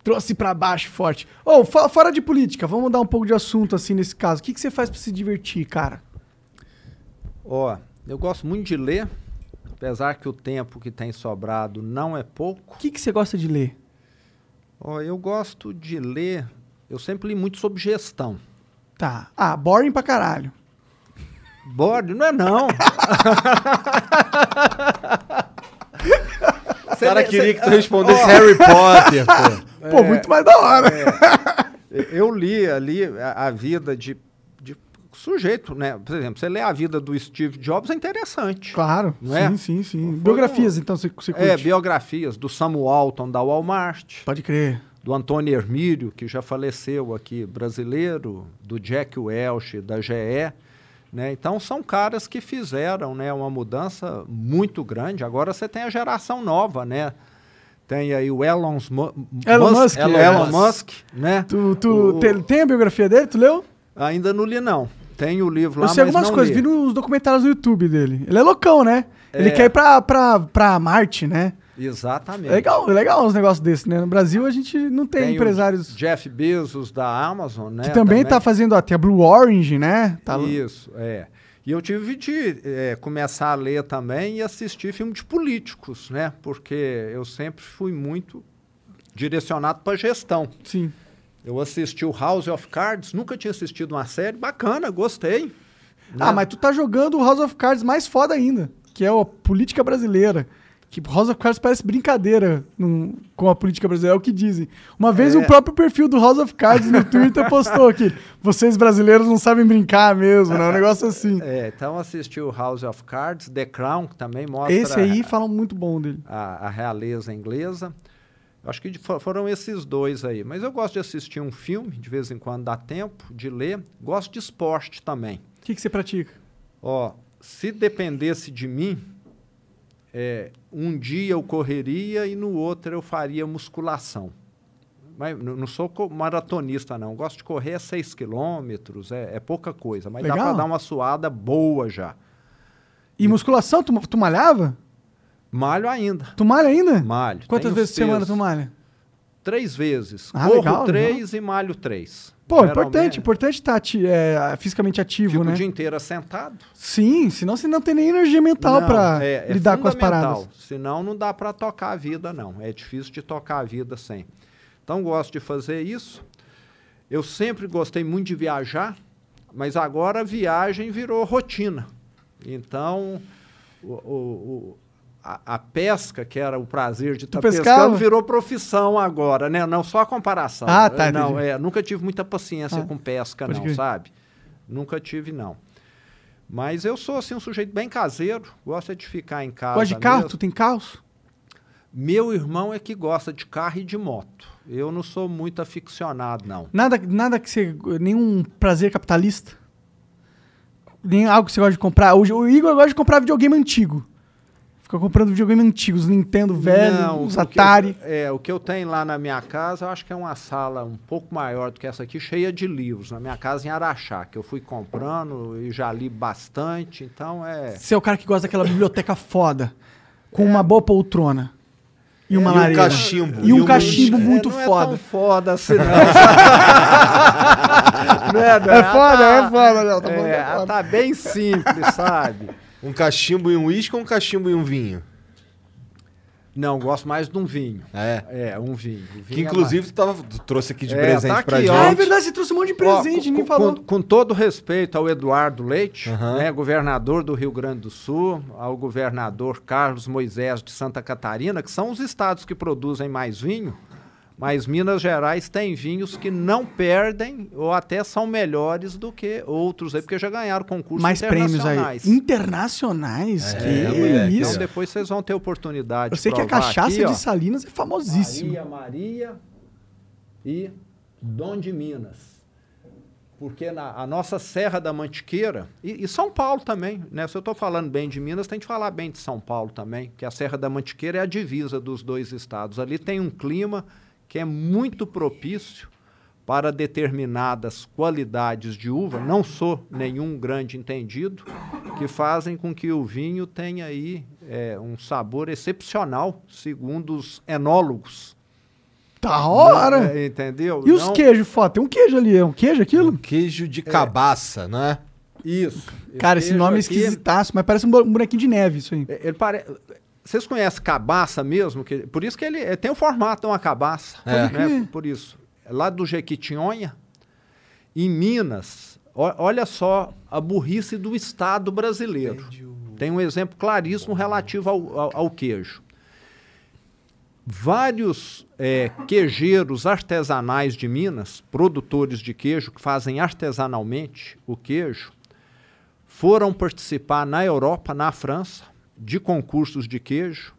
Trouxe pra baixo forte. Ô, fo- fora de política, vamos mudar um pouco de assunto assim nesse caso. O que, que você faz pra se divertir, cara? Ó, eu gosto muito de ler, apesar que o tempo que tem sobrado não é pouco. O que, que você gosta de ler? Ó, eu gosto de ler. Eu sempre li muito sobre gestão. Tá. Ah, boring pra caralho. Borde, não é não. O cara queria que tu respondesse Harry Potter, pô. Pô, muito mais da hora. Eu li ali a, a vida de sujeito, né? Por exemplo, você lê a vida do Steve Jobs, é interessante. Claro. Sim, é? sim, sim. Biografias, então, você, você curte. É, biografias do Samuel Alton da Walmart, Pode crer. do Antônio Hermílio, que já faleceu aqui, brasileiro, do Jack Welch, da GE. Né? Então são caras que fizeram né, uma mudança muito grande. Agora você tem a geração nova, né? Tem aí o Elon, Mu- Elon Musk, Elon, é. Elon Musk, né? Tu, tu O- tem, tem a biografia dele? Tu leu? Ainda não li, não. Tem o livro lá, eu sei mas algumas coisas, li. vi nos documentários do YouTube dele. Ele é loucão, né? Ele É. quer ir pra, pra, pra Marte, né? Exatamente. É legal, é legal uns negócios desses, né? No Brasil a gente não tem, Tem empresários Jeff Bezos da Amazon, né? que também, tá fazendo, ó, tem a Blue Orange, né? Tá, Isso, é. E eu tive de é, começar a ler também e assistir filme de políticos, né? Porque eu sempre fui muito direcionado para gestão. Sim. Eu assisti o House of Cards, nunca tinha assistido uma série, bacana, gostei. Ah, mas tu tá jogando o House of Cards mais foda ainda, que é a política brasileira. Que House of Cards parece brincadeira num- com a política brasileira, é o que dizem. Uma vez É. o próprio perfil do House of Cards no Twitter postou aqui: vocês brasileiros não sabem brincar mesmo, né? Um negócio assim. É, então assisti o House of Cards, The Crown, que também mostra Esse aí falam muito bom dele. a, a realeza inglesa. Acho que foram esses dois aí. Mas eu gosto de assistir um filme, de vez em quando dá tempo, de ler. Gosto de esporte também. O que, que você pratica? Ó, se dependesse de mim, é, um dia eu correria e no outro eu faria musculação. Mas não sou maratonista, não. Gosto de correr a 6 quilômetros, é, é pouca coisa. Mas dá Legal. para dar uma suada boa já. E musculação, tu, tu malhava? Malho ainda. Tu malha ainda? Malho. Quantas Tenho vezes por semana tu malha? Três vezes. Ah, Corro legal, três e malho três. Pô, Geralmente, importante, importante estar ati- é, fisicamente ativo, Fico né? o dia inteiro sentado. Sim, senão você não tem nem energia mental Não, pra é- é lidar com as paradas. Senão não dá para tocar a vida, não. É difícil de tocar a vida sem. Então gosto de fazer isso. Eu sempre gostei muito de viajar, mas agora a viagem virou rotina. Então o- o- o- a, a pesca, que era o prazer de estar pescava? pescando, virou profissão agora, né? Não só a comparação. Ah, tá, Não, entendi. é, nunca tive muita paciência Ah, com pesca, não, crer. sabe? Nunca tive, não. Mas eu sou assim um sujeito bem caseiro, gosta de ficar em casa. Gosta de carro? mesmo. Tu tem carros? Meu irmão é que gosta de carro e de moto. Eu não sou muito aficionado, não. Nada, nada que você. Nenhum prazer capitalista? Nem algo que você gosta de comprar? O, o Igor gosta de comprar videogame antigo. Fica comprando videogame antigos, Nintendo velho, Não, os Atari. eu- é, o que eu tenho lá na minha casa, eu acho que é uma sala um pouco maior do que essa aqui, cheia de livros. Na minha casa em Araxá, que eu fui comprando e já li bastante, então é. Você é o cara que gosta daquela biblioteca foda. Com uma boa poltrona. E uma E um cachimbo. E um E um- cachimbo É, muito não foda. É tão foda assim, não. não é, não É foda, é foda. Tá é, falando que é foda. tá bem simples, sabe? Um cachimbo e um uísque ou um cachimbo e um vinho? Não, gosto mais de um vinho. É. É, um vinho. Vinho Que é inclusive tu, tava, tu trouxe aqui de É, presente tá pra aqui, gente. ó. Ah, é verdade, você trouxe um monte de presente, Ó, ninguém com, falou. com- com todo respeito ao Eduardo Leite, Aham. né, governador do Rio Grande do Sul, ao governador Carlos Moisés de Santa Catarina, que são os estados que produzem mais vinho, mas Minas Gerais tem vinhos que não perdem ou até são melhores do que outros aí, porque já ganharam concursos Mais prêmios aí. internacionais. Internacionais? É, que moleque, isso? Então depois vocês vão ter oportunidade Eu sei de que a cachaça aqui, ó. de Salinas é famosíssima. Maria Maria e Dom de Minas. Porque na, a nossa Serra da Mantiqueira, e, e São Paulo também, né? Se eu estou falando bem de Minas, tem que falar bem de São Paulo também, que a Serra da Mantiqueira é a divisa dos dois estados. Ali tem um clima que é muito propício para determinadas qualidades de uva, não sou nenhum grande entendido, que fazem com que o vinho tenha aí é, um sabor excepcional, segundo os enólogos. Da hora! É, entendeu? E os Não- queijos, foto? Tem um queijo ali, é um queijo aquilo? Queijo de cabaça, não é? Isso. Cara, esse nome é aqui, esquisitaço, mas parece um um bonequinho de neve isso aí. é, Ele pare... Vocês conhecem cabaça mesmo? Que... Por isso que ele é, tem o formato de uma cabaça. É. né? Por isso. Lá do Jequitinhonha, em Minas, ó- olha só a burrice do Estado brasileiro. Tem um exemplo claríssimo relativo ao, ao- ao queijo. Vários é, queijeiros artesanais de Minas, produtores de queijo, que fazem artesanalmente o queijo, foram participar na Europa, na França, de concursos de queijo,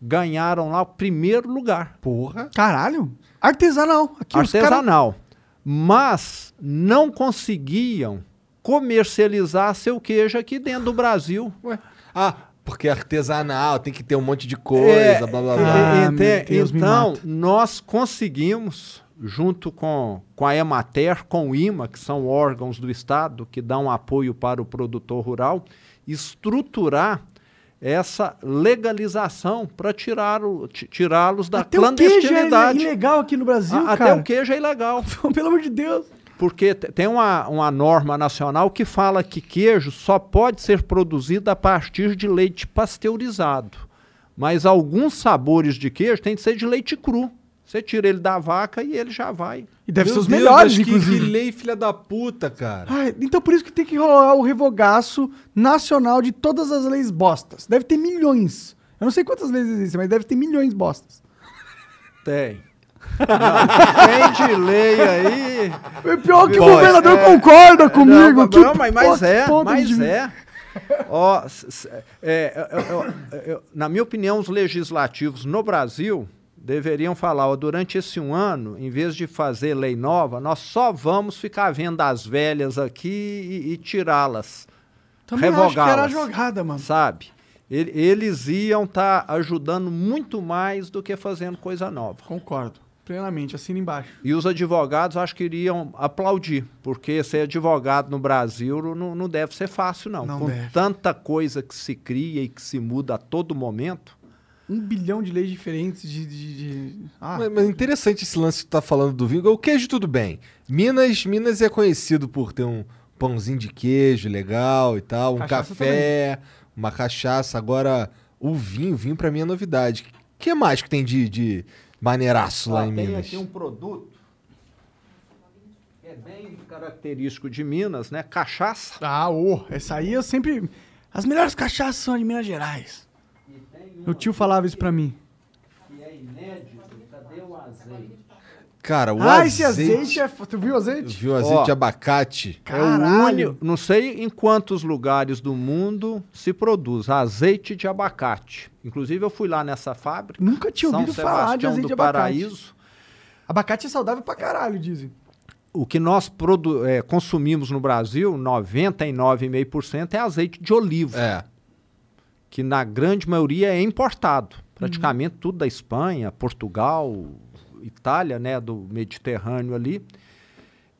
ganharam lá o primeiro lugar. Porra. Caralho! Artesanal. Aqui, os cara- artesanal. Mas não conseguiam comercializar seu queijo aqui dentro do Brasil. Ué. Ah, porque é artesanal, tem que ter um monte de coisa, É, blá blá Ah, blá. e- meu ente- Deus, então, nós conseguimos, junto com, com a Emater, com o IMA, que são órgãos do Estado que dão apoio para o produtor rural, estruturar essa legalização para tirá-lo- ti- tirá-los da Até o queijo é clandestinidade. ilegal aqui no Brasil, A- cara. Até o queijo é ilegal. Pelo amor de Deus. Porque te- tem uma, uma norma nacional que fala que queijo só pode ser produzido a partir de leite pasteurizado. Mas alguns sabores de queijo tem que ser de leite cru. Você tira ele da vaca e ele já vai. E deve Meu ser os Deus, melhores, que, inclusive. que lei filha da puta, cara. Ai, então por isso que tem que rolar o revogaço nacional de todas as leis bostas. Deve ter milhões. Eu não sei quantas leis existem, mas deve ter milhões bostas. Tem. Não, tem de lei aí. É pior que o governador é. concorda comigo. Não, que não, mas, mas é, mas de- é. Ó, é, eu- eu- eu- na minha opinião, os legislativos no Brasil deveriam falar, ó, durante esse um ano, em vez de fazer lei nova, nós só vamos ficar vendo as velhas aqui e, e tirá-las, Também acho que era revogá-las. jogada, mano. sabe? Ele- Eles iam estar ajudando muito mais do que fazendo coisa nova. Concordo. Plenamente, assina embaixo. E os advogados acho que iriam aplaudir, porque ser advogado no Brasil não, não deve ser fácil, não. Não Com deve. tanta coisa que se cria e que se muda a todo momento. Um bilhão de leis diferentes de. de- de- Ah, Mas, mas interessante esse lance que tu tá falando do vinho. O queijo, tudo bem. Minas, Minas é conhecido por ter um pãozinho de queijo legal e tal, um Cachaça café, uma cachaça. Agora, o vinho, vinho pra mim é novidade. O que mais que tem de, de maneiraço lá Ó, em tem Minas? aqui um produto que é bem característico de Minas, né? Cachaça. ah ô, essa aí eu sempre. As melhores cachaças são de Minas Gerais. Meu tio falava isso pra mim. Que é inédito. Cadê o azeite? Cara, o ah, azeite... esse azeite é. Tu viu o azeite? Viu azeite Ó. de abacate? É o Caralho. único, não sei em quantos lugares do mundo se produz azeite de abacate. Inclusive eu fui lá nessa fábrica. Nunca tinha São ouvido falar de Sebastião azeite do de abacate. Paraíso. Abacate é saudável pra caralho, dizem. O que nós produ- eh, consumimos no Brasil, 99,5% é azeite de oliva, É. que na grande maioria é importado. Praticamente tudo da Espanha, Portugal, Itália, né, do Mediterrâneo ali.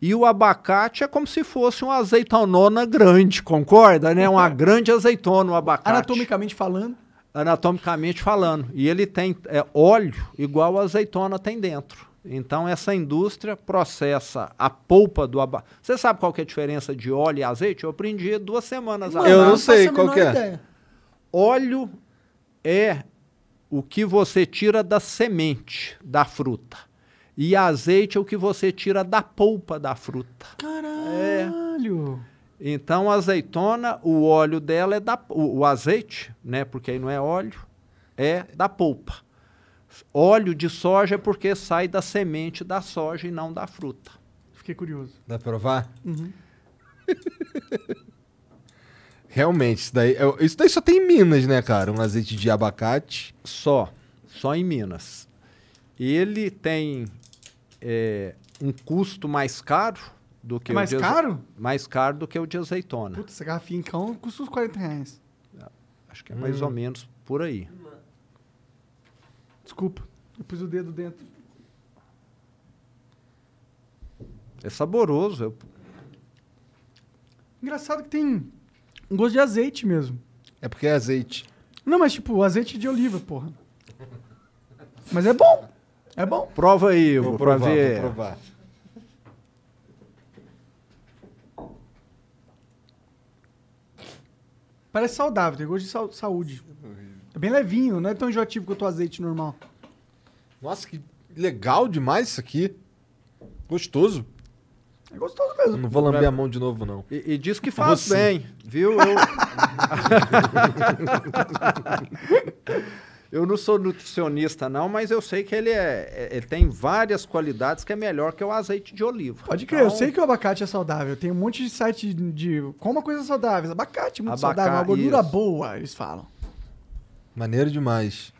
E o abacate é como se fosse uma azeitonona grande, concorda, né? Uma grande azeitona, o abacate. Anatomicamente falando. anatomicamente falando. E ele tem é, óleo igual a azeitona tem dentro. Então essa indústria processa a polpa do abacate. Você sabe qual que é a diferença de óleo e azeite? Eu aprendi duas semanas Eu atrás. não faço sei qual que é. ideia. Óleo é o que você tira da semente da fruta. E azeite é o que você tira da polpa da fruta. Caralho! Então, a azeitona, o óleo dela é da. O, o azeite, né? Porque aí não é óleo, é da polpa. Óleo de soja é porque sai da semente da soja e não da fruta. Fiquei curioso. Dá pra provar? Realmente, isso daí, é- isso daí só tem em Minas, né, cara? Um azeite de abacate. Só. Só em Minas. Ele tem é, um custo mais caro do que É o mais de caro? Mais caro do que o de azeitona. Puta, essa garrafinha então custa uns 40 reais. Acho que é mais ou menos por aí. Desculpa. Eu pus o dedo dentro. É saboroso. eu- Engraçado que tem um gosto de azeite mesmo. É porque é azeite. Não, mas tipo, azeite de oliva, porra. Mas é bom. É bom. Prova aí, Vou pra provar, ver. vou provar. Parece saudável, tem gosto de saúde. É bem levinho, não é tão enjoativo quanto o azeite normal. Nossa, que legal demais isso aqui. Gostoso. É gostoso Eu mesmo. não vou lamber a mão de novo, não. E, e diz que faz Você. bem, viu? Eu... eu não sou nutricionista, não, mas eu sei que ele, é, é- ele tem várias qualidades que é melhor que o azeite de oliva. Pode crer, eu Então, sei que o abacate é saudável. Tem um monte de site de, coma coisas saudáveis. Abacate é muito Abaca- saudável, uma gordura isso. boa, eles falam. Maneiro demais.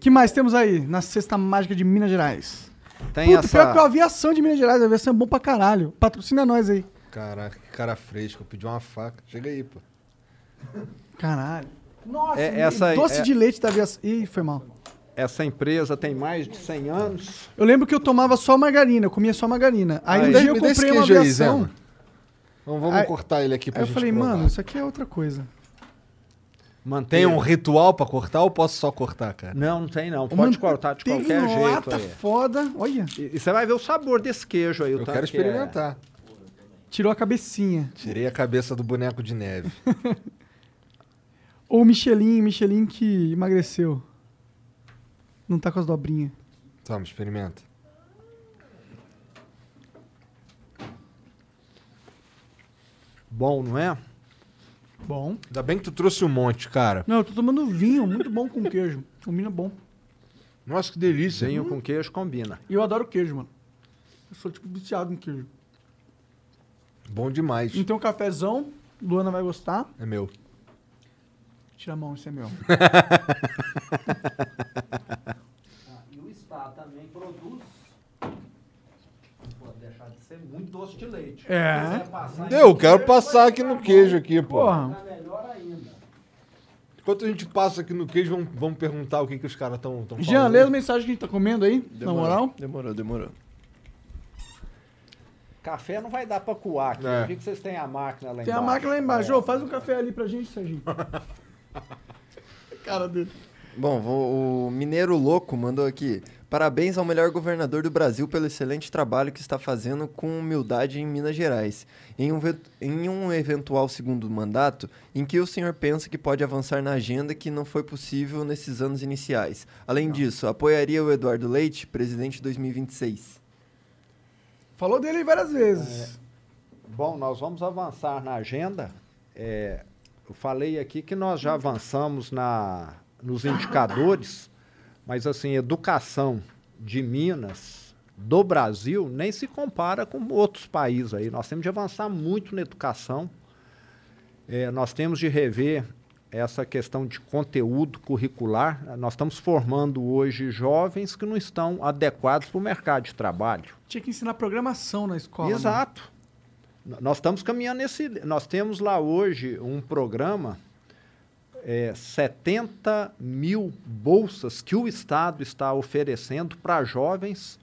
que mais temos aí na cesta mágica de Minas Gerais? Tem Puta, pior que a essa... aviação de Minas Gerais, a aviação é bom pra caralho. Patrocina nós aí. Caraca, que cara fresco. Eu pedi uma faca. Chega aí, pô. Caralho. Nossa, É, essa aí, doce é- de leite da aviação. Ih, foi mal. essa empresa tem mais de 100 anos. Eu lembro que eu tomava só margarina, eu comia só margarina. Aí Aí, um dia eu comprei uma queijo aí, aviação. Zema. Então vamos Aí- cortar ele aqui pra Aí eu gente falei, provar. mano, isso aqui é outra coisa. Mantém um ritual pra cortar ou posso só cortar, cara? Não, não tem não. Pode cortar de qualquer jeito manteiguinhota aí. foda. Olha, E, e você vai ver o sabor desse queijo aí. o Eu tanto quero que é. experimentar. tirou a cabecinha. Tirei a cabeça do boneco de neve. Ou o Michelin, Michelin que emagreceu. Não tá com as dobrinhas. Toma, experimenta. Bom, não é? Bom. Ainda bem que tu trouxe um monte, cara. Não, eu tô tomando vinho, muito bom com queijo. Combina bom. Nossa, que delícia. Vinho com queijo combina. E eu adoro queijo, mano. Eu sou tipo viciado em queijo. Bom demais. Então, cafezão, Luana vai gostar. É meu. Tira a mão, esse é meu. E o Estado também produz. Deixar de ser muito doce de leite. É. Eu quero queijo, passar aqui no bom. queijo aqui, pô. Porra. Fica melhor ainda. Enquanto a gente passa aqui no queijo, vamos, vamos perguntar o que, que os caras estão falando. Jean, lê as mensagens que a gente tá comendo aí, na moral. Demorou, demorou. Café não vai dar pra coar aqui. É. Eu vi que vocês têm a máquina lá Tem embaixo. a máquina lá embaixo. É. Ô, faz um café ali pra gente, Serginho. Cara dele. Bom, vou- o Mineiro Louco mandou aqui. Parabéns ao melhor governador do Brasil pelo excelente trabalho que está fazendo com humildade em Minas Gerais. Em um, em um eventual segundo mandato, em que o senhor pensa que pode avançar na agenda que não foi possível nesses anos iniciais. Além disso, apoiaria o Eduardo Leite, presidente 2026. Falou dele várias vezes. Bom, nós vamos avançar na agenda. É, eu falei aqui que nós já avançamos na, nos indicadores, mas assim, educação de Minas, do Brasil, nem se compara com outros países aí. Nós temos de avançar muito na educação. É, nós temos de rever essa questão de conteúdo curricular. Nós estamos formando hoje jovens que não estão adequados para o mercado de trabalho. Tinha que ensinar programação na escola. né? Exato. N- Nós estamos caminhando nesse. Nós temos lá hoje um programa, é, 70 mil bolsas que o Estado está oferecendo para jovens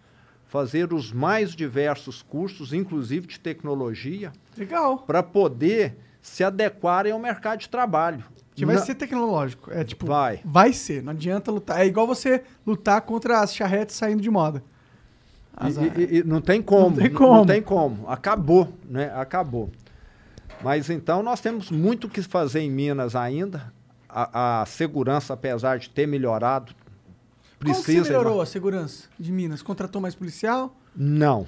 fazer os mais diversos cursos, inclusive de tecnologia, Legal. para poder se adequarem ao mercado de trabalho. Que vai Na- ser tecnológico. É tipo. Vai. Vai ser. Não adianta lutar. É igual você lutar contra as charretes saindo de moda. Azar. E, e- e não tem como. Não tem como. Não tem como. Acabou, né? Acabou. Mas então nós temos muito o que fazer em Minas ainda. A, a segurança, apesar de ter melhorado, Como precisa. melhorou a segurança de Minas? Contratou mais policial? Não.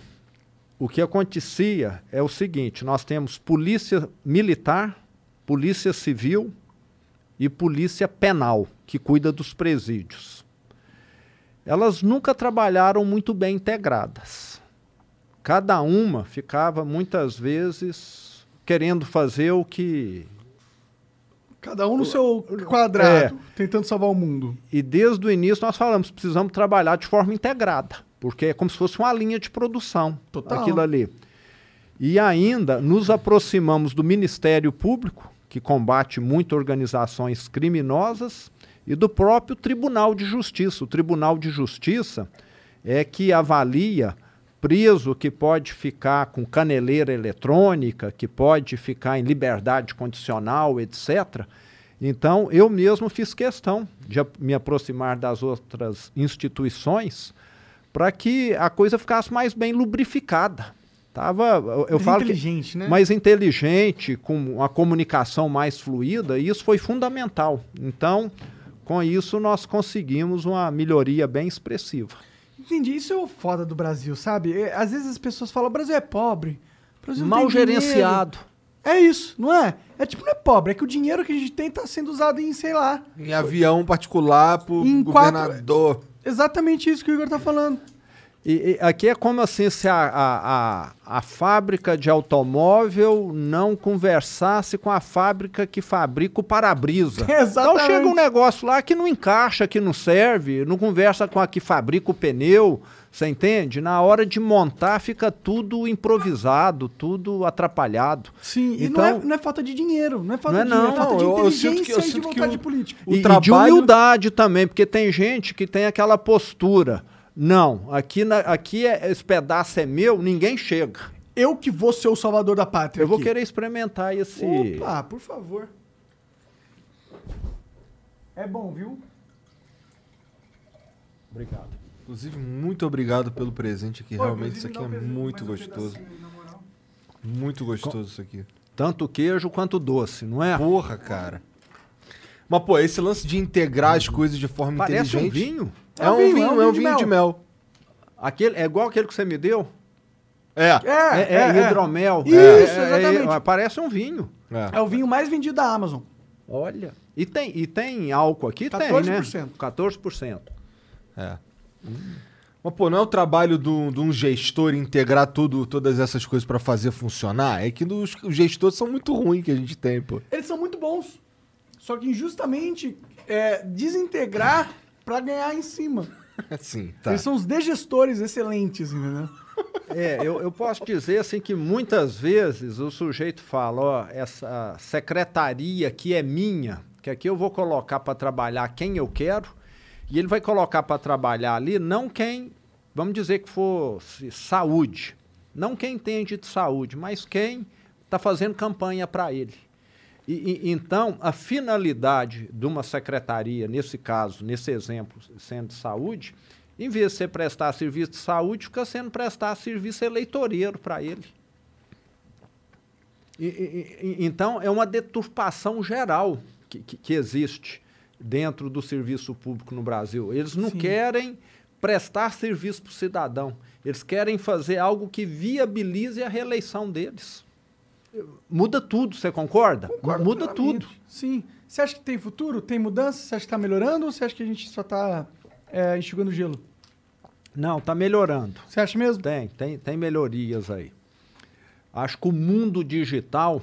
O que acontecia é o seguinte: nós temos polícia militar, polícia civil e polícia penal, que cuida dos presídios. Elas nunca trabalharam muito bem integradas. Cada uma ficava muitas vezes querendo fazer o que Cada um no seu quadrado, É. tentando salvar o mundo. E desde o início nós falamos, precisamos trabalhar de forma integrada, porque é como se fosse uma linha de produção, Total. aquilo ali. E ainda nos aproximamos do Ministério Público, que combate muito organizações criminosas, e do próprio Tribunal de Justiça. O Tribunal de Justiça é que avalia preso que pode ficar com caneleira eletrônica, que pode ficar em liberdade condicional, etc. Então, eu mesmo fiz questão de me aproximar das outras instituições para que a coisa ficasse mais bem lubrificada. Tava, eu, Mais falo que inteligente, né? mais inteligente, com uma comunicação mais fluida, e isso foi fundamental. Então, com isso, nós conseguimos uma melhoria bem expressiva. Entendi. Isso é o foda do Brasil, sabe? É, Às vezes as pessoas falam, o Brasil é pobre. O Brasil Mal tem dinheiro." gerenciado. É isso, não é? É tipo, não é pobre, é que o dinheiro que a gente tem tá sendo usado em, sei lá. Em avião particular pro Em quatro- governador. Exatamente isso que o Igor tá falando. E, e aqui é como assim se a, a, a, a fábrica de automóvel não conversasse com a fábrica que fabrica o para-brisa. Então Exatamente. chega um negócio lá que não encaixa, que não serve, não conversa com a que fabrica o pneu, você entende? Na hora de montar fica tudo improvisado, tudo atrapalhado. Sim, e Então- não, é, não é falta de dinheiro, não é falta Não é de dinheiro, não, é falta de eu- eu inteligência sinto que- eu e de vontade o- política. o e, e de trabalho- humildade também, porque tem gente que tem aquela postura. Não, aqui, na- aqui é, esse pedaço é meu, ninguém chega. Eu que vou ser o salvador da pátria Eu vou aqui. querer experimentar esse. Opa, por favor. É bom, viu? Obrigado. Inclusive, muito obrigado pelo presente aqui. Pô, Realmente, isso aqui é um presente, muito um gostoso. Muito gostoso isso aqui. Tanto queijo quanto doce, não é? Porra, cara. Mas, pô, esse lance de integrar as coisas de forma Parece um inteligente. vinho. É um vinho, é um vinho de mel. Aquele, é igual aquele que você me deu? É. É, É, é, hidromel. Isso, É, é, exatamente. é, parece um vinho. É. É o vinho mais vendido da Amazon. Olha. E tem, e tem álcool aqui? Tem, 14%. né? 14%. É. Mas, pô, não é o trabalho de um gestor integrar tudo, todas essas coisas pra fazer funcionar? É que os, os gestores são muito ruins que a gente tem, pô. Eles são muito bons. Só que injustamente é, desintegrar pra ganhar em cima. Assim, tá. Eles são os degestores excelentes, entendeu? É, eu, eu posso dizer assim que muitas vezes o sujeito fala, ó, essa secretaria aqui é minha, que aqui eu vou colocar para trabalhar quem eu quero, e ele vai colocar para trabalhar ali não quem, vamos dizer que fosse saúde, não quem entende de saúde, mas quem está fazendo campanha para ele. E, e- então, a finalidade de uma secretaria, nesse caso, nesse exemplo, sendo de saúde, em vez de você prestar serviço de saúde, fica sendo prestar serviço eleitoreiro para ele. E- então, é uma deturpação geral que, que- que existe dentro do serviço público no Brasil. Eles não Sim. querem prestar serviço para o cidadão. Eles querem fazer algo que viabilize a reeleição deles. Muda tudo, você concorda? Concordo Muda plenamente. tudo. Sim. Você acha que tem futuro? Tem mudança? Você acha que tá melhorando ou você acha que a gente só tá é, enxugando gelo? Não, está melhorando. Você acha mesmo? Tem, tem, tem melhorias aí. Acho que o mundo digital,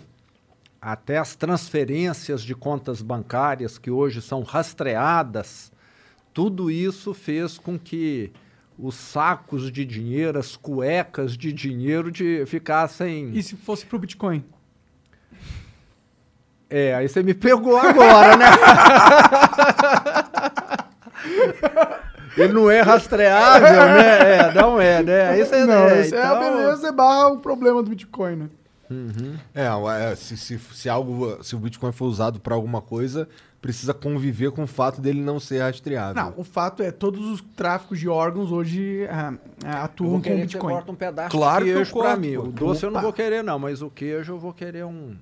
até as transferências de contas bancárias que hoje são rastreadas, tudo isso fez com que os sacos de dinheiro, as cuecas de dinheiro de, ficassem. E se fosse pro Bitcoin? É, aí você me pegou agora, né? Ele não é rastreável, né? É, não é, né? Aí você, não, é, essa é a então- beleza barra o problema do Bitcoin, né? É, é, se, se, se algo, se o Bitcoin for usado pra alguma coisa, precisa conviver com o fato dele não ser rastreável. Não, o fato é todos os tráficos de órgãos hoje Eu atuam com o Bitcoin. corta um pedaço Claro de que eu queijo pra corto, mim. O doce eu não Opa. vou querer, não, mas o queijo eu vou querer um.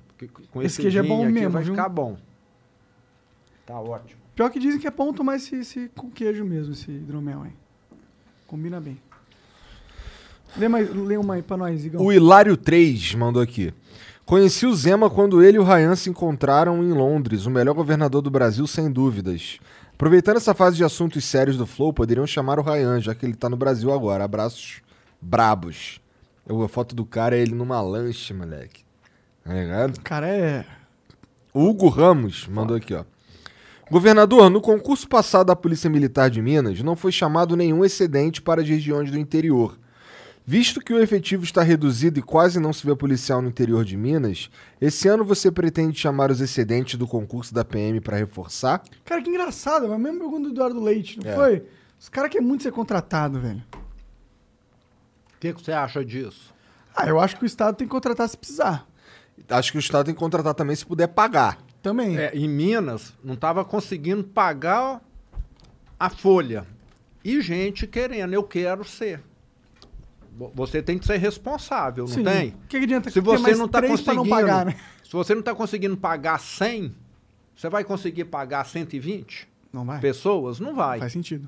Com Esse esse, queijo é bom aqui mesmo, vai viu? ficar bom. Tá ótimo. Pior que dizem que é bom tomar esse, esse com queijo mesmo, esse hidromel aí. Combina bem. Lê, mais, lê uma aí pra nós, Igão. O Hilário 3 mandou aqui. Conheci o Zema quando ele e o Ryan se encontraram em Londres, o melhor governador do Brasil, sem dúvidas. Aproveitando essa fase de assuntos sérios do Flow, poderiam chamar o Ryan, já que ele tá no Brasil agora. Abraços brabos. Eu- A foto do cara é ele numa lanche, moleque. Tá ligado? O cara é. Hugo Ramos mandou aqui, ó. Governador, no concurso passado da Polícia Militar de Minas, não foi chamado nenhum excedente para as regiões do interior. Visto que o efetivo está reduzido e quase não se vê policial no interior de Minas, esse ano você pretende chamar os excedentes do concurso da PM para reforçar? Cara, que engraçado, mas mesmo pergunta do Eduardo Leite, não É. foi? Os caras querem muito ser contratado, velho. O que, que você acha disso? Ah, eu acho que o Estado tem que contratar se precisar. Acho que o Estado tem que contratar também se puder pagar. Também. É, em Minas, não estava conseguindo pagar a folha. E gente querendo, eu quero ser. Vo- Você tem que ser responsável, não Sim. tem? O que, adianta Se você não está conseguindo, pagar, né? se você não está conseguindo pagar 100, você vai conseguir pagar 120 Não vai. pessoas? Não vai. Faz sentido.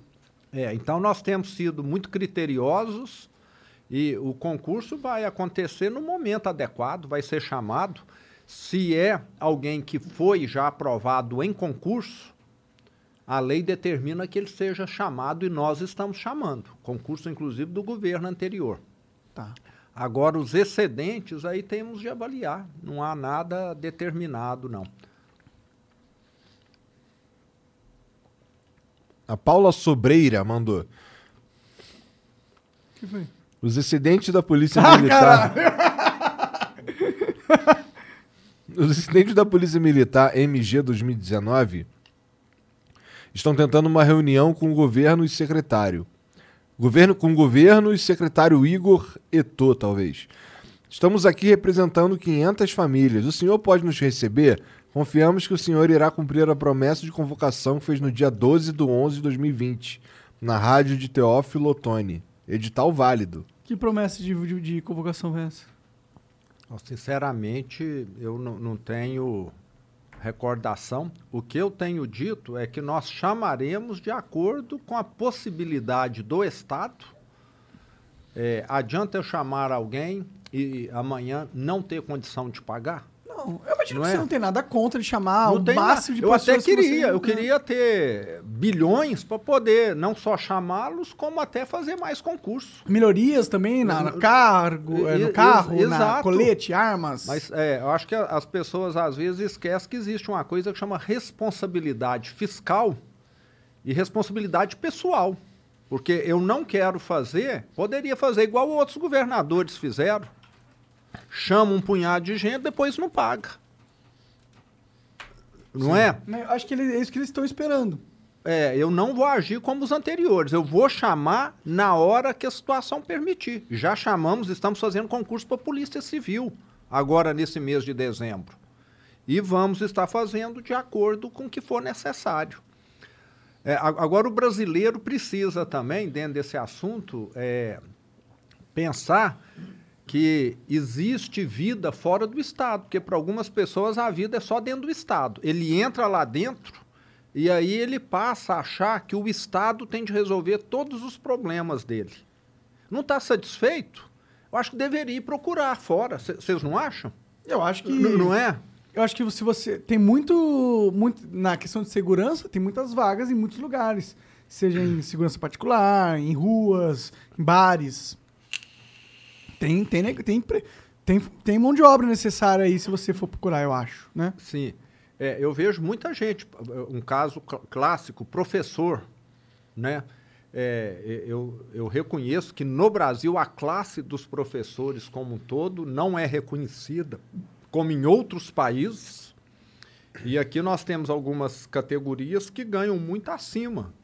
É, então nós temos sido muito criteriosos e o concurso vai acontecer no momento adequado, vai ser chamado. Se é alguém que foi já aprovado em concurso, a lei determina que ele seja chamado e nós estamos chamando. Concurso, inclusive, do governo anterior. Tá. Agora, os excedentes aí temos de avaliar. Não há nada determinado, não. A Paula Sobreira mandou. O que foi? Os excedentes da Polícia Ah, Militar. Os excedentes da Polícia Militar MG 2019 estão tentando uma reunião com o governo e secretário. Governo com o governo e secretário Igor Etô, talvez. Estamos aqui representando 500 famílias. O senhor pode nos receber? Confiamos que o senhor irá cumprir a promessa de convocação que fez no dia 12 de 11 de 2020, na rádio de Teófilo Otoni. Edital válido. Que promessa de, de, de convocação é essa? Sinceramente, eu não, não tenho recordação. O que eu tenho dito é que nós chamaremos de acordo com a possibilidade do Estado. É, adianta eu chamar alguém e amanhã não ter condição de pagar? Não, eu imagino Não que é? você não tem nada contra de chamar não o máximo na- de Eu pessoas até que você- queria, eu É. queria ter bilhões para poder não só chamá-los, como até fazer mais concursos. Melhorias também na, no cargo, é, E- no carro, na exato. colete, armas. Mas é, eu acho que as pessoas às vezes esquecem que existe uma coisa que chama responsabilidade fiscal e responsabilidade pessoal. Porque eu não quero fazer, poderia fazer igual outros governadores fizeram. Chama um punhado de gente, depois não paga. Não é? Né, eu acho que ele- é isso que eles estão esperando. É, eu não vou agir como os anteriores. Eu vou chamar na hora que a situação permitir. Já chamamos, estamos fazendo concurso para a Polícia Civil, agora nesse mês de dezembro. E vamos estar fazendo de acordo com o que for necessário. É, agora, o brasileiro precisa também, dentro desse assunto, é, pensar que existe vida fora do Estado, porque para algumas pessoas a vida é só dentro do Estado. Ele entra lá dentro e aí ele passa a achar que o Estado tem de resolver todos os problemas dele. Não está satisfeito? Eu acho que deveria ir procurar fora. Vocês não acham? Eu acho que. N- Não é? Eu acho que se você. Tem muito, muito. Na questão de segurança, tem muitas vagas em muitos lugares. Seja em segurança particular, em ruas, em bares. Tem, tem, tem, tem, tem mão de obra necessária aí se você for procurar, eu acho, né? Sim. É, eu vejo muita gente, um caso cl- clássico, professor, né? É, eu, eu reconheço que no Brasil a classe dos professores como um todo não é reconhecida, como em outros países. E aqui nós temos algumas categorias que ganham muito acima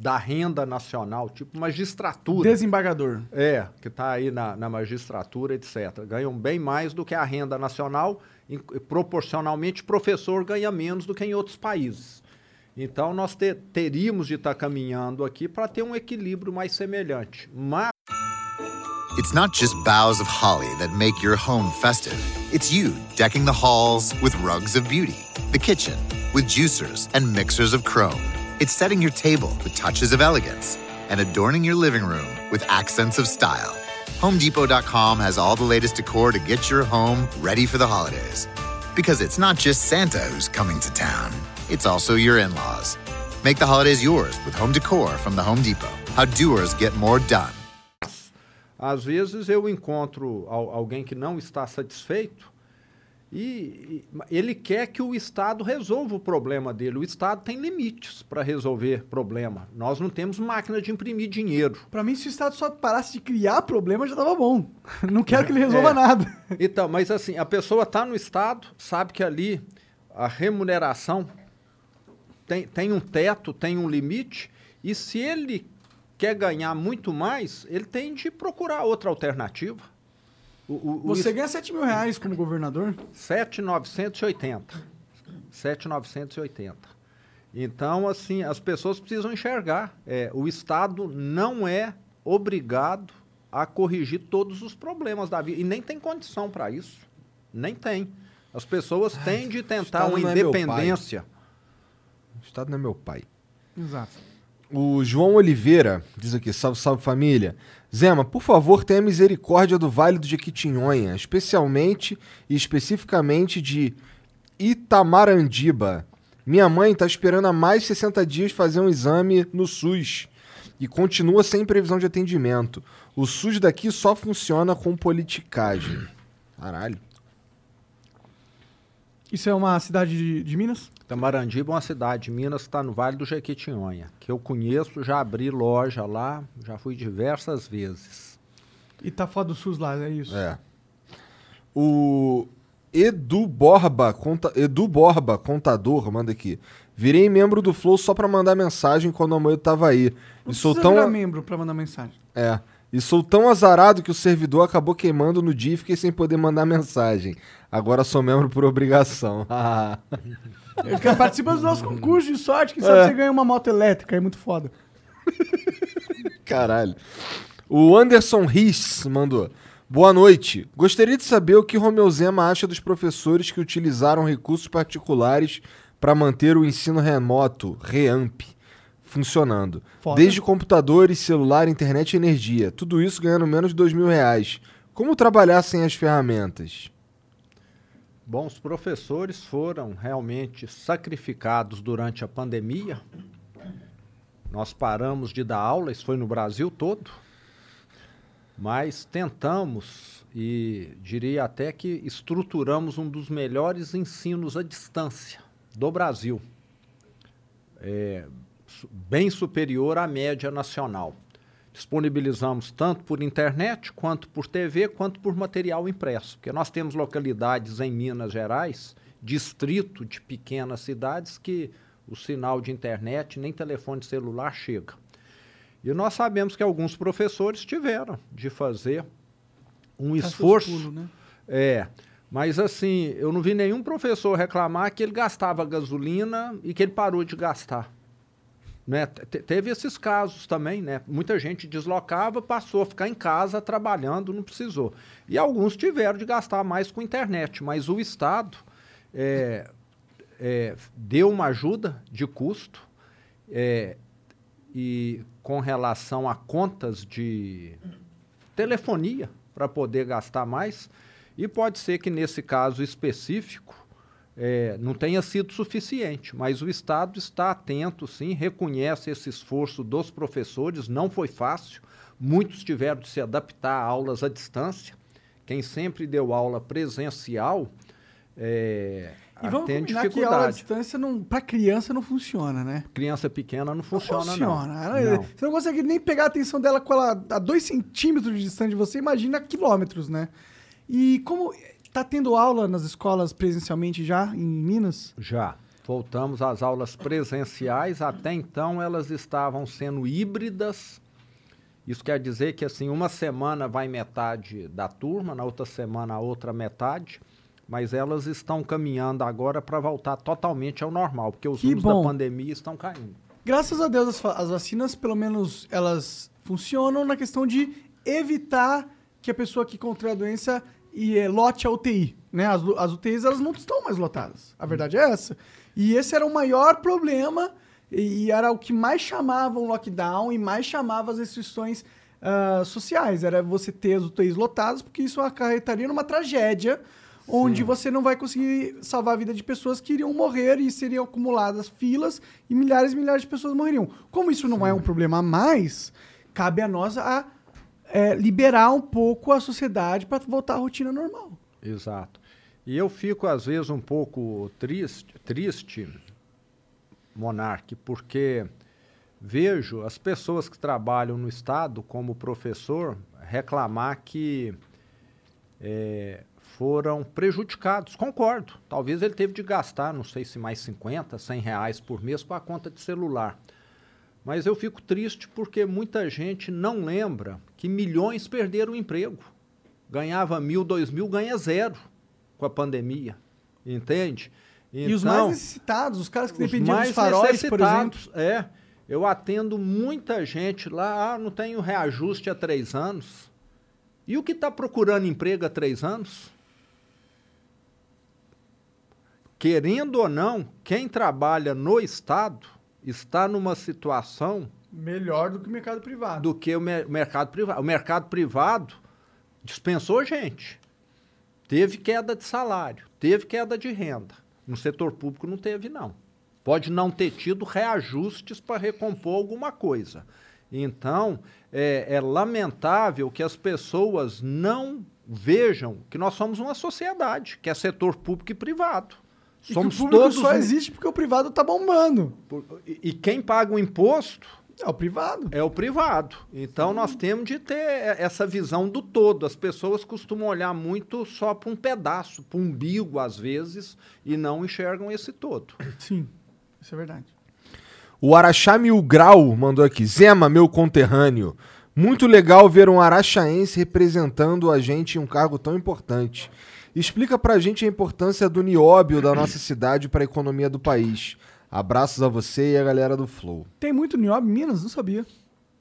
da renda nacional, tipo magistratura. Desembargador. É, que está aí na, na magistratura, etc. Ganham bem mais do que a renda nacional, em- proporcionalmente, professor ganha menos do que em outros países. Então, nós te- teríamos de estar caminhando aqui para ter um equilíbrio mais semelhante. Mas It's not just boughs of holly that make your home festive. It's you decking the halls with rugs of beauty, the kitchen with juicers and mixers of chrome. It's setting your table with touches of elegance and adorning your living room with accents of style. HomeDepot.com has all the latest decor to get your home ready for the holidays. Because it's not just Santa who's coming to town, it's also your in laws. Make the holidays yours with home decor from the Home Depot. How doers get more done. Às vezes eu encontro alguém que não está satisfeito e, e ele quer que o Estado resolva o problema dele. O Estado tem limites para resolver problema. Nós não temos máquina de imprimir dinheiro. Pra mim, se o Estado só parasse de criar problema, já tava bom. Não quero que ele resolva É. nada. Então, mas assim, a pessoa está no Estado, sabe que ali a remuneração tem, tem um teto, tem um limite, e se ele quer ganhar muito mais, ele tem de procurar outra alternativa. O, o, Você es- ganha 7 mil reais como governador? 7,980. 7,980. Então, assim, as pessoas precisam enxergar. É, o Estado não é obrigado a corrigir todos os problemas da vida. E nem tem condição para isso. Nem tem. As pessoas têm de tentar uma é independência. O Estado não é meu pai. Exato. O João Oliveira diz aqui: salve, salve família. Zema, por favor, tenha misericórdia do Vale do Jequitinhonha, especialmente e especificamente de Itamarandiba. Minha mãe está esperando há mais de 60 dias fazer um exame no SUS e continua sem previsão de atendimento. O SUS daqui só funciona com politicagem. Caralho. Isso é uma cidade de, de Minas? Tamarandiba é uma cidade de Minas está no Vale do Jequitinhonha, que eu conheço, já abri loja lá, já fui diversas vezes. E tá fora do SUS lá, é isso. É. O Edu Borba, conta, Edu Borba, contador, manda aqui. Virei membro do Flow só pra mandar mensagem quando a Moedo tava aí. Não E sou tão virar membro pra mandar mensagem. é. E sou tão azarado que o servidor acabou queimando no dia e fiquei sem poder mandar mensagem. Agora sou membro por obrigação. Ele quer participar dos nossos concursos de sorte, que sabe É. você ganha uma moto elétrica, é muito foda. Caralho. O Anderson Riss mandou. Boa noite. Gostaria de saber o que Romeu Zema acha dos professores que utilizaram recursos particulares para manter o ensino remoto, REAMP, funcionando. Foda. Desde computadores, celular, internet e energia. Tudo isso ganhando menos de dois mil reais. Como trabalhar sem as ferramentas? Bom, os professores foram realmente sacrificados durante a pandemia. Nós paramos de dar aula, isso foi no Brasil todo. Mas tentamos e diria até que estruturamos um dos melhores ensinos à distância do Brasil. É, bem superior à média nacional. Disponibilizamos tanto por internet, quanto por TV, quanto por material impresso. Porque nós temos localidades em Minas Gerais, distrito de pequenas cidades, que o sinal de internet nem telefone celular chega. E nós sabemos que alguns professores tiveram de fazer um esforço. pulos, né? É, mas assim, eu não vi nenhum professor reclamar que ele gastava gasolina e que ele parou de gastar. Né? Te- te- Teve esses casos também, né? Muita gente deslocava, passou a ficar em casa trabalhando, não precisou. E alguns tiveram de gastar mais com internet, mas o Estado é, é, deu uma ajuda de custo é, e com relação a contas de telefonia para poder gastar mais. E pode ser que nesse caso específico eh, não tenha sido suficiente, mas o Estado está atento, sim, reconhece esse esforço dos professores, não foi fácil, muitos tiveram de se adaptar a aulas à distância. Quem sempre deu aula presencial eh, E vamos tem combinar que a aula à dificuldade. distância, não, pra criança, não funciona, né? Criança pequena não funciona, não. funciona. Ela- Não. Você não consegue nem pegar a atenção dela com ela a dois centímetros de distância de você, imagina quilômetros, né? E como tá tendo aula nas escolas presencialmente já, em Minas? Já. Voltamos às aulas presenciais. Até então elas estavam sendo híbridas. Isso quer dizer que assim, uma semana vai metade da turma, na outra semana a outra metade. Mas elas estão caminhando agora para voltar totalmente ao normal, porque os Que números bom. da pandemia estão caindo. Graças a Deus, as, as vacinas, pelo menos, elas funcionam na questão de evitar que a pessoa que contraiu a doença e é, lote a UTI, né? As, as UTIs elas não estão mais lotadas. A verdade é essa. E esse era o maior problema e, e era o que mais chamava o lockdown e mais chamava as restrições ah, sociais. Era você ter as UTIs lotadas, porque isso acarretaria numa tragédia onde você não vai conseguir salvar a vida de pessoas que iriam morrer e seriam acumuladas filas e milhares e milhares de pessoas morreriam. Como isso não é um problema a mais, cabe a nós a é, liberar um pouco a sociedade para voltar à rotina normal. Exato. E eu fico, às vezes, um pouco triste, triste Monarque, porque vejo as pessoas que trabalham no Estado como professor reclamar que eh, foram prejudicados. Concordo. Talvez ele teve de gastar, não sei se mais 50, 100 reais por mês com a conta de celular. Mas eu fico triste porque muita gente não lembra que milhões perderam o emprego. Ganhava mil, dois mil, ganha zero com a pandemia. Entende? e os mais necessitados, os caras que Então, os dependiam mais dos faróis, por exemplo. É. Eu atendo muita gente lá, ah, não tenho reajuste há três anos. E o que está procurando emprego há três anos? Querendo ou não, quem trabalha no Estado está numa situação Melhor do que o mercado privado. do que o mer- mercado privado. O mercado privado dispensou gente. Teve queda de salário, teve queda de renda. No setor público não teve, não. Pode não ter tido reajustes para recompor alguma coisa. Então, é, é lamentável que as pessoas não vejam que nós somos uma sociedade, que é setor público e privado. E que Somos o público todos. só existe porque o privado tá bombando. E, e quem paga o imposto É o privado. é o privado. Então nós temos de ter essa visão do todo. As pessoas costumam olhar muito só para um pedaço, para um umbigo às vezes, e não enxergam esse todo. Sim, isso é verdade. O Araxá Mil Grau mandou aqui. Zema, meu conterrâneo. Muito legal ver um araxaense representando a gente em um cargo tão importante. Explica pra gente a importância do nióbio da nossa cidade para a economia do país. Abraços a você e a galera do Flow. Tem muito nióbio em Minas? Não sabia.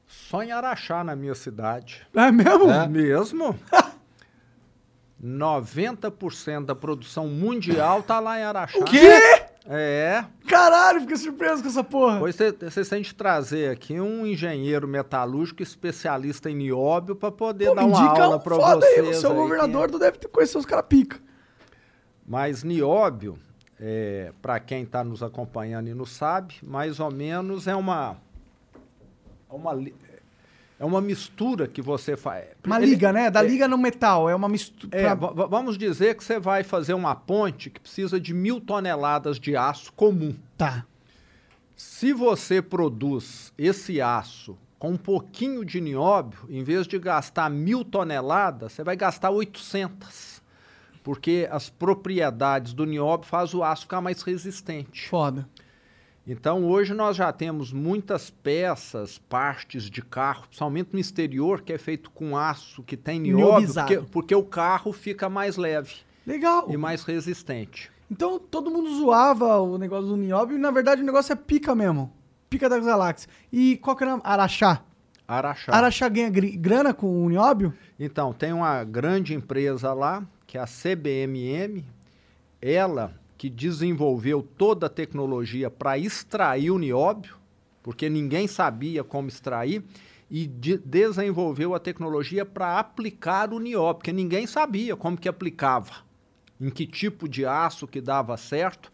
Só em Araxá, na minha cidade. É mesmo? Mesmo? 90% da produção mundial tá lá em Araxá. O quê? É. Caralho, fiquei surpreso com essa porra. Pois vocês têm de trazer aqui um engenheiro metalúrgico especialista em nióbio para poder Pô, dar uma indica aula um para foda vocês. aí. O seu aí governador tu deve ter conhecer os caras pica. Mas nióbio, é, para quem está nos acompanhando e não sabe, mais ou menos é uma, é uma, é uma mistura que você faz. Uma Ele- liga, né? Da é, liga no metal. É uma mistura. É, va- vamos dizer que você vai fazer uma ponte que precisa de mil toneladas de aço comum. Tá. Se você produz esse aço com um pouquinho de nióbio, em vez de gastar mil toneladas, você vai gastar 800. Porque as propriedades do nióbio fazem o aço ficar mais resistente. Foda. Então, hoje nós já temos muitas peças, partes de carro, principalmente no exterior, que é feito com aço que tem nióbio, porque, porque o carro fica mais leve Legal. e mais resistente. Então todo mundo zoava o negócio do nióbio e na verdade o negócio é pica mesmo. Pica das galáxias. E qual que é o nome? Araxá. Araxá. Araxá ganha grana com o nióbio? Então, tem uma grande empresa lá, que é a CBMM, ela que desenvolveu toda a tecnologia para extrair o nióbio, porque ninguém sabia como extrair, e de- desenvolveu a tecnologia para aplicar o nióbio, porque ninguém sabia como que aplicava, em que tipo de aço que dava certo.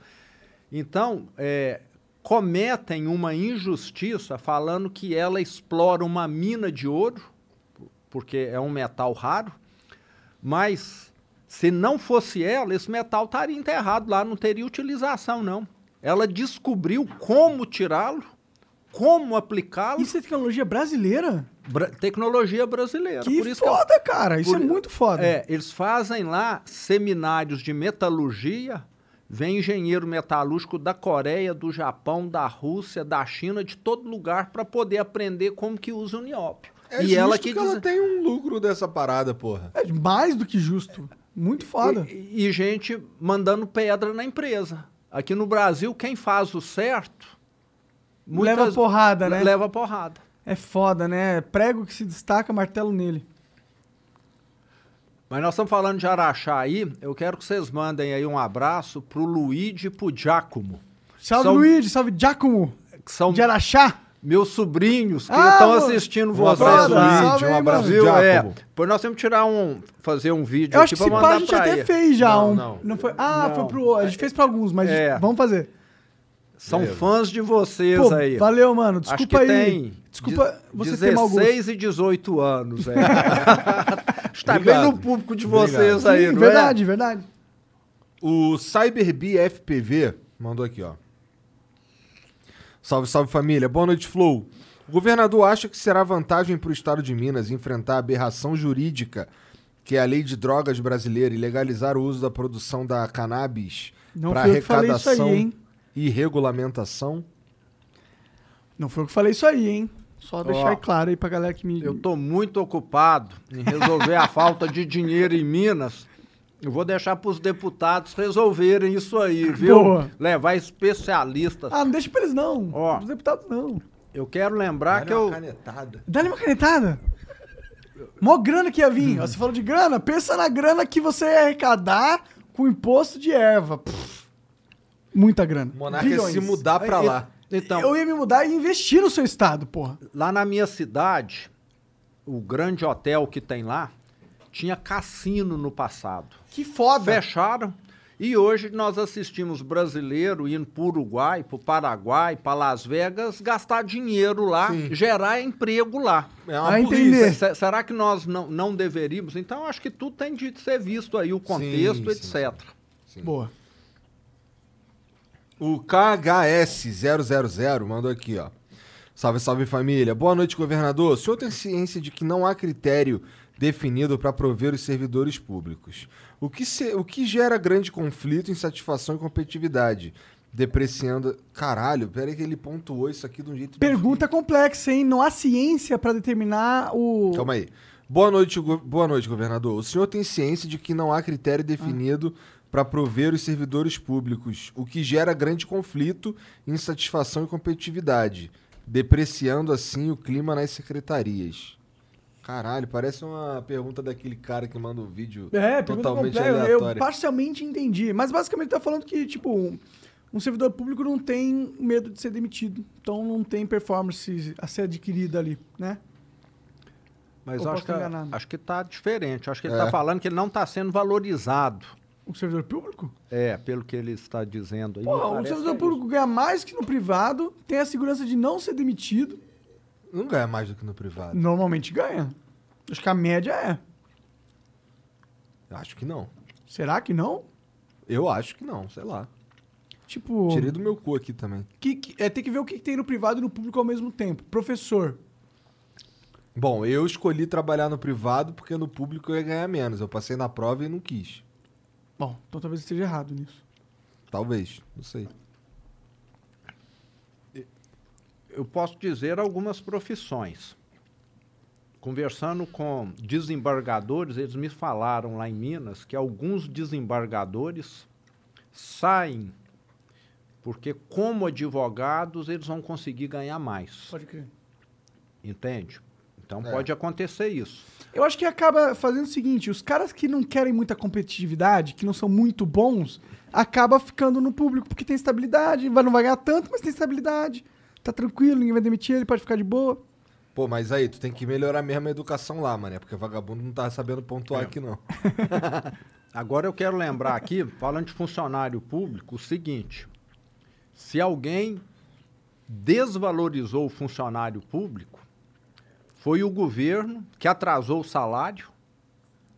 Então, é, cometem uma injustiça falando que ela explora uma mina de ouro, porque é um metal raro, mas se não fosse ela, esse metal estaria enterrado lá, não teria utilização, não. Ela descobriu como tirá-lo, como aplicá-lo. Isso é tecnologia brasileira? Bra- tecnologia brasileira. Que por isso foda, cara. Isso por- é muito foda. é, eles fazem lá seminários de metalurgia. Vem engenheiro metalúrgico da Coreia, do Japão, da Rússia, da China, de todo lugar para poder aprender como que usa o nióbio. É e justo ela que, que ela diz- tem um lucro dessa parada, porra. É mais do que justo. Muito foda. E, e gente mandando pedra na empresa. Aqui no Brasil, quem faz o certo. Leva porrada, né? Leva porrada. É foda, né? Prego que se destaca, martelo nele. Mas nós estamos falando de Araxá aí, eu quero que vocês mandem aí um abraço pro Luigi e pro Giacomo. Salve, São- Luigi. Salve, Giacomo. São De Araxá. Meus sobrinhos que Ah, estão assistindo Um vocês abraço, lá. Um aí, abraço. Viu? É. Pois nós temos que tirar um. fazer um vídeo Eu acho que esse pá a mandar gente até ele. fez já Não, um. não. Não foi? Ah, Não. foi pro. A gente fez pra alguns, mas É. vamos fazer. São Beleza. fãs de vocês Pô, aí. valeu, mano. Acho Desculpa que aí. tem Desculpa de- você ter mau gosto. 16 e 18 anos, é. Está bem Obrigado. no público de Obrigado. vocês aí, Sim, não verdade, verdade. O CyberB FPV mandou aqui, ó. Salve, salve família. Boa noite, Flow. O governador acha que será vantagem para o estado de Minas enfrentar a aberração jurídica que é a lei de drogas brasileira e legalizar o uso da produção da cannabis para aí, arrecadação hein? e regulamentação? Não foi eu que falei isso aí, hein? Só deixar Ó, claro aí pra galera que me. Eu tô muito ocupado em resolver a falta de dinheiro em Minas. Eu vou deixar para os deputados resolverem isso aí, viu? Boa. Levar especialistas. Ah, não deixa pra eles não. Ó. Os deputados não. Eu quero lembrar que eu. canetada. Dá-lhe uma canetada. Mó grana que ia vir. Hum. Ó, Você falou de grana? Pensa na grana que você ia arrecadar com imposto de erva. Pff, muita grana. Monarca Bilhões. se mudar pra lá. Então, Eu ia me mudar e investir no seu estado, porra. lá na minha cidade, o grande hotel que tem lá tinha cassino no passado. Que foda. Fecharam. E hoje nós assistimos brasileiro indo para o Uruguai, para o Paraguai, para Las Vegas, gastar dinheiro lá, gerar emprego lá. É uma entender. Se- será que nós não, não deveríamos? Então, acho que tudo tem de ser visto aí, o contexto, sim, etc. Boa. O KHS000 mandou aqui, ó. Salve, salve família. Boa noite, governador. O senhor tem ciência de que não há critério definido para prover os servidores públicos. O que, se- o que gera grande conflito, insatisfação e competitividade? Depreciando. Caralho, peraí que ele pontuou isso aqui de um jeito. Pergunta complexa, hein? Não há ciência pra determinar o. Calma aí. Boa noite, go- boa noite, governador. O senhor tem ciência de que não há critério definido para prover os servidores públicos, o que gera grande conflito, insatisfação e competitividade, depreciando assim o clima nas secretarias. Caralho, parece uma pergunta daquele cara que manda um vídeo É, totalmente complexa. Eu aleatório. parcialmente entendi. Mas basicamente tá falando que, tipo, um, um servidor público não tem medo de ser demitido. Então não tem performance a ser adquirida ali, né? Mas acho que, enganado? acho que tá diferente. Acho que ele É. está falando que ele não está sendo valorizado. O servidor público? É, pelo que ele está dizendo aí. Pô, o servidor que é público ganha mais que no privado, tem a segurança de não ser demitido. Não ganha mais do que no privado. Normalmente ganha. Acho que a média é. Acho que não. Será que não? Eu acho que não, sei lá. Tipo, Tirei do meu cu aqui também. que, que- é, tem que ver o que, que tem no privado e no público ao mesmo tempo. Professor. Bom, eu escolhi trabalhar no privado porque no público eu ia ganhar menos. Eu passei na prova e não quis. Bom, então talvez esteja errado nisso. Talvez, não sei. Eu posso dizer algumas profissões. Conversando com desembargadores, eles me falaram lá em Minas que alguns desembargadores saem porque, como advogados, eles vão conseguir ganhar mais. Pode crer. Entende? Então É. pode acontecer isso. Eu acho que acaba fazendo o seguinte: os caras que não querem muita competitividade, que não são muito bons, acaba ficando no público porque tem estabilidade. Vai, não vai ganhar tanto, mas tem estabilidade. Tá tranquilo, ninguém vai demitir ele, pode ficar de boa. Pô, mas aí, tu tem que melhorar mesmo a educação lá, mané. Porque vagabundo não tá sabendo pontuar aqui, não. Agora eu quero lembrar aqui, falando de funcionário público, o seguinte: se alguém desvalorizou o funcionário público, foi o governo que atrasou o salário,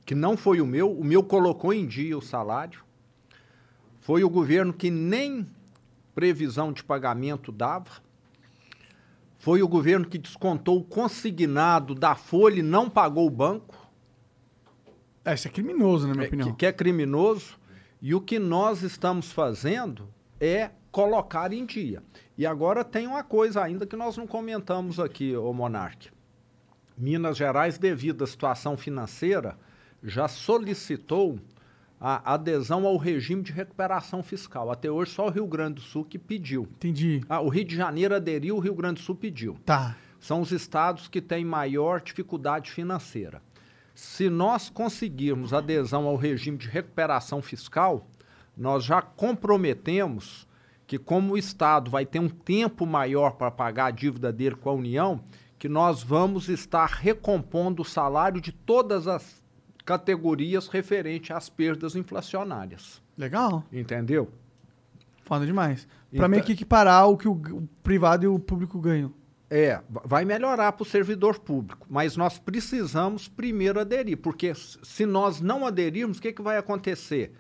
que não foi o meu, o meu colocou em dia o salário, foi o governo que nem previsão de pagamento dava, foi o governo que descontou o consignado da folha e não pagou o banco. É, isso é criminoso, na minha É, opinião. que, que é criminoso. E o que nós estamos fazendo é colocar em dia. E agora tem uma coisa ainda que nós não comentamos aqui, ô Monarque. Minas Gerais, devido à situação financeira, já solicitou a adesão ao regime de recuperação fiscal. Até hoje, só o Rio Grande do Sul que pediu. Entendi. Ah, o Rio de Janeiro aderiu, o Rio Grande do Sul pediu Tá. são os estados que têm maior dificuldade financeira. Se nós conseguirmos adesão ao regime de recuperação fiscal, nós já comprometemos que, como o Estado vai ter um tempo maior para pagar a dívida dele com a União, que nós vamos estar recompondo o salário de todas as categorias referente às perdas inflacionárias. Legal. Entendeu? Foda demais. Pra Então- meio que equiparar o que o, privado e o público ganham. É, va- vai melhorar para o servidor público, mas nós precisamos primeiro aderir, porque se nós não aderirmos, o que, que vai acontecer?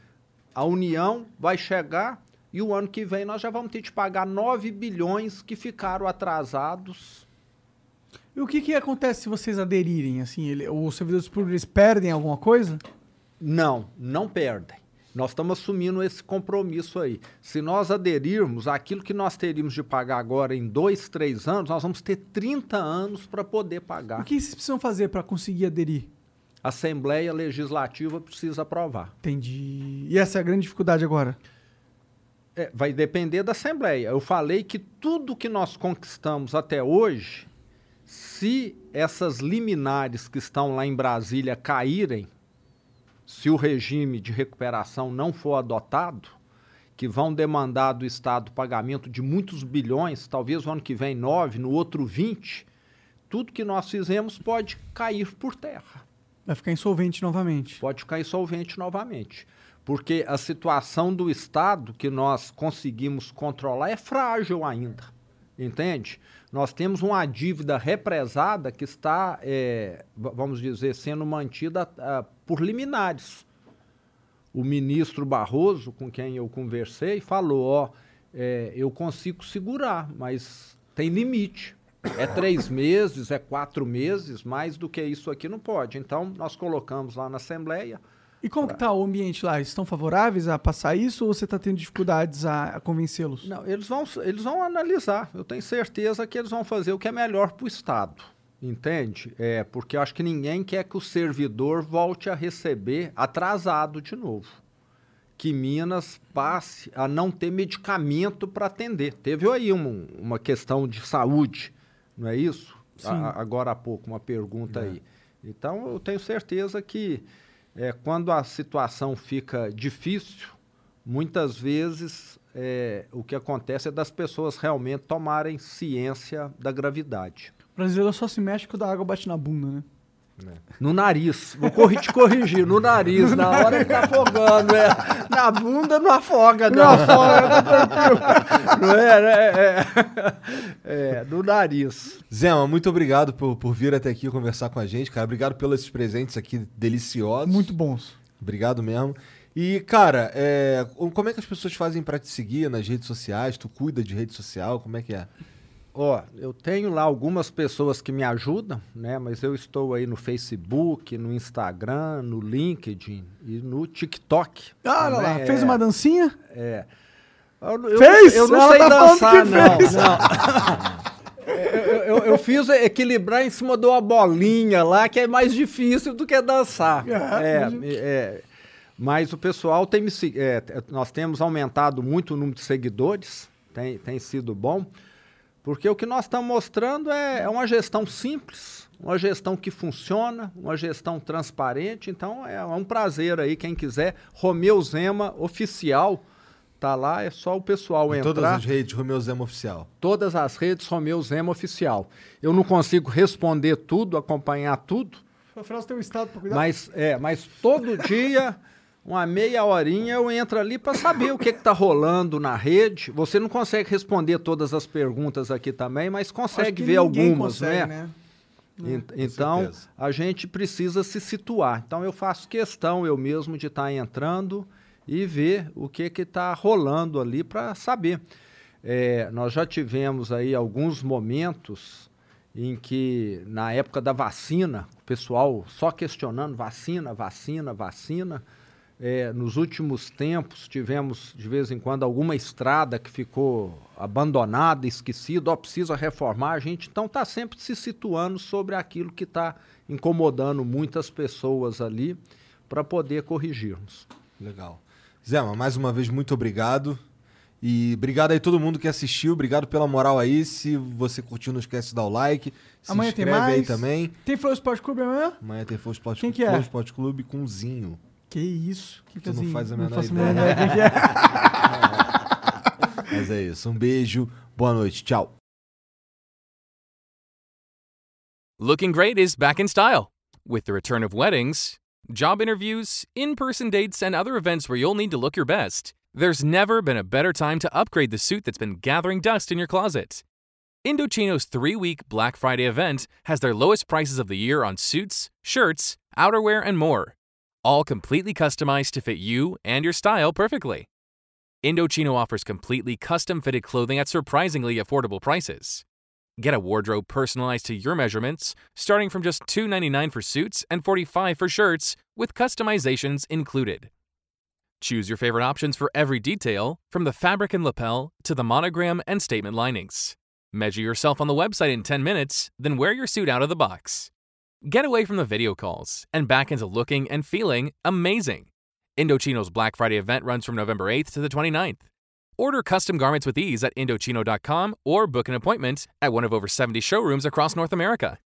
A União vai chegar e o ano que vem nós já vamos ter de pagar 9 bilhões que ficaram atrasados. E o que que acontece se vocês aderirem? Assim, ele, os servidores públicos perdem alguma coisa? Não, não perdem. Nós estamos assumindo esse compromisso aí. Se nós aderirmos, aquilo que nós teríamos de pagar agora em dois, três anos, nós vamos ter 30 anos para poder pagar. O que vocês precisam fazer para conseguir aderir? A Assembleia Legislativa precisa aprovar. Entendi. E essa é a grande dificuldade agora? É, vai depender da Assembleia. Eu falei que tudo que nós conquistamos até hoje, se essas liminares que estão lá em Brasília caírem, se o regime de recuperação não for adotado, que vão demandar do Estado pagamento de muitos bilhões, talvez o ano que vem 9, no outro 20, tudo que nós fizemos pode cair por terra Vai ficar insolvente novamente. pode ficar insolvente novamente. Porque a situação do Estado que nós conseguimos controlar é frágil ainda. Entende? Nós temos uma dívida represada que está, va- vamos dizer, sendo mantida ah, por liminares. O ministro Barroso, com quem eu conversei, falou: ó, eh, eu consigo segurar, mas tem limite. É três meses, é quatro meses, mais do que isso aqui não pode. Então, nós colocamos lá na Assembleia. E como que tá o ambiente lá? Estão favoráveis a passar isso ou você está tendo dificuldades a, a convencê-los? Não, eles vão, eles vão analisar. Eu tenho certeza que eles vão fazer o que é melhor para o Estado. Entende? É, porque eu acho que ninguém quer que o servidor volte a receber atrasado de novo. Que Minas passe a não ter medicamento para atender. Teve aí um- uma questão de saúde, não é isso? A- agora há pouco, uma pergunta aí. Então, eu tenho certeza que é, quando a situação fica difícil, muitas vezes é, o que acontece é das pessoas realmente tomarem ciência da gravidade. O brasileiro só se mexe quando a água bate na bunda, né? No nariz. Vou corri- te corrigir, no nariz. Na hora ele tá afogando. É. Na bunda não afoga, não. Não afoga, Não é, né? É, é, no nariz. Zema, muito obrigado por, por vir até aqui conversar com a gente, cara. Obrigado pelos presentes aqui deliciosos. Muito bons. Obrigado mesmo. E, cara, é, como é que as pessoas fazem pra te seguir nas redes sociais? Tu cuida de rede social? Como é que é? Ó, eu tenho lá algumas pessoas que me ajudam, né? Mas eu estou aí no Facebook, no Instagram, no LinkedIn e no TikTok. Ah, olha lá, fez é. uma dancinha? É. Eu, eu- Fez? Eu não Ela sei tá dançar, não. fez. não. eu, eu- eu fiz equilibrar em cima de uma bolinha lá, que é mais difícil do que dançar. É, É, é. Mas o pessoal tem me é, Nós temos aumentado muito o número de seguidores, tem, tem sido bom, porque o que nós estamos mostrando é, é uma gestão simples, uma gestão que funciona, uma gestão transparente. Então é um prazer aí, quem quiser. Romeu Zema Oficial. Tá lá, é só o pessoal Em entrar. todas as redes, Romeu Zema Oficial. Todas as redes Romeu Zema Oficial. Eu não consigo responder tudo, acompanhar tudo, Afinal, você tem um estado pra cuidar. mas, é, mas todo dia, uma meia horinha, eu entro ali para saber o que está rolando na rede. Você não consegue responder todas as perguntas aqui também, mas consegue ver algumas, consegue, né? En- então, certeza. a gente precisa se situar. Então, eu faço questão eu mesmo de estar entrando e ver o que está rolando ali para saber. É, nós já tivemos aí alguns momentos em que, na época da vacina, o pessoal só questionando vacina, vacina, vacina. É, nos últimos tempos, tivemos, de vez em quando, alguma estrada que ficou abandonada, esquecida, ou precisa reformar. A gente, então, está sempre se situando sobre aquilo que está incomodando muitas pessoas ali para poder corrigirmos. Legal. Zema, mais uma vez, muito obrigado. E obrigado aí todo mundo que assistiu, obrigado pela moral aí. Se você curtiu, não esquece de dar o like. Se Amanhã tem inscreve aí mais. também. Tem Flow Sport Clube amanhã? Amanhã tem Flow Sport, Quem que é? Flow Sport Clube com Zinho. Que isso? Que Tu não faz a menor faço ideia. menor quem que é. Mas é isso. Um beijo, boa noite, tchau. Looking great is back in style. With the return of weddings, job interviews, in person dates, and other events where you'll need to look your best, there's never been a better time to upgrade the suit that's been gathering dust in your closet. Indochino's three week Black Friday event has their lowest prices of the year on suits, shirts, outerwear, and more, all completely customized to fit you and your style perfectly. Indochino offers completely custom fitted clothing at surprisingly affordable prices. Get a wardrobe personalized to your measurements, starting from just $2.99 for suits and 45 for shirts, with customizations included. Choose your favorite options for every detail, from the fabric and lapel to the monogram and statement linings. Measure yourself on the website in 10 minutes, then wear your suit out of the box. Get away from the video calls and back into looking and feeling amazing. Indochino's Black Friday event runs from November 8th to the 29th. Order custom garments with ease at Indochino.com or book an appointment at one of over 70 showrooms across North America.